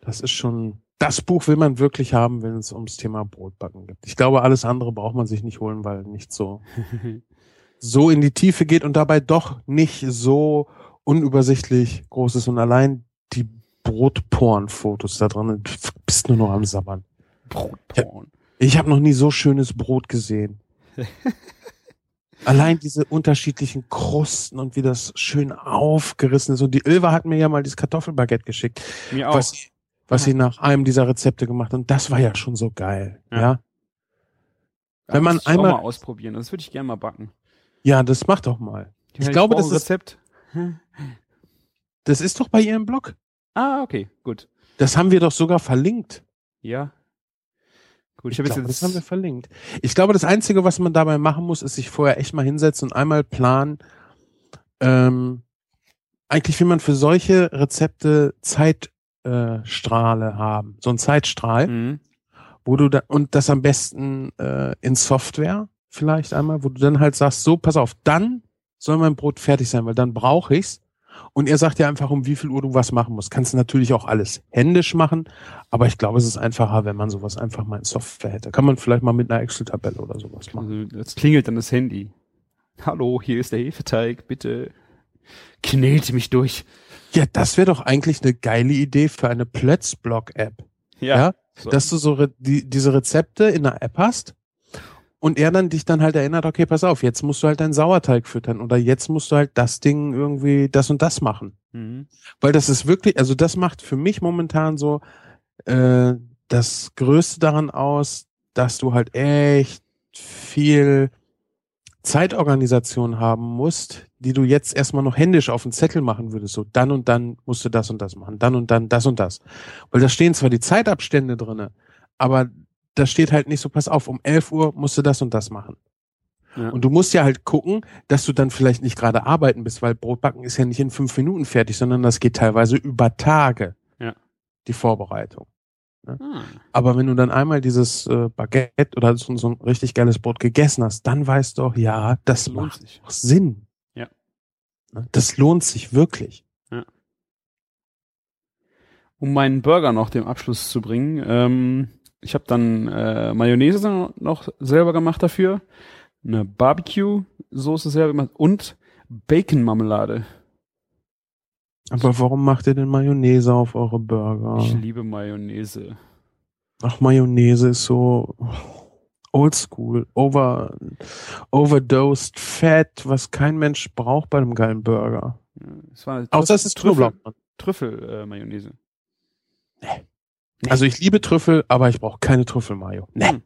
Das ist schon, das Buch will man wirklich haben, wenn es ums Thema Brotbacken geht. Ich glaube, alles andere braucht man sich nicht holen, weil nicht so, so in die Tiefe geht und dabei doch nicht so unübersichtlich groß ist und allein die Brotporn-Fotos da drin, du bist nur noch am Sabbern. Brotporn. Ich habe noch nie so schönes Brot gesehen. Allein diese unterschiedlichen Krusten und wie das schön aufgerissen ist. Und die Ilva hat mir ja mal dieses Kartoffelbaguette geschickt, Mir auch. was, was sie nach einem dieser Rezepte gemacht hat. Und das war ja schon so geil. Ja. Ja, wenn man muss ich auch einmal- mal ausprobieren, das würde ich gerne mal backen. ja das macht doch mal. Ich glaube, das ein ist- Rezept. Das ist doch bei ihrem Blog. Ah, okay, gut. Das haben wir doch sogar verlinkt. Ja. Gut, ich, Ich habe glaube, jetzt, das haben wir verlinkt. Ich glaube, das Einzige, was man dabei machen muss, ist sich vorher echt mal hinsetzen und einmal planen, ähm, eigentlich will man für solche Rezepte Zeitstrahle äh, Strahle haben. So ein Zeitstrahl, Mhm. wo du da, und das am besten äh, in Software vielleicht einmal, wo du dann halt sagst, so, pass auf, dann soll mein Brot fertig sein, weil dann brauche ich's. Und er sagt dir einfach, um wie viel Uhr du was machen musst. Kannst du natürlich auch alles händisch machen, aber ich glaube, es ist einfacher, wenn man sowas einfach mal in Software hätte. Kann man vielleicht mal mit einer Excel-Tabelle oder sowas machen. Also, jetzt klingelt dann das Handy. Hallo, hier ist der Hefeteig, bitte knete mich durch. Ja, das wäre doch eigentlich eine geile Idee für eine Plötzblock-App. Ja, So. Dass du so re die, diese Rezepte in einer App hast und er dann dich dann halt erinnert, okay, pass auf, jetzt musst du halt deinen Sauerteig füttern oder jetzt musst du halt das Ding irgendwie das und das machen. Mhm. Weil das ist wirklich, also das macht für mich momentan so äh, das Größte daran aus, dass du halt echt viel Zeitorganisation haben musst, die du jetzt erstmal noch händisch auf den Zettel machen würdest. So, dann und dann musst du das und das machen, dann und dann das und das. Weil da stehen zwar die Zeitabstände drinne, aber da steht halt nicht so, pass auf, um 11 Uhr musst du das und das machen. Ja. Und du musst ja halt gucken, dass du dann vielleicht nicht gerade arbeiten bist, weil Brotbacken ist ja nicht in fünf Minuten fertig, sondern das geht teilweise über Tage. Ja. Die Vorbereitung. Ah. Aber wenn du dann einmal dieses äh, Baguette oder so, so ein richtig geiles Brot gegessen hast, dann weißt du auch, ja, das lohnt macht sich. Sinn. Ja. Ne? Das lohnt sich wirklich. Um meinen Burger noch dem Abschluss zu bringen, ähm, ich habe dann äh, Mayonnaise noch selber gemacht dafür, eine Barbecue-Soße selber gemacht und Bacon-Marmelade. Aber warum macht ihr denn Mayonnaise auf eure Burger? Ich liebe Mayonnaise. Ach, Mayonnaise ist so oldschool, over, overdosed Fat, was kein Mensch braucht bei einem geilen Burger. Es war eine Außer es ist Trüffel. Trüffel-Mayonnaise. Also ich liebe Trüffel, aber ich brauche keine Trüffelmayo. Nee.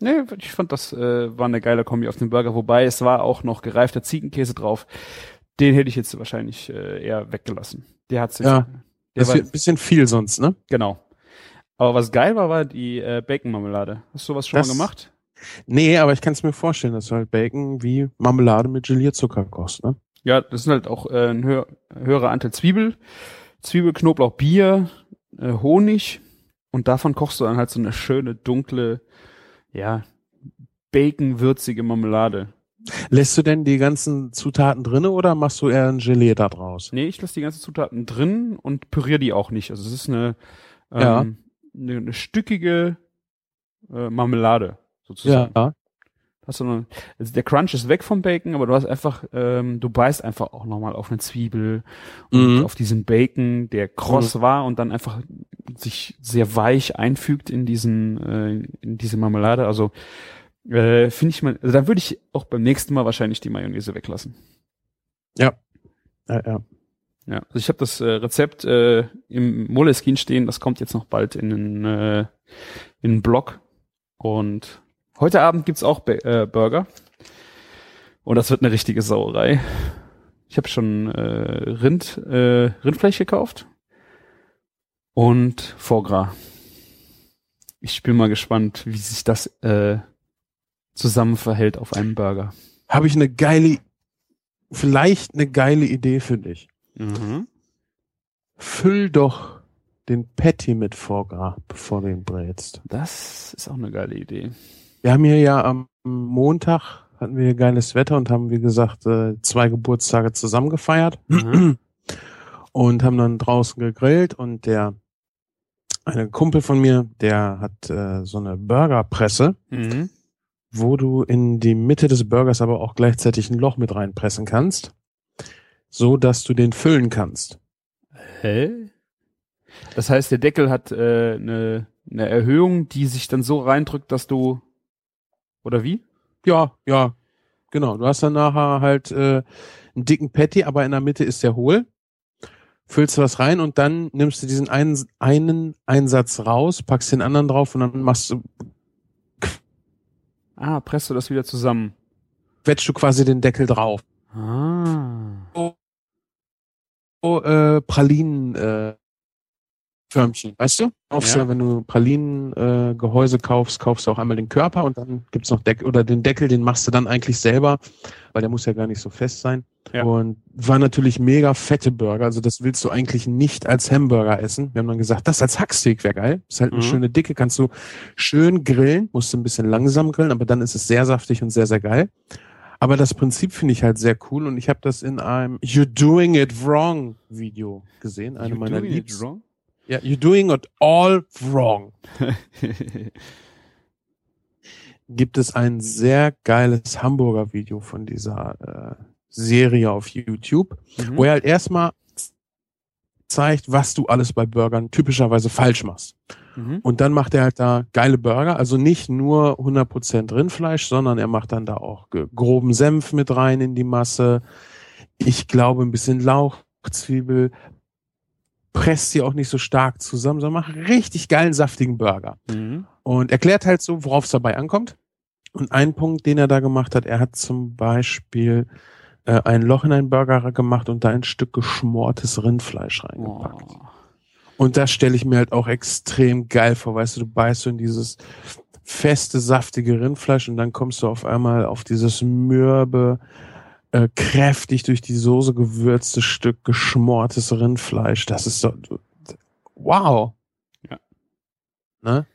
Nee, ich fand das äh, war eine geile Kombi auf dem Burger, wobei es war auch noch gereifter Ziegenkäse drauf. Den hätte ich jetzt wahrscheinlich äh, eher weggelassen. Der hat's jetzt, Ja, der Das war, wird ein bisschen viel sonst, ne? genau. Aber was geil war, war die äh, Bacon-Marmelade. Hast du was schon Das- mal gemacht? Nee, aber ich kann es mir vorstellen, dass du halt Bacon wie Marmelade mit Gelierzucker kochst, ne? Ja, das sind halt auch äh, ein höher, höherer Anteil Zwiebel, Zwiebel, Knoblauch, Bier, äh, Honig und davon kochst du dann halt so eine schöne dunkle, ja, baconwürzige Marmelade. Lässt du denn die ganzen Zutaten drinne oder machst du eher ein Gelee da draus? Nee, ich lasse die ganzen Zutaten drin und püriere die auch nicht. Also es ist eine, ähm, Ja. eine, eine stückige äh, Marmelade sozusagen. Ja. Hast du noch, also der Crunch ist weg vom Bacon, aber du hast einfach, ähm, du beißt einfach auch nochmal auf eine Zwiebel und Mhm. auf diesen Bacon, der kross war und dann einfach sich sehr weich einfügt in diesen, äh, in diese Marmelade. Also äh, finde ich mal, also da würde ich auch beim nächsten Mal wahrscheinlich die Mayonnaise weglassen. Ja, ja. Ja, also ich habe das äh, Rezept äh, im Moleskine stehen, das kommt jetzt noch bald in den, äh, in den Blog. Und heute Abend gibt's auch Ba- äh, Burger. Und das wird eine richtige Sauerei. Ich habe schon äh, Rind, äh, Rindfleisch gekauft und Foie Gras. Ich bin mal gespannt, wie sich das äh, zusammen verhält auf einem Burger. Habe ich eine geile, vielleicht eine geile Idee für dich. Mhm. Füll doch den Patty mit Foie Gras, bevor du ihn brätst. Das ist auch eine geile Idee. Wir haben hier ja am Montag hatten wir geiles Wetter und haben, wie gesagt, äh, zwei Geburtstage zusammen gefeiert Mhm. und haben dann draußen gegrillt und der eine Kumpel von mir, der hat äh, so eine Burgerpresse, Mhm. wo du in die Mitte des Burgers aber auch gleichzeitig ein Loch mit reinpressen kannst, so dass du den füllen kannst. Hä? Das heißt, der Deckel hat äh, eine, eine Erhöhung, die sich dann so reindrückt, dass du oder wie? Ja, ja, genau. Du hast dann nachher halt äh, einen dicken Patty, aber in der Mitte ist der hohl. Füllst was rein und dann nimmst du diesen einen, einen Einsatz raus, packst den anderen drauf und dann machst du, Ah, presst du das wieder zusammen. quetschst du quasi den Deckel drauf. Ah. So, äh, Pralinen, äh, Förmchen, weißt du? Kaufst Ja. wenn du Pralinen äh, kaufst, kaufst du auch einmal den Körper und dann gibt's noch Deckel oder den Deckel, den machst du dann eigentlich selber, weil der muss ja gar nicht so fest sein. Ja. Und war natürlich mega fette Burger, also das willst du eigentlich nicht als Hamburger essen. Wir haben dann gesagt, das als Hacksteak wäre geil. Ist halt eine Mhm. schöne Dicke, kannst du schön grillen, musst du ein bisschen langsam grillen, aber dann ist es sehr saftig und sehr, sehr geil. Aber das Prinzip finde ich halt sehr cool und ich habe das in einem You're Doing It Wrong Video gesehen, eine You meiner doing it Liebs. wrong? Ja, You're Doing It All Wrong. Gibt es ein sehr geiles Hamburger Video von dieser äh, Serie auf YouTube, Mhm. wo er halt erstmal zeigt, was du alles bei Burgern typischerweise falsch machst. Mhm. Und dann macht er halt da geile Burger, also nicht nur 100% Rindfleisch, sondern er macht dann da auch groben Senf mit rein in die Masse. Ich glaube ein bisschen Lauch, Zwiebel, presst sie auch nicht so stark zusammen, sondern macht richtig geilen, saftigen Burger. Mhm. Und erklärt halt so, worauf es dabei ankommt. Und ein Punkt, den er da gemacht hat, er hat zum Beispiel äh, ein Loch in einen Burger gemacht und da ein Stück geschmortes Rindfleisch reingepackt. Oh. Und das stelle ich mir halt auch extrem geil vor, weißt du, du beißt so in dieses feste, saftige Rindfleisch und dann kommst du auf einmal auf dieses mürbe, äh, kräftig durch die Soße gewürzte Stück geschmortes Rindfleisch. Das ist so, wow. Ja. Ne?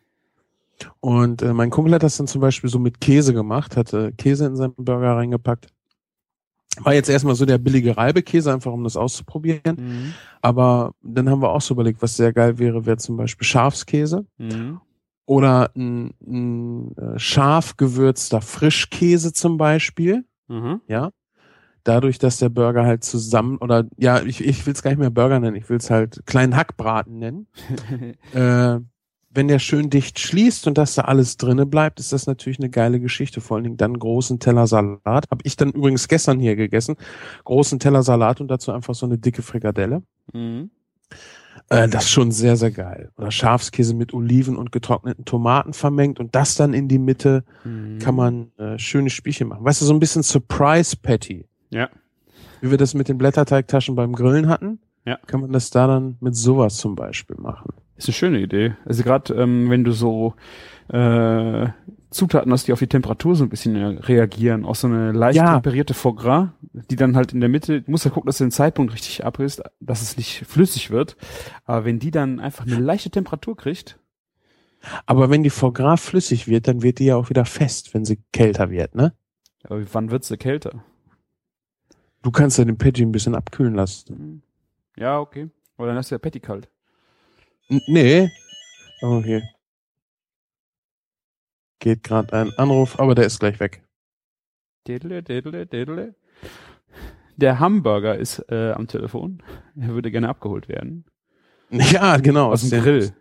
Und äh, mein Kumpel hat das dann zum Beispiel so mit Käse gemacht, hatte Käse in seinen Burger reingepackt. War jetzt erstmal so der billige Reibekäse, einfach um das auszuprobieren. Mhm. Aber dann haben wir auch so überlegt, was sehr geil wäre, wäre zum Beispiel Schafskäse Mhm. oder ein, ein äh, scharf gewürzter Frischkäse zum Beispiel. Mhm. Ja. Dadurch, dass der Burger halt zusammen oder ja, ich, ich will es gar nicht mehr Burger nennen, ich will es halt kleinen Hackbraten nennen. äh, wenn der schön dicht schließt und dass da alles drinne bleibt, ist das natürlich eine geile Geschichte. Vor allen Dingen dann großen Teller Salat. Habe ich dann übrigens gestern hier gegessen. Großen Teller Salat und dazu einfach so eine dicke Frikadelle. Mhm. Äh, das ist schon sehr, sehr geil. Oder Schafskäse mit Oliven und getrockneten Tomaten vermengt und das dann in die Mitte Mhm. kann man äh, schöne Spielchen machen. Weißt du, so ein bisschen Surprise Patty. Ja. Wie wir das mit den Blätterteigtaschen beim Grillen hatten, Ja. kann man das da dann mit sowas zum Beispiel machen. Ist eine schöne Idee. Also gerade ähm, wenn du so äh, Zutaten hast, die auf die Temperatur so ein bisschen äh, reagieren, auch so eine leicht Ja. temperierte Foie Gras, die dann halt in der Mitte, du musst ja gucken, dass du den Zeitpunkt richtig abriss, dass es nicht flüssig wird. Aber wenn die dann einfach eine leichte Temperatur kriegt, Aber wenn die Foie Gras flüssig wird, dann wird die ja auch wieder fest, wenn sie kälter wird, ne? aber wann wird sie kälter? Du kannst ja den Patty ein bisschen abkühlen lassen. Hm. Ja, okay. Aber dann ist der Patty kalt. N nee. Okay. Geht gerade ein Anruf, aber der ist gleich weg. Dädele, dädele, dädele. Der Hamburger ist äh, am Telefon. Er würde gerne abgeholt werden. Ja, genau. Aus dem dem- Grill.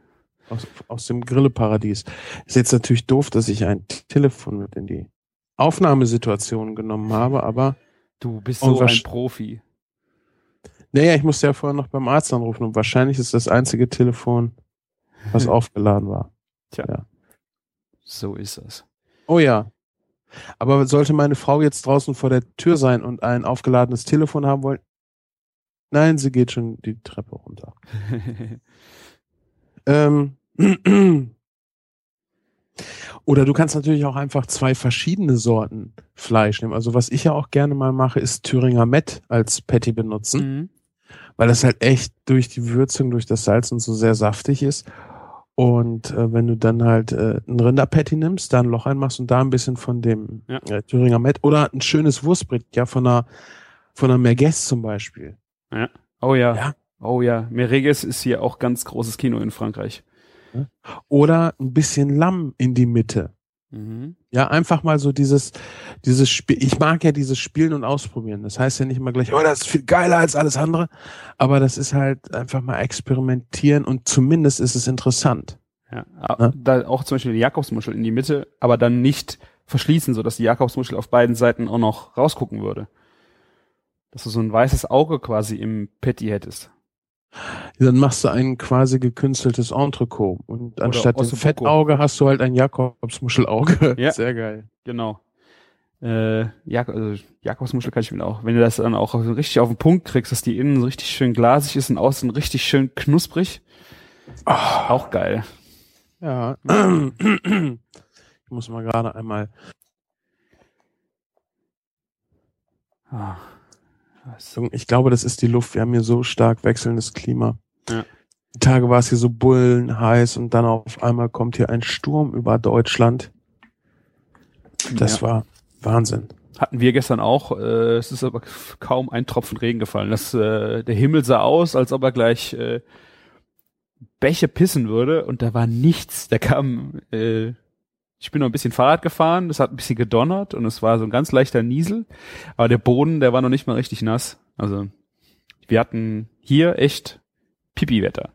Aus, aus dem Grilleparadies. Ist jetzt natürlich doof, dass ich ein Telefon mit in die Aufnahmesituation genommen habe, aber Du bist Und so ein Profi. naja, ich musste ja vorher noch beim Arzt anrufen und wahrscheinlich ist das einzige Telefon, was aufgeladen war. So ist das. Oh ja. Aber sollte meine Frau jetzt draußen vor der Tür sein und ein aufgeladenes Telefon haben wollen? Nein, sie geht schon die Treppe runter. Ähm, oder du kannst natürlich auch einfach zwei verschiedene Sorten Fleisch nehmen. Also was ich ja auch gerne mal mache, ist Thüringer Met als Patty benutzen, mhm. weil das halt echt durch die Würzung, durch das Salz und so sehr saftig ist. Und äh, wenn du dann halt äh, ein Rinderpatty nimmst, da ein Loch einmachst und da ein bisschen von dem Ja. äh, Thüringer Met oder ein schönes Wurstbrett, ja, von einer von einer Merguez zum Beispiel. Oh ja. Ja. Oh ja. Mereges ist hier auch ganz großes Kino in Frankreich. Oder ein bisschen Lamm in die Mitte. Mhm. Ja, einfach mal so dieses, dieses Spiel. Ich mag ja dieses Spielen und Ausprobieren. Das heißt ja nicht immer gleich, oh, das ist viel geiler als alles andere. Aber das ist halt einfach mal experimentieren und zumindest ist es interessant. Ja. Ja. Da auch zum Beispiel die Jakobsmuschel in die Mitte, aber dann nicht verschließen, so dass die Jakobsmuschel auf beiden Seiten auch noch rausgucken würde. Dass du so ein weißes Auge quasi im Patty hättest. Dann machst du ein quasi gekünsteltes Entrecot und anstatt dem. Fettauge hast du halt ein Jakobsmuschelauge. Ja. Sehr geil. Genau. Äh, Jak also Jakobsmuschel kann ich mir auch, wenn du das dann auch richtig auf den Punkt kriegst, dass die innen so richtig schön glasig ist und außen richtig schön knusprig. Ah, Auch geil. ja. Ich muss mal gerade einmal. Ah. Ich glaube, das ist die Luft. Wir haben hier so stark wechselndes Klima. Ja. Die Tage war es hier so bullenheiß und dann auf einmal kommt hier ein Sturm über Deutschland. Das ja. war Wahnsinn. Hatten wir gestern auch. Äh, es ist aber kaum ein Tropfen Regen gefallen. Das, äh, der Himmel sah aus, als ob er gleich äh, Bäche pissen würde und da war nichts. Da kam, äh, ich bin noch ein bisschen Fahrrad gefahren, es hat ein bisschen gedonnert und es war so ein ganz leichter Niesel, aber der Boden, der war noch nicht mal richtig nass. Also wir hatten hier echt Pipi-Wetter.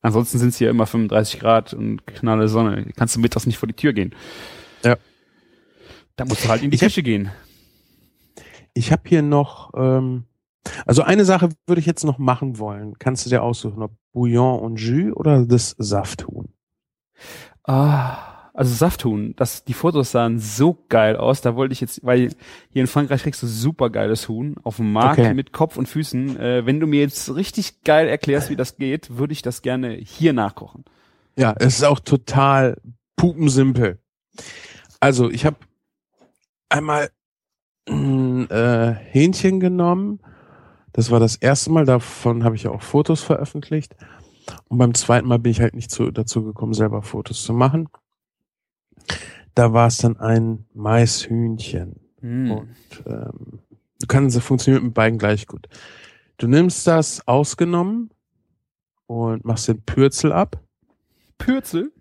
Ansonsten sind es hier immer 35 Grad und knalle Sonne. Kannst du mittags nicht vor die Tür gehen. Ja. Da musst du halt in die Ich hab- Küche gehen. Ich habe hier noch, ähm, also eine Sache würde ich jetzt noch machen wollen. Kannst du dir aussuchen, ob Bouillon und Jus oder das Safthuhn? Ah, also Safthuhn, das, die Fotos sahen so geil aus. Da wollte ich jetzt, weil hier in Frankreich kriegst du super geiles Huhn auf dem Markt Okay. mit Kopf und Füßen. Äh, wenn du mir jetzt richtig geil erklärst, wie das geht, würde ich das gerne hier nachkochen. Ja, es ist auch total pupensimpel. Also ich habe einmal ein äh, Hähnchen genommen. Das war das erste Mal, davon habe ich ja auch Fotos veröffentlicht. Und beim zweiten Mal bin ich halt nicht zu, dazu gekommen, selber Fotos zu machen. Da war es dann ein Maishühnchen. Hm. Und ähm, du kannst, das funktioniert mit beiden gleich gut. Du nimmst das ausgenommen und machst den Pürzel ab. Pürzel?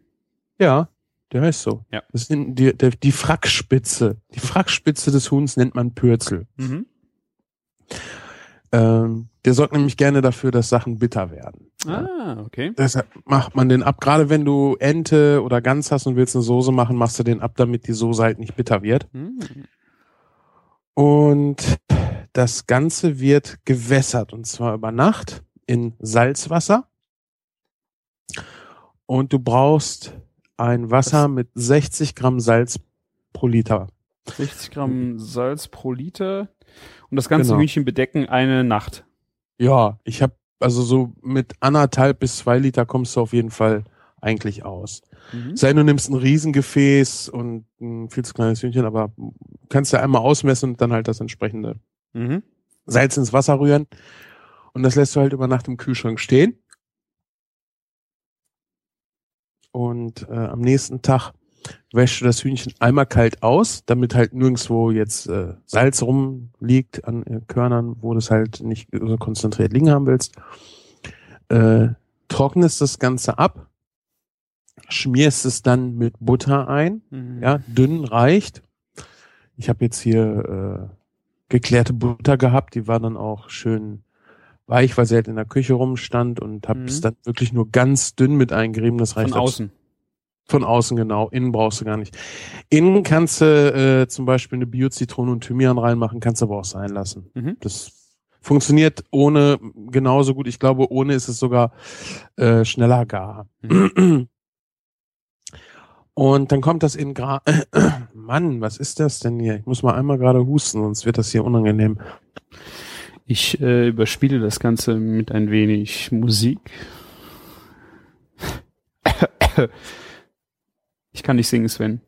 Ja, der heißt so. Ja. Das ist die, die, die Frackspitze. Die Frackspitze des Huhns nennt man Pürzel. Mhm. Ähm, der sorgt nämlich gerne dafür, dass Sachen bitter werden. Ah, okay. Deshalb macht man den ab. Gerade wenn du Ente oder Gans hast und willst eine Soße machen, machst du den ab, damit die Soße halt nicht bitter wird. Hm. Und das Ganze wird gewässert und zwar über Nacht in Salzwasser. Und du brauchst ein Wasser mit 60 Gramm Salz pro Liter. 60 Gramm Salz pro Liter und das ganze Genau. Hühnchen bedecken eine Nacht. Ja, ich habe also so mit anderthalb bis zwei Liter kommst du auf jeden Fall eigentlich aus. Mhm. Sei du nimmst ein Riesengefäß und ein viel zu kleines Hühnchen, aber kannst du einmal ausmessen und dann halt das entsprechende Mhm. Salz ins Wasser rühren. Und das lässt du halt über Nacht im Kühlschrank stehen. Und äh, am nächsten Tag wäschst du das Hühnchen einmal kalt aus, damit halt nirgendwo jetzt äh, Salz rumliegt an äh, Körnern, wo du es halt nicht so konzentriert liegen haben willst. Äh, trocknest das Ganze ab, schmierst es dann mit Butter ein, Mhm. ja, dünn reicht. Ich habe jetzt hier äh, geklärte Butter gehabt, die war dann auch schön weich, weil sie halt in der Küche rumstand und habe Mhm. es dann wirklich nur ganz dünn mit eingerieben. Das reicht Von außen. Von außen, genau. Innen brauchst du gar nicht. Innen kannst du äh, zum Beispiel eine Bio-Zitrone und Thymian reinmachen, kannst du aber auch sein lassen. Mhm. Das funktioniert ohne genauso gut. Ich glaube, ohne ist es sogar äh, schneller gar. Mhm. Und dann kommt das in Gra Mann, was ist das denn hier? Ich muss mal einmal gerade husten, sonst wird das hier unangenehm. Ich äh, überspiele das Ganze mit ein wenig Musik. Ich kann nicht singen, Sven.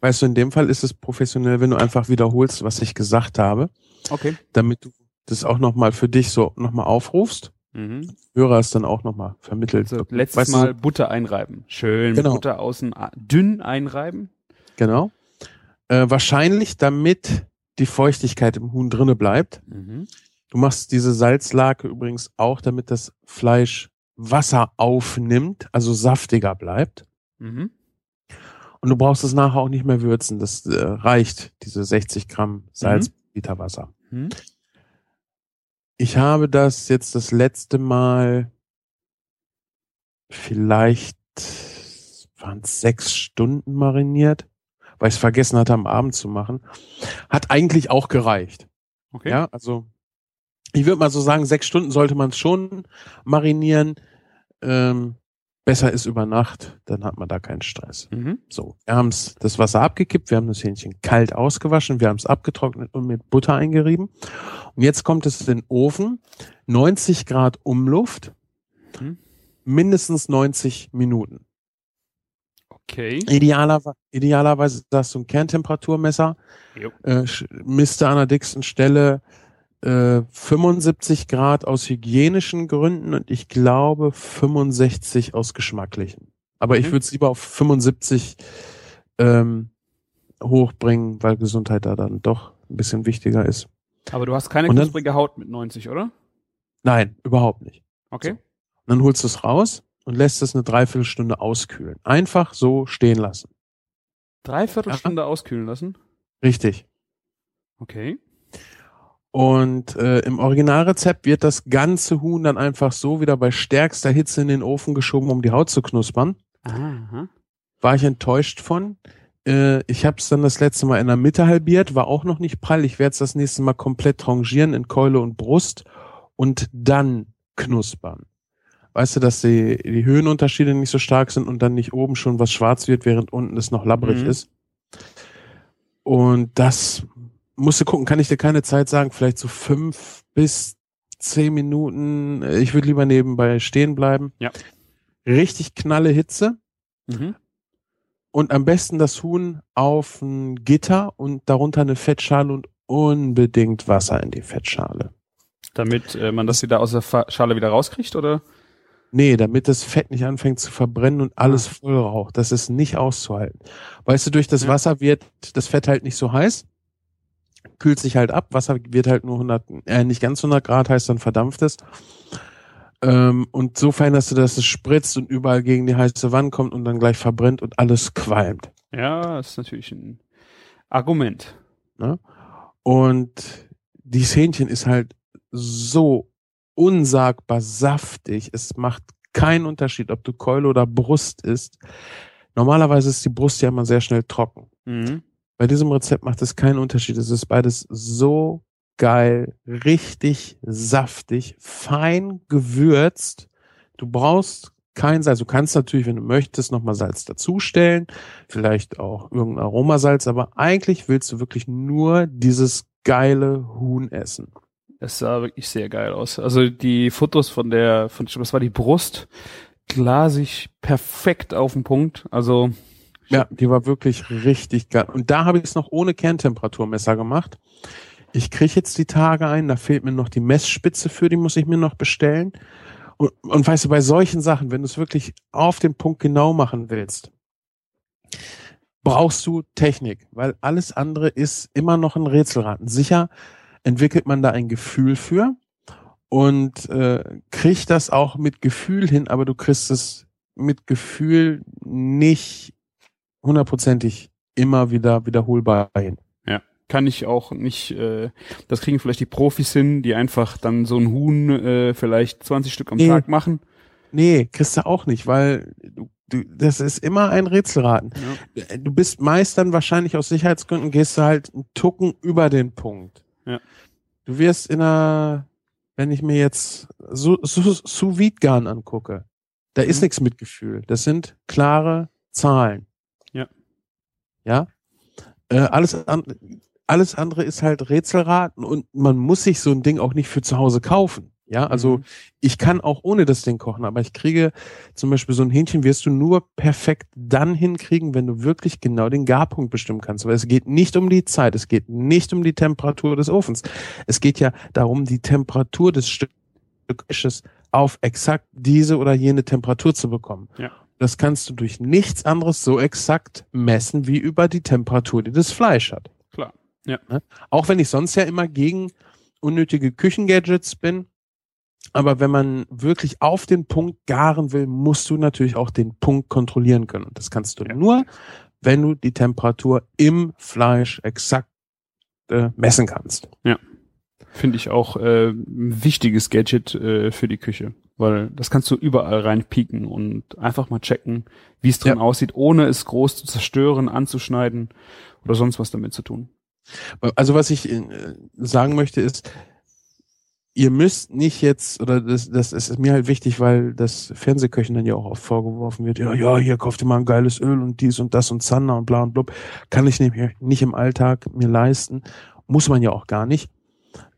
Weißt du, in dem Fall ist es professionell, wenn du einfach wiederholst, was ich gesagt habe, Okay. damit du das auch nochmal für dich so nochmal aufrufst. Mhm. Hörer es dann auch nochmal vermittelt. Also letztes Weißt du, Mal Butter einreiben. Schön Genau. Butter außen dünn einreiben. Genau. Äh, wahrscheinlich, damit die Feuchtigkeit im Huhn drinne bleibt. Mhm. Du machst diese Salzlake übrigens auch, damit das Fleisch Wasser aufnimmt, also saftiger bleibt. Mhm. Und du brauchst es nachher auch nicht mehr würzen. Das äh, reicht, diese 60 Gramm Salz pro Liter Wasser. Mhm. Ich habe das jetzt das letzte Mal vielleicht waren es sechs Stunden mariniert, weil ich es vergessen hatte, am Abend zu machen. Hat eigentlich auch gereicht. Okay. Ja, also ich würde mal so sagen, sechs Stunden sollte man es schon marinieren. Ähm, besser ist über Nacht, dann hat man da keinen Stress. Mhm. So, wir haben das Wasser abgekippt, wir haben das Hähnchen kalt ausgewaschen, wir haben es abgetrocknet und mit Butter eingerieben. Und jetzt kommt es in den Ofen, 90 Grad Umluft, Mhm. mindestens 90 Minuten. Okay. Idealerweise, idealerweise hast du ein Kerntemperaturmesser, äh, misste an der dicksten Stelle äh, 75 Grad aus hygienischen Gründen und ich glaube 65 aus geschmacklichen. Aber ich Mhm. würde es lieber auf 75 ähm, hochbringen, weil Gesundheit da dann doch ein bisschen wichtiger ist. Aber du hast keine knusprige Haut mit 90, oder? Nein, überhaupt nicht. Okay. Und dann holst du es raus und lässt es eine Dreiviertelstunde auskühlen. Einfach so stehen lassen. Dreiviertel Ja. Auskühlen lassen. Richtig. Okay. Und äh, im Originalrezept wird das ganze Huhn dann einfach so wieder bei stärkster Hitze in den Ofen geschoben, um die Haut zu knuspern. Aha. War ich enttäuscht von. Äh, ich habe es dann das letzte Mal in der Mitte halbiert, war auch noch nicht prall. Ich werde es das nächste Mal komplett rangieren in Keule und Brust und dann knuspern. Weißt du, dass die, die Höhenunterschiede nicht so stark sind und dann nicht oben schon was schwarz wird, während unten es noch labbrig Mhm. ist. Und das musst du gucken, kann ich dir keine Zeit sagen, vielleicht so fünf bis zehn Minuten. Ich würde lieber nebenbei stehen bleiben. Ja. Richtig knalle Hitze Mhm. und am besten das Huhn auf ein Gitter und darunter eine Fettschale und unbedingt Wasser in die Fettschale. Damit äh, man das wieder aus der Fa Schale wieder rauskriegt, oder? Nee, damit das Fett nicht anfängt zu verbrennen und alles voll raucht. Das ist nicht auszuhalten. Weißt du, durch das. Wasser wird das Fett halt nicht so heiß, kühlt sich halt ab. Wasser wird halt nur 100, äh, nicht ganz 100 Grad heiß, dann verdampft es. Ähm, und so verhinderst du, dass es spritzt und überall gegen die heiße Wand kommt und dann gleich verbrennt und alles qualmt. Ja, das ist natürlich ein Argument. Und dieses Hähnchen ist halt so unsagbar saftig. Es macht keinen Unterschied, ob du Keule oder Brust isst. Normalerweise ist die Brust ja immer sehr schnell trocken. Mhm. Bei diesem Rezept macht es keinen Unterschied. Es ist beides so geil, richtig saftig, fein gewürzt. Du brauchst kein Salz. Du kannst natürlich, wenn du möchtest, nochmal Salz dazustellen. Vielleicht auch irgendein Aromasalz, aber eigentlich willst du wirklich nur dieses geile Huhn essen. Es sah wirklich sehr geil aus. Also die Fotos von der, von, das war die Brust, glasig, perfekt auf den Punkt. Also Ja, die war wirklich richtig geil. Und da habe ich es noch ohne Kerntemperaturmesser gemacht. Ich kriege jetzt die Tage ein, da fehlt mir noch die Messspitze für, die muss ich mir noch bestellen. Und, und weißt du, bei solchen Sachen, wenn du es wirklich auf den Punkt genau machen willst, brauchst du Technik, weil alles andere ist immer noch ein Rätselraten. Sicher entwickelt man da ein Gefühl für und äh, kriegt das auch mit Gefühl hin, aber du kriegst es mit Gefühl nicht hundertprozentig immer wieder wiederholbar hin. kann ich auch nicht, äh, das kriegen vielleicht die Profis hin, die einfach dann so ein Huhn äh, vielleicht 20 Stück am Nee. Tag machen. Nee, kriegst du auch nicht, weil du, du, das ist immer ein Rätselraten. Ja. Du bist meist dann wahrscheinlich aus Sicherheitsgründen, gehst du halt einen Tucken über den Punkt. Ja. Du wirst in einer, wenn ich mir jetzt so, so, sous vide garn angucke, da ist Mhm. nichts mit Gefühl. Das sind klare Zahlen. Ja. Äh, alles, an, alles andere ist halt Rätselraten und man muss sich so ein Ding auch nicht für zu Hause kaufen. Ja, also Mhm. ich kann auch ohne das Ding kochen, aber ich kriege zum Beispiel so ein Hähnchen wirst du nur perfekt dann hinkriegen, wenn du wirklich genau den Garpunkt bestimmen kannst. Weil es geht nicht um die Zeit, es geht nicht um die Temperatur des Ofens. Es geht ja darum, die Temperatur des Stückes auf exakt diese oder jene Temperatur zu bekommen. Ja. Das kannst du durch nichts anderes so exakt messen wie über die Temperatur, die das Fleisch hat. Klar. Auch wenn ich sonst ja immer gegen unnötige Küchengadgets bin. Aber wenn man wirklich auf den Punkt garen will, musst du natürlich auch den Punkt kontrollieren können. Und das kannst du Ja. nur, wenn du die Temperatur im Fleisch exakt äh, messen kannst. Finde ich auch äh, ein wichtiges Gadget äh, für die Küche. Weil das kannst du überall reinpieken und einfach mal checken, wie es drin Ja. aussieht, ohne es groß zu zerstören, anzuschneiden oder sonst was damit zu tun. Also was ich äh, sagen möchte ist, ihr müsst nicht jetzt, oder das, das ist mir halt wichtig, weil das Fernsehköchen dann ja auch oft vorgeworfen wird, ja, ja, hier kauft ihr mal ein geiles Öl und dies und das und Zander und bla und blub. Kann ich nämlich nicht im Alltag mir leisten. Muss man ja auch gar nicht.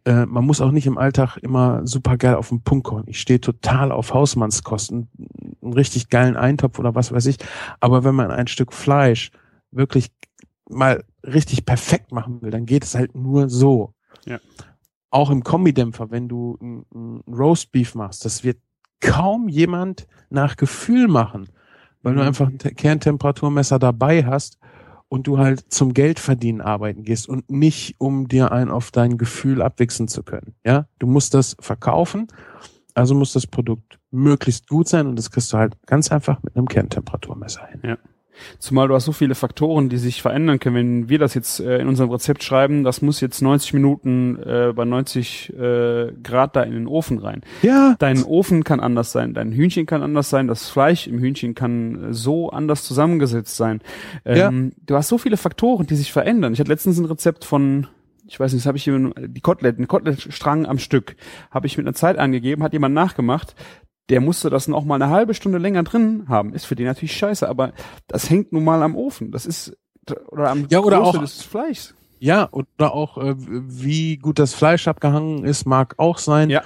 Äh, man muss auch nicht im Alltag immer super geil auf den Punkt kochen. Ich stehe total auf Hausmannskosten, einen richtig geilen Eintopf oder was weiß ich. Aber wenn man ein Stück Fleisch wirklich mal richtig perfekt machen will, dann geht es halt nur so. Ja. Auch im Kombidämpfer, wenn du ein, ein Roastbeef machst, das wird kaum jemand nach Gefühl machen, weil du Mhm. einfach ein Te- Kerntemperaturmesser dabei hast und du halt zum Geldverdienen arbeiten gehst und nicht, um dir ein auf dein Gefühl abwichsen zu können. Ja, du musst das verkaufen, also muss das Produkt möglichst gut sein und das kriegst du halt ganz einfach mit einem Kerntemperaturmesser hin. Zumal du hast so viele Faktoren, die sich verändern können. Wenn wir das jetzt äh, in unserem Rezept schreiben, das muss jetzt 90 Minuten äh, bei 90 äh, Grad da in den Ofen rein. Ja. Dein Ofen kann anders sein, dein Hühnchen kann anders sein, das Fleisch im Hühnchen kann äh, so anders zusammengesetzt sein. Ähm, Du hast so viele Faktoren, die sich verändern. Ich hatte letztens ein Rezept von ich weiß nicht, das habe ich hier die Koteletten, Koteletstrang am Stück, habe ich mit einer Zeit angegeben, hat jemand nachgemacht der musste das noch mal eine halbe Stunde länger drin haben. Ist für den natürlich scheiße, aber das hängt nun mal am Ofen. Das ist oder am ja, oder auch, des Fleischs. Ja, oder auch äh, wie gut das Fleisch abgehangen ist, mag auch sein. Ja.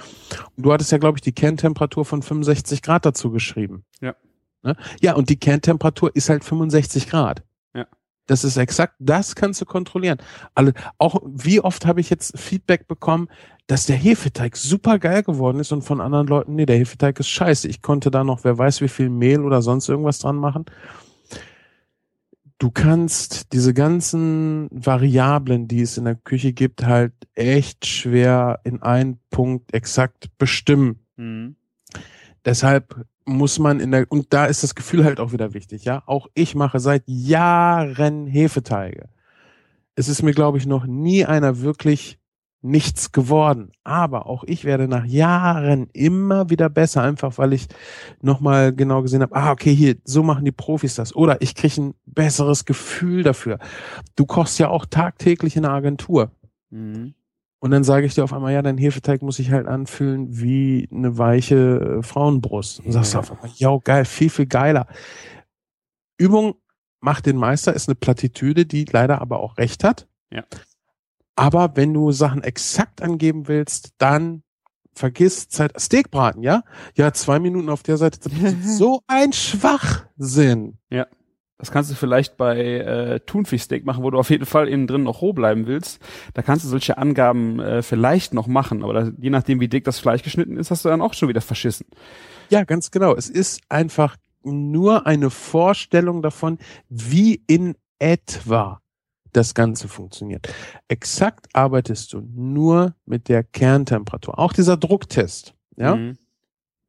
Und du hattest ja, glaube ich, die Kerntemperatur von 65 Grad dazu geschrieben. Ja. Ne? Ja, und die Kerntemperatur ist halt 65 Grad. Das ist exakt, das kannst du kontrollieren. Alle, auch wie oft habe ich jetzt Feedback bekommen, dass der Hefeteig super geil geworden ist und von anderen Leuten, nee, der Hefeteig ist scheiße. Ich konnte da noch, wer weiß wie viel Mehl oder sonst irgendwas dran machen. Du kannst diese ganzen Variablen, die es in der Küche gibt, halt echt schwer in einen Punkt exakt bestimmen. Mhm. Deshalb muss man in der, und da ist das Gefühl halt auch wieder wichtig, ja. Auch ich mache seit Jahren Hefeteige. Es ist mir, glaube ich, noch nie einer wirklich nichts geworden. Aber auch ich werde nach Jahren immer wieder besser, einfach weil ich nochmal genau gesehen habe, ah, okay, hier, so machen die Profis das. Oder ich kriege ein besseres Gefühl dafür. Du kochst ja auch tagtäglich in der Agentur. Mhm. Und dann sage ich dir auf einmal, ja, dein Hefeteig muss sich halt anfühlen wie eine weiche äh, Frauenbrust. Und sagst ja. du auf einmal, ja, geil, viel, viel geiler. Übung macht den Meister ist eine Plattitüde, die leider aber auch recht hat. Ja. Aber wenn du Sachen exakt angeben willst, dann vergiss Zeit. Steakbraten, ja? Ja, zwei Minuten auf der Seite. so ein Schwachsinn. Ja. Das kannst du vielleicht bei äh, Thunfischsteak machen, wo du auf jeden Fall innen drin noch roh bleiben willst. Da kannst du solche Angaben äh, vielleicht noch machen, aber da, je nachdem, wie dick das Fleisch geschnitten ist, hast du dann auch schon wieder verschissen. Ja, ganz genau. Es ist einfach nur eine Vorstellung davon, wie in etwa das Ganze funktioniert. Exakt arbeitest du nur mit der Kerntemperatur. Auch dieser Drucktest, ja, mhm.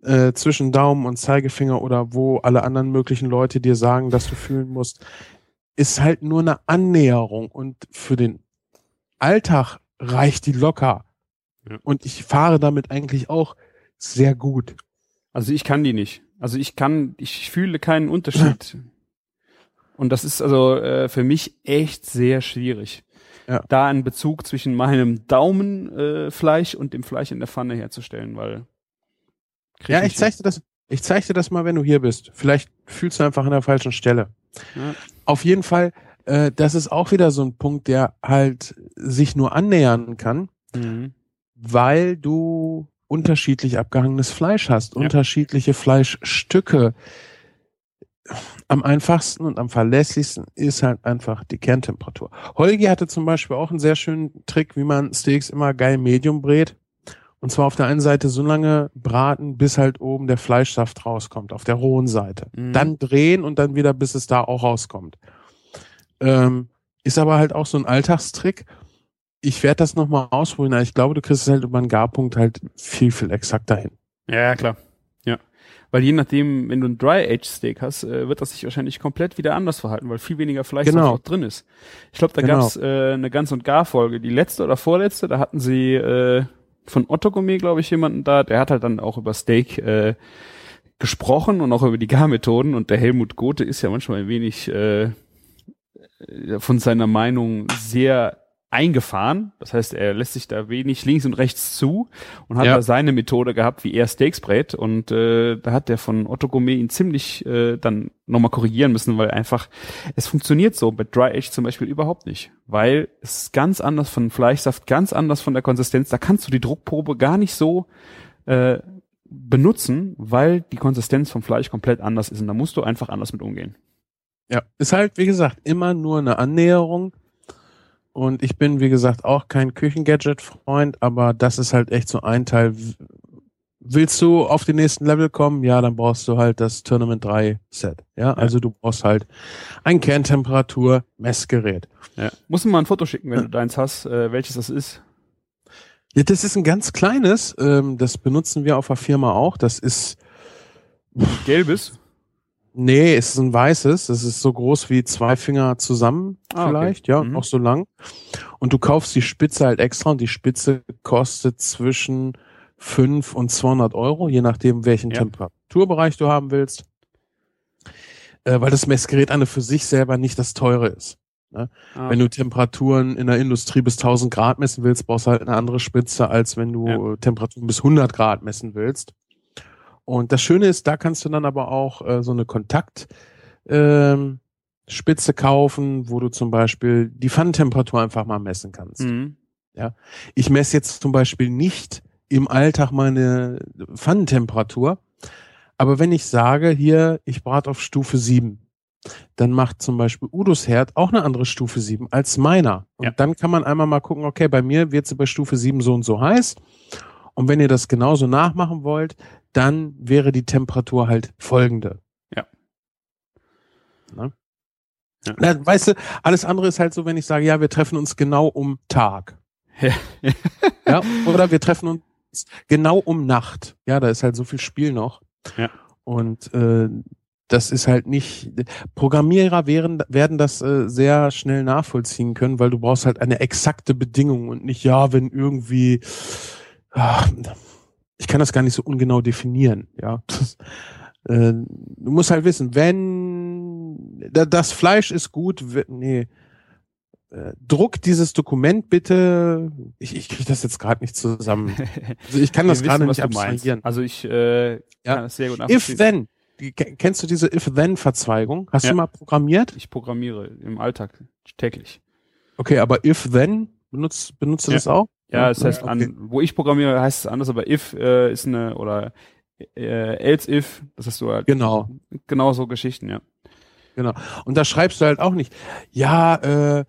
Äh, zwischen Daumen und Zeigefinger oder wo alle anderen möglichen Leute dir sagen, dass du fühlen musst, ist halt nur eine Annäherung und für den Alltag reicht die locker. Ja. Und ich fahre damit eigentlich auch sehr gut. Also ich kann die nicht. Also ich kann, ich fühle keinen Unterschied. Und das ist also äh, für mich echt sehr schwierig. Ja. Da einen Bezug zwischen meinem Daumenfleisch äh, und dem Fleisch in der Pfanne herzustellen, weil. Ja, ich zeig dir das, ich zeig dir das mal, wenn du hier bist. Vielleicht fühlst du einfach an der falschen Stelle. Ja. Auf jeden Fall, äh, das ist auch wieder so ein Punkt, der halt sich nur annähern kann, mhm. weil du unterschiedlich abgehangenes Fleisch hast, ja. unterschiedliche Fleischstücke am einfachsten und am verlässlichsten ist halt einfach die Kerntemperatur. Holgi hatte zum Beispiel auch einen sehr schönen Trick, wie man Steaks immer geil medium brät. Und zwar auf der einen Seite so lange braten, bis halt oben der Fleischsaft rauskommt, auf der rohen Seite. Mhm. Dann drehen und dann wieder, bis es da auch rauskommt. Ähm, ist aber halt auch so ein Alltagstrick. Ich werde das nochmal ausprobieren, ich glaube, du kriegst es halt über einen Garpunkt halt viel, viel exakter hin. Ja, klar. Weil je nachdem, wenn du ein Dry-Age-Steak hast, äh, wird das sich wahrscheinlich komplett wieder anders verhalten, weil viel weniger Fleisch genau. drin ist. Ich glaube, da genau. gab's äh, eine Ganz- und Gar-Folge, die letzte oder vorletzte, da hatten sie äh, von Otto Gourmet, glaube ich, jemanden da, der hat halt dann auch über Steak äh, gesprochen und auch über die Garmethoden. Und der Helmut Gothe ist ja manchmal ein wenig äh, von seiner Meinung sehr eingefahren. Das heißt, er lässt sich da wenig links und rechts zu und hat ja. da seine Methode gehabt, wie er Steaks brät. Und äh, da hat der von Otto Gourmet ihn ziemlich äh, dann nochmal korrigieren müssen, weil einfach es funktioniert so bei Dry Age zum Beispiel überhaupt nicht, weil es ist ganz anders von Fleischsaft, ganz anders von der Konsistenz. Da kannst du die Druckprobe gar nicht so äh, benutzen, weil die Konsistenz vom Fleisch komplett anders ist und da musst du einfach anders mit umgehen. Ja, ist halt, wie gesagt, immer nur eine Annäherung und ich bin, wie gesagt, auch kein Küchengadget-Freund, aber das ist halt echt so ein Teil. Willst du auf den nächsten Level kommen? Ja, dann brauchst du halt das Tournament 3 Set. Ja, also du brauchst halt ein Kerntemperatur-Messgerät. Ja. Muss man mal ein Foto schicken, wenn du deins hast, äh, welches das ist. Ja, das ist ein ganz kleines. Ähm, das benutzen wir auf der Firma auch. Das ist gelbes. Nee, es ist ein weißes. Es ist so groß wie zwei Finger zusammen Ah, vielleicht, okay. ja, Mhm. auch so lang. Und du kaufst die Spitze halt extra und die Spitze kostet zwischen 5 und 200 Euro, je nachdem, welchen Ja. Temperaturbereich du haben willst. Äh, weil das Messgerät an für sich selber nicht das teure ist. Ah, Wenn du Temperaturen in der Industrie bis 1000 Grad messen willst, brauchst du halt eine andere Spitze, als wenn du Ja. Temperaturen bis 100 Grad messen willst. Und das Schöne ist, da kannst du dann aber auch äh, so eine Kontakt ähm, Spitze kaufen, wo du zum Beispiel die Pfannentemperatur einfach mal messen kannst. Mhm. Ich messe jetzt zum Beispiel nicht im Alltag meine Pfannentemperatur, aber wenn ich sage, hier, ich brate auf Stufe 7, dann macht zum Beispiel Udos Herd auch eine andere Stufe 7 als meiner. Und Ja. dann kann man einmal mal gucken, okay, bei mir wird sie bei Stufe 7 so und so heiß. Und wenn ihr das genauso nachmachen wollt, dann wäre die Temperatur halt folgende. Ja. Ne? Ja. Na, weißt du, alles andere ist halt so, wenn ich sage, ja, wir treffen uns genau um Tag. Ja. ja, oder wir treffen uns genau um Nacht. Ja, da ist halt so viel Spiel noch. Ja. Und äh, das ist halt nicht. Programmierer wären, werden das äh, sehr schnell nachvollziehen können, weil du brauchst halt eine exakte Bedingung und nicht, ja, wenn irgendwie. Ach, ich kann das gar nicht so ungenau definieren, ja. Das, äh, du musst halt wissen, wenn da- das Fleisch ist gut, nee. Äh, druck dieses Dokument bitte. Ich, ich kriege das jetzt gerade nicht zusammen. Also ich kann das gerade nicht abstrahieren. Also ich äh, Ja. kann das sehr gut If then. Kennst du diese If-Then-Verzweigung? Hast Ja. du mal programmiert? Ich programmiere im Alltag täglich. Okay, aber If-Then, benutzt, benutzt du Ja. das auch? Ja, es heißt okay. an, wo ich programmiere, heißt es anders, aber if äh, ist eine oder äh, else if, das hast du halt Genau. genau so Geschichten, ja. Und da schreibst du halt auch nicht, ja, äh,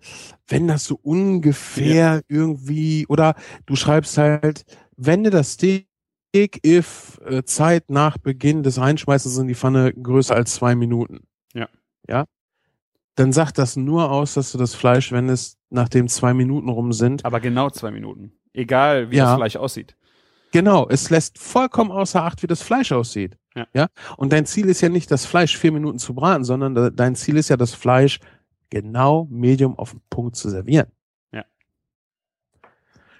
wenn das so ungefähr irgendwie, oder du schreibst halt, wende das Steak if äh, Zeit nach Beginn des Reinschmeißens in die Pfanne größer als zwei Minuten. Ja. Ja. Dann sagt das nur aus, dass du das Fleisch wendest, nachdem zwei Minuten rum sind. Aber genau zwei Minuten. Egal, wie Ja. das Fleisch aussieht. Genau, es lässt vollkommen außer Acht, wie das Fleisch aussieht. Ja. ja. Und dein Ziel ist ja nicht, das Fleisch vier Minuten zu braten, sondern de- dein Ziel ist ja, das Fleisch genau medium auf den Punkt zu servieren. Ja.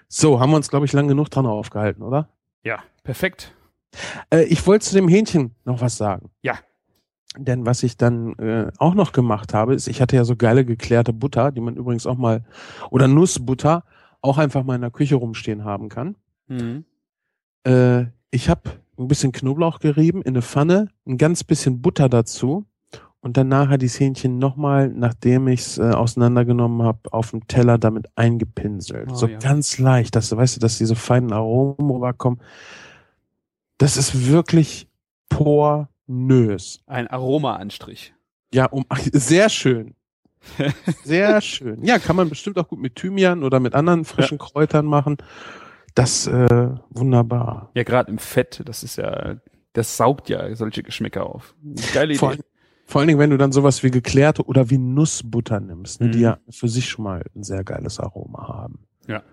So, haben wir uns, glaube ich, lang genug dran aufgehalten, oder? Ja, perfekt. Äh, ich wollte zu dem Hähnchen noch was sagen. Ja. Denn was ich dann äh, auch noch gemacht habe, ist, ich hatte ja so geile geklärte Butter, die man übrigens auch mal, oder Nussbutter, auch einfach mal in der Küche rumstehen haben kann. Mhm. Äh, ich habe ein bisschen Knoblauch gerieben in eine Pfanne, ein ganz bisschen Butter dazu und dann nachher dieses Hähnchen nochmal, nachdem ich es äh, auseinandergenommen habe, auf dem Teller damit eingepinselt. Oh, so ja. ganz leicht, dass du weißt du, dass diese feinen Aromen rüberkommen. Das ist wirklich pornös. Ein Aromaanstrich. Ja, um sehr schön. Sehr schön. Ja, kann man bestimmt auch gut mit Thymian oder mit anderen frischen Kräutern machen. Das äh, wunderbar. Ja, gerade im Fett, das ist ja, das saugt ja solche Geschmäcker auf. Geile Vor, Idee. vor allen Dingen, wenn du dann sowas wie geklärte oder wie Nussbutter nimmst, ne, die Mhm. ja für sich schon mal ein sehr geiles Aroma haben. Ja.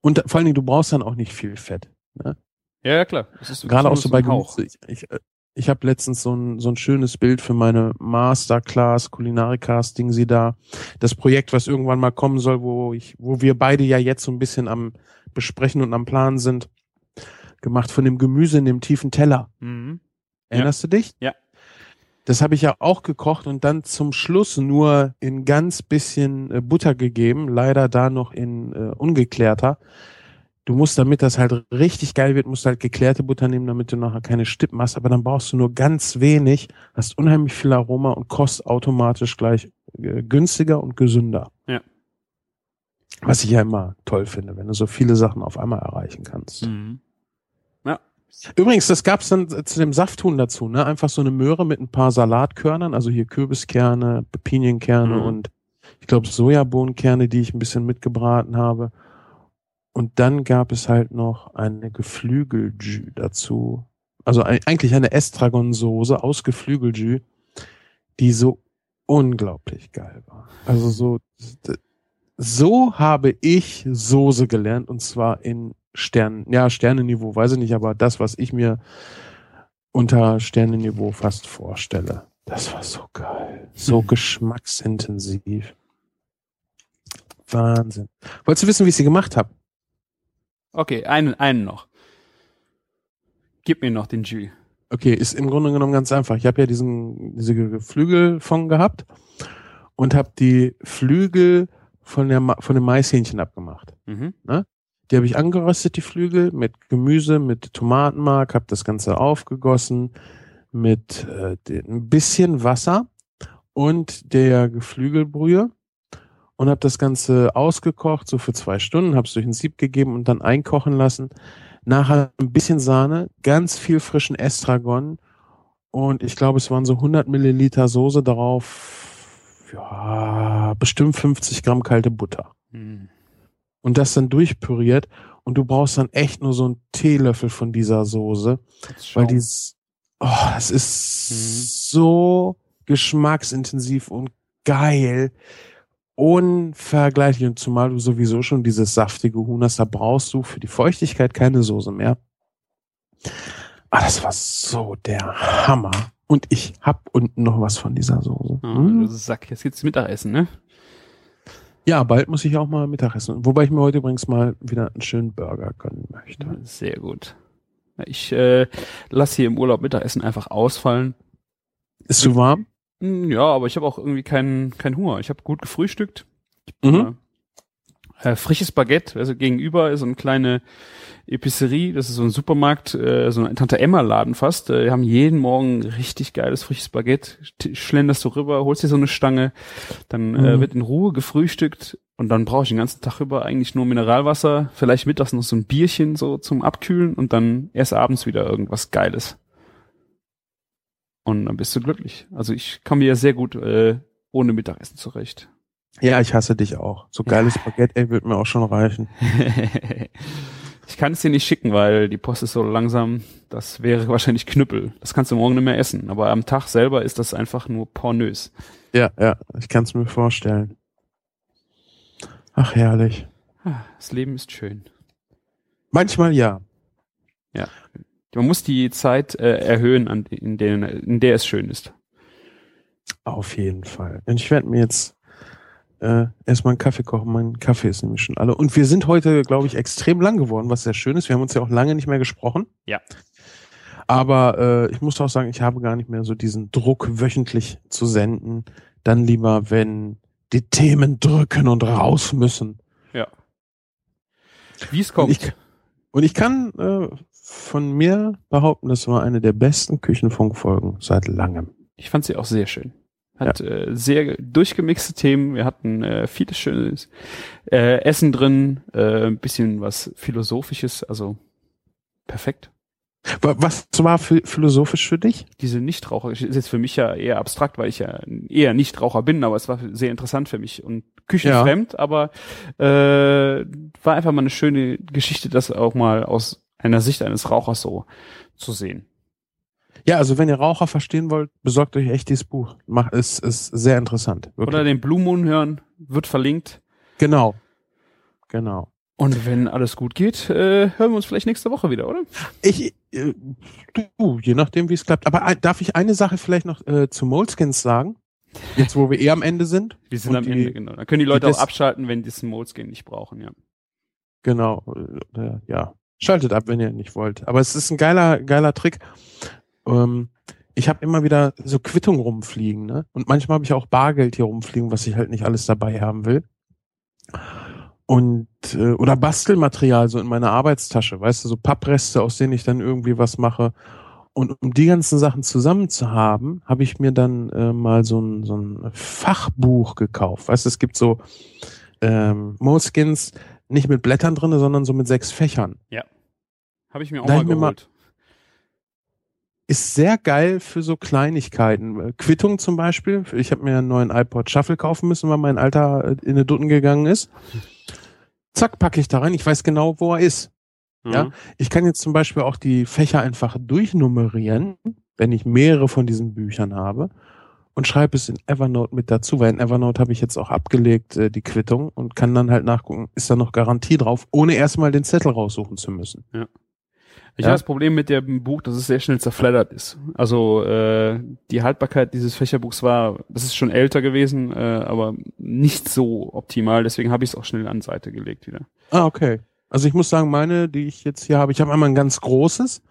Und vor allen Dingen, du brauchst dann auch nicht viel Fett. Ne? Ja, ja, klar. Gerade auch so bei. Gemüse. Ich, ich, äh, ich habe letztens so ein, so ein schönes Bild für meine Masterclass, Kulinarikcast, Ding sie da. Das Projekt, was irgendwann mal kommen soll, wo ich, wo wir beide ja jetzt so ein bisschen am besprechen und am Plan sind, gemacht von dem Gemüse in dem tiefen Teller. Mhm. Erinnerst du dich? Ja. Das habe ich ja auch gekocht und dann zum Schluss nur in ganz bisschen äh, Butter gegeben, leider da noch in äh, ungeklärter. Du musst, damit das halt richtig geil wird, musst du halt geklärte Butter nehmen, damit du nachher keine Stippen hast, aber dann brauchst du nur ganz wenig, hast unheimlich viel Aroma und kostet automatisch gleich äh, günstiger und gesünder. Ja. Was ich ja immer toll finde, wenn du so viele Sachen auf einmal erreichen kannst. Mhm. Übrigens, das gab's dann zu dem Safthuhn dazu, ne? Einfach so eine Möhre mit ein paar Salatkörnern, also hier Kürbiskerne, Pinienkerne Mhm. und ich glaube Sojabohnenkerne, die ich ein bisschen mitgebraten habe. Und dann gab es halt noch eine Geflügeljü dazu. Also eigentlich eine Estragonsoße aus Geflügeljü, die so unglaublich geil war. Also so, so habe ich Soße gelernt und zwar in Sternen, ja, Sternenniveau, weiß ich nicht, aber das, was ich mir unter Sternenniveau fast vorstelle. Das war so geil. So Hm. geschmacksintensiv. Wahnsinn. Wolltest du wissen, wie ich sie gemacht habe? Okay, einen, einen noch. Gib mir noch den Jus. Okay, ist im Grunde genommen ganz einfach. Ich habe ja diesen diese Geflügel von gehabt und habe die Flügel von der von dem Maishähnchen abgemacht. Mhm. Die habe ich angeröstet, die Flügel, mit Gemüse, mit Tomatenmark, habe das Ganze aufgegossen mit äh, ein bisschen Wasser und der Geflügelbrühe und habe das Ganze ausgekocht, so für zwei Stunden, habe es durch ein Sieb gegeben und dann einkochen lassen. Nachher ein bisschen Sahne, ganz viel frischen Estragon und ich glaube, es waren so 100 Milliliter Soße darauf, ja, bestimmt 50 Gramm kalte Butter Hm. und das dann durchpüriert und du brauchst dann echt nur so einen Teelöffel von dieser Soße, weil die, oh, das ist Mhm. so geschmacksintensiv und geil, unvergleichlich und zumal du sowieso schon dieses saftige Huhn hast, da brauchst du für die Feuchtigkeit keine Soße mehr. Ah, das war so der Hammer. Und ich hab unten noch was von dieser Soße. Ah, Hm? du Sack, jetzt geht's Mittagessen, ne? Ja, bald muss ich auch mal Mittag essen. Wobei ich mir heute übrigens mal wieder einen schönen Burger gönnen möchte. Sehr gut. Ich äh, lasse hier im Urlaub Mittagessen einfach ausfallen. Ist zu warm? Hm, Ja, aber ich habe auch irgendwie keinen keinen Hunger. Ich habe gut gefrühstückt. Mhm. Äh, frisches Baguette, also gegenüber ist so eine kleine Epicerie, das ist so ein Supermarkt, äh, so ein Tante Emma Laden fast. Äh, die haben jeden Morgen richtig geiles frisches Baguette. St- Schlenderst du rüber, holst dir so eine Stange, dann äh, Mhm. wird in Ruhe gefrühstückt und dann brauche ich den ganzen Tag über eigentlich nur Mineralwasser, vielleicht mittags noch so ein Bierchen so zum Abkühlen und dann erst abends wieder irgendwas Geiles. Und dann bist du glücklich. Also ich komme ja sehr gut äh, ohne Mittagessen zurecht. Ja, ich hasse dich auch. So geiles Baguette, ey, wird mir auch schon reichen. ich kann es dir nicht schicken, weil die Post ist so langsam. Das wäre wahrscheinlich Knüppel. Das kannst du morgen nicht mehr essen. Aber am Tag selber ist das einfach nur pornös. Ja, ja, ich kann es mir vorstellen. Ach, herrlich. Ah, Das Leben ist schön. Manchmal ja. Man muss die Zeit äh, erhöhen, an, in, der, in der es schön ist. Auf jeden Fall. Und ich werde mir jetzt äh, erstmal einen Kaffee kochen. Mein Kaffee ist nämlich schon alle. Und wir sind heute, glaube ich, extrem lang geworden, was sehr schön ist. Wir haben uns ja auch lange nicht mehr gesprochen. Ja. Aber äh, ich muss auch sagen, ich habe gar nicht mehr so diesen Druck, wöchentlich zu senden. Dann lieber, wenn die Themen drücken und raus müssen. Ja. Wie es kommt. Ich- Und ich kann äh, von mir behaupten, das war eine der besten Küchenfunkfolgen seit langem. Ich fand sie auch sehr schön. Hat äh, sehr durchgemixte Themen. Wir hatten äh, vieles schönes äh, Essen drin, äh, ein bisschen was Philosophisches, also perfekt. Wa- Was war phi- philosophisch für dich? Diese Nichtraucher ist jetzt für mich ja eher abstrakt, weil ich ja eher Nichtraucher bin, aber es war sehr interessant für mich und küchenfremd, aber äh, war einfach mal eine schöne Geschichte, das auch mal aus einer Sicht eines Rauchers so zu sehen. Ja, also wenn ihr Raucher verstehen wollt, besorgt euch echt dieses Buch. Macht es ist sehr interessant. Wirklich. Oder den Blue Moon hören, wird verlinkt. genau. Genau. Und wenn alles gut geht, äh, hören wir uns vielleicht nächste Woche wieder, oder? Ich äh, du, je nachdem wie es klappt. Aber ein- darf ich eine Sache vielleicht noch äh, zu Moleskins sagen? Jetzt wo wir eh am Ende sind. Wir sind am die- Ende, genau. Dann können die Leute die auch abschalten, wenn die Moleskin nicht brauchen, ja. Genau. Äh, ja. Schaltet ab, wenn ihr nicht wollt. Aber es ist ein geiler, geiler Trick. Ähm, ich habe immer wieder so Quittungen rumfliegen, ne? Und manchmal habe ich auch Bargeld hier rumfliegen, was ich halt nicht alles dabei haben will. Und äh, oder Bastelmaterial so in meiner Arbeitstasche, weißt du, so Pappreste, aus denen ich dann irgendwie was mache. Und um die ganzen Sachen zusammen zu haben, habe ich mir dann äh, mal so ein, so ein Fachbuch gekauft. Weißt du, es gibt so ähm, Moleskins nicht mit Blättern drinne, sondern so mit sechs Fächern. Habe ich mir auch Da mal mir mal- geholt. Ist sehr geil für so Kleinigkeiten. Quittung zum Beispiel. Ich habe mir einen neuen iPod Shuffle kaufen müssen, weil mein Alter äh, in die Dutten gegangen ist. Zack, packe ich da rein. Ich weiß genau, wo er ist. Ja. Mhm. Ich kann jetzt zum Beispiel auch die Fächer einfach durchnummerieren, wenn ich mehrere von diesen Büchern habe und schreibe es in Evernote mit dazu, weil in Evernote habe ich jetzt auch abgelegt äh, die Quittung und kann dann halt nachgucken, ist da noch Garantie drauf, ohne erstmal den Zettel raussuchen zu müssen. Ich Ja. habe das Problem mit dem Buch, dass es sehr schnell zerfleddert ist. Also äh, die Haltbarkeit dieses Fächerbuchs war, das ist schon älter gewesen, äh, aber nicht so optimal. Deswegen habe ich es auch schnell an Seite gelegt wieder. Ah, okay. Also ich muss sagen, meine, die ich jetzt hier habe, ich habe einmal ein ganz großes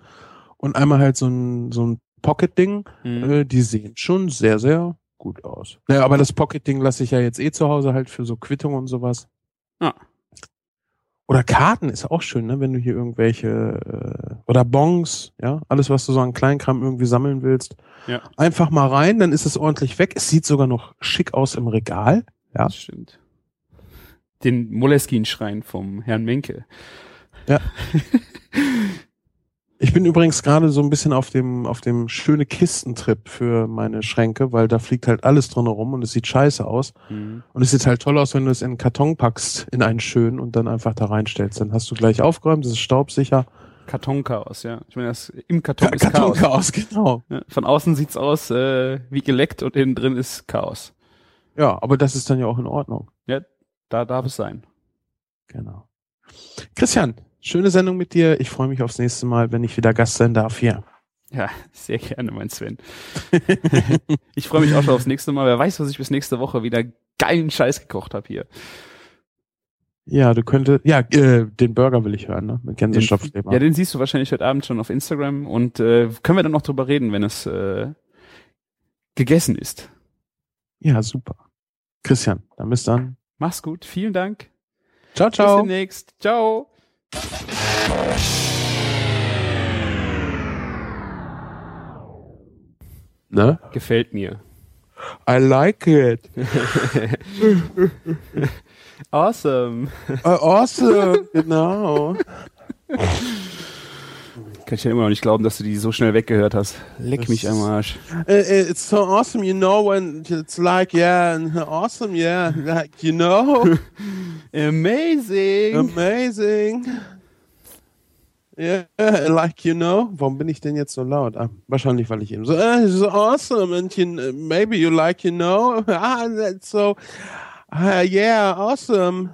und einmal halt so ein, so ein Pocket-Ding. Mhm. Äh, die sehen schon sehr, sehr gut aus. Naja, aber das Pocket-Ding lasse ich ja jetzt eh zu Hause halt für so Quittungen und sowas. Ah. Oder Karten ist auch schön, ne? wenn du hier irgendwelche äh, oder Bons, ja, alles was du so an Kleinkram irgendwie sammeln willst, Ja. einfach mal rein, dann ist es ordentlich weg. Es sieht sogar noch schick aus im Regal. Ja. Das stimmt. Den Moleskin-Schrein vom Herrn Menke. Ich bin übrigens gerade so ein bisschen auf dem auf dem schöne Kistentrip für meine Schränke, weil da fliegt halt alles drin rum und es sieht scheiße aus. Mhm. Und es sieht halt toll aus, wenn du es in einen Karton packst, in einen schönen und dann einfach da reinstellst. Dann hast du gleich aufgeräumt, es ist staubsicher. Kartonchaos, ja. Ich meine, das im Karton Ka ist Chaos. Kartonchaos, genau. Ja, von außen sieht's aus äh, wie geleckt und innen drin ist Chaos. Ja, aber das ist dann ja auch in Ordnung. Da darf es sein. Genau. Christian, schöne Sendung mit dir. Ich freue mich aufs nächste Mal, wenn ich wieder Gast sein darf hier. Ja, sehr gerne, mein Sven. ich freue mich auch schon aufs nächste Mal. Wer weiß, was ich bis nächste Woche wieder geilen Scheiß gekocht habe hier. Ja, du könntest, ja, äh, den Burger will ich hören, ne? Mit Gänsestopfleber. Ja, den siehst du wahrscheinlich heute Abend schon auf Instagram und äh, können wir dann noch drüber reden, wenn es äh, gegessen ist. ja, super. Christian, dann bis dann. Mach's gut, vielen Dank. Ciao, Bis ciao. demnächst. Ciao. Ne? Gefällt mir. I like it. Awesome. Uh, awesome, genau. Kann ich ja immer noch nicht glauben, dass du die so schnell weggehört hast. Leck mich am Arsch. It's so awesome, you know, when it's like, yeah, awesome, yeah, like, you know, Amazing. amazing. Yeah, like, you know. Warum bin ich denn jetzt so laut? Ah, wahrscheinlich, weil ich eben so, uh, it's so awesome, and you, maybe you like, you know, ah, that's so, uh, yeah, awesome.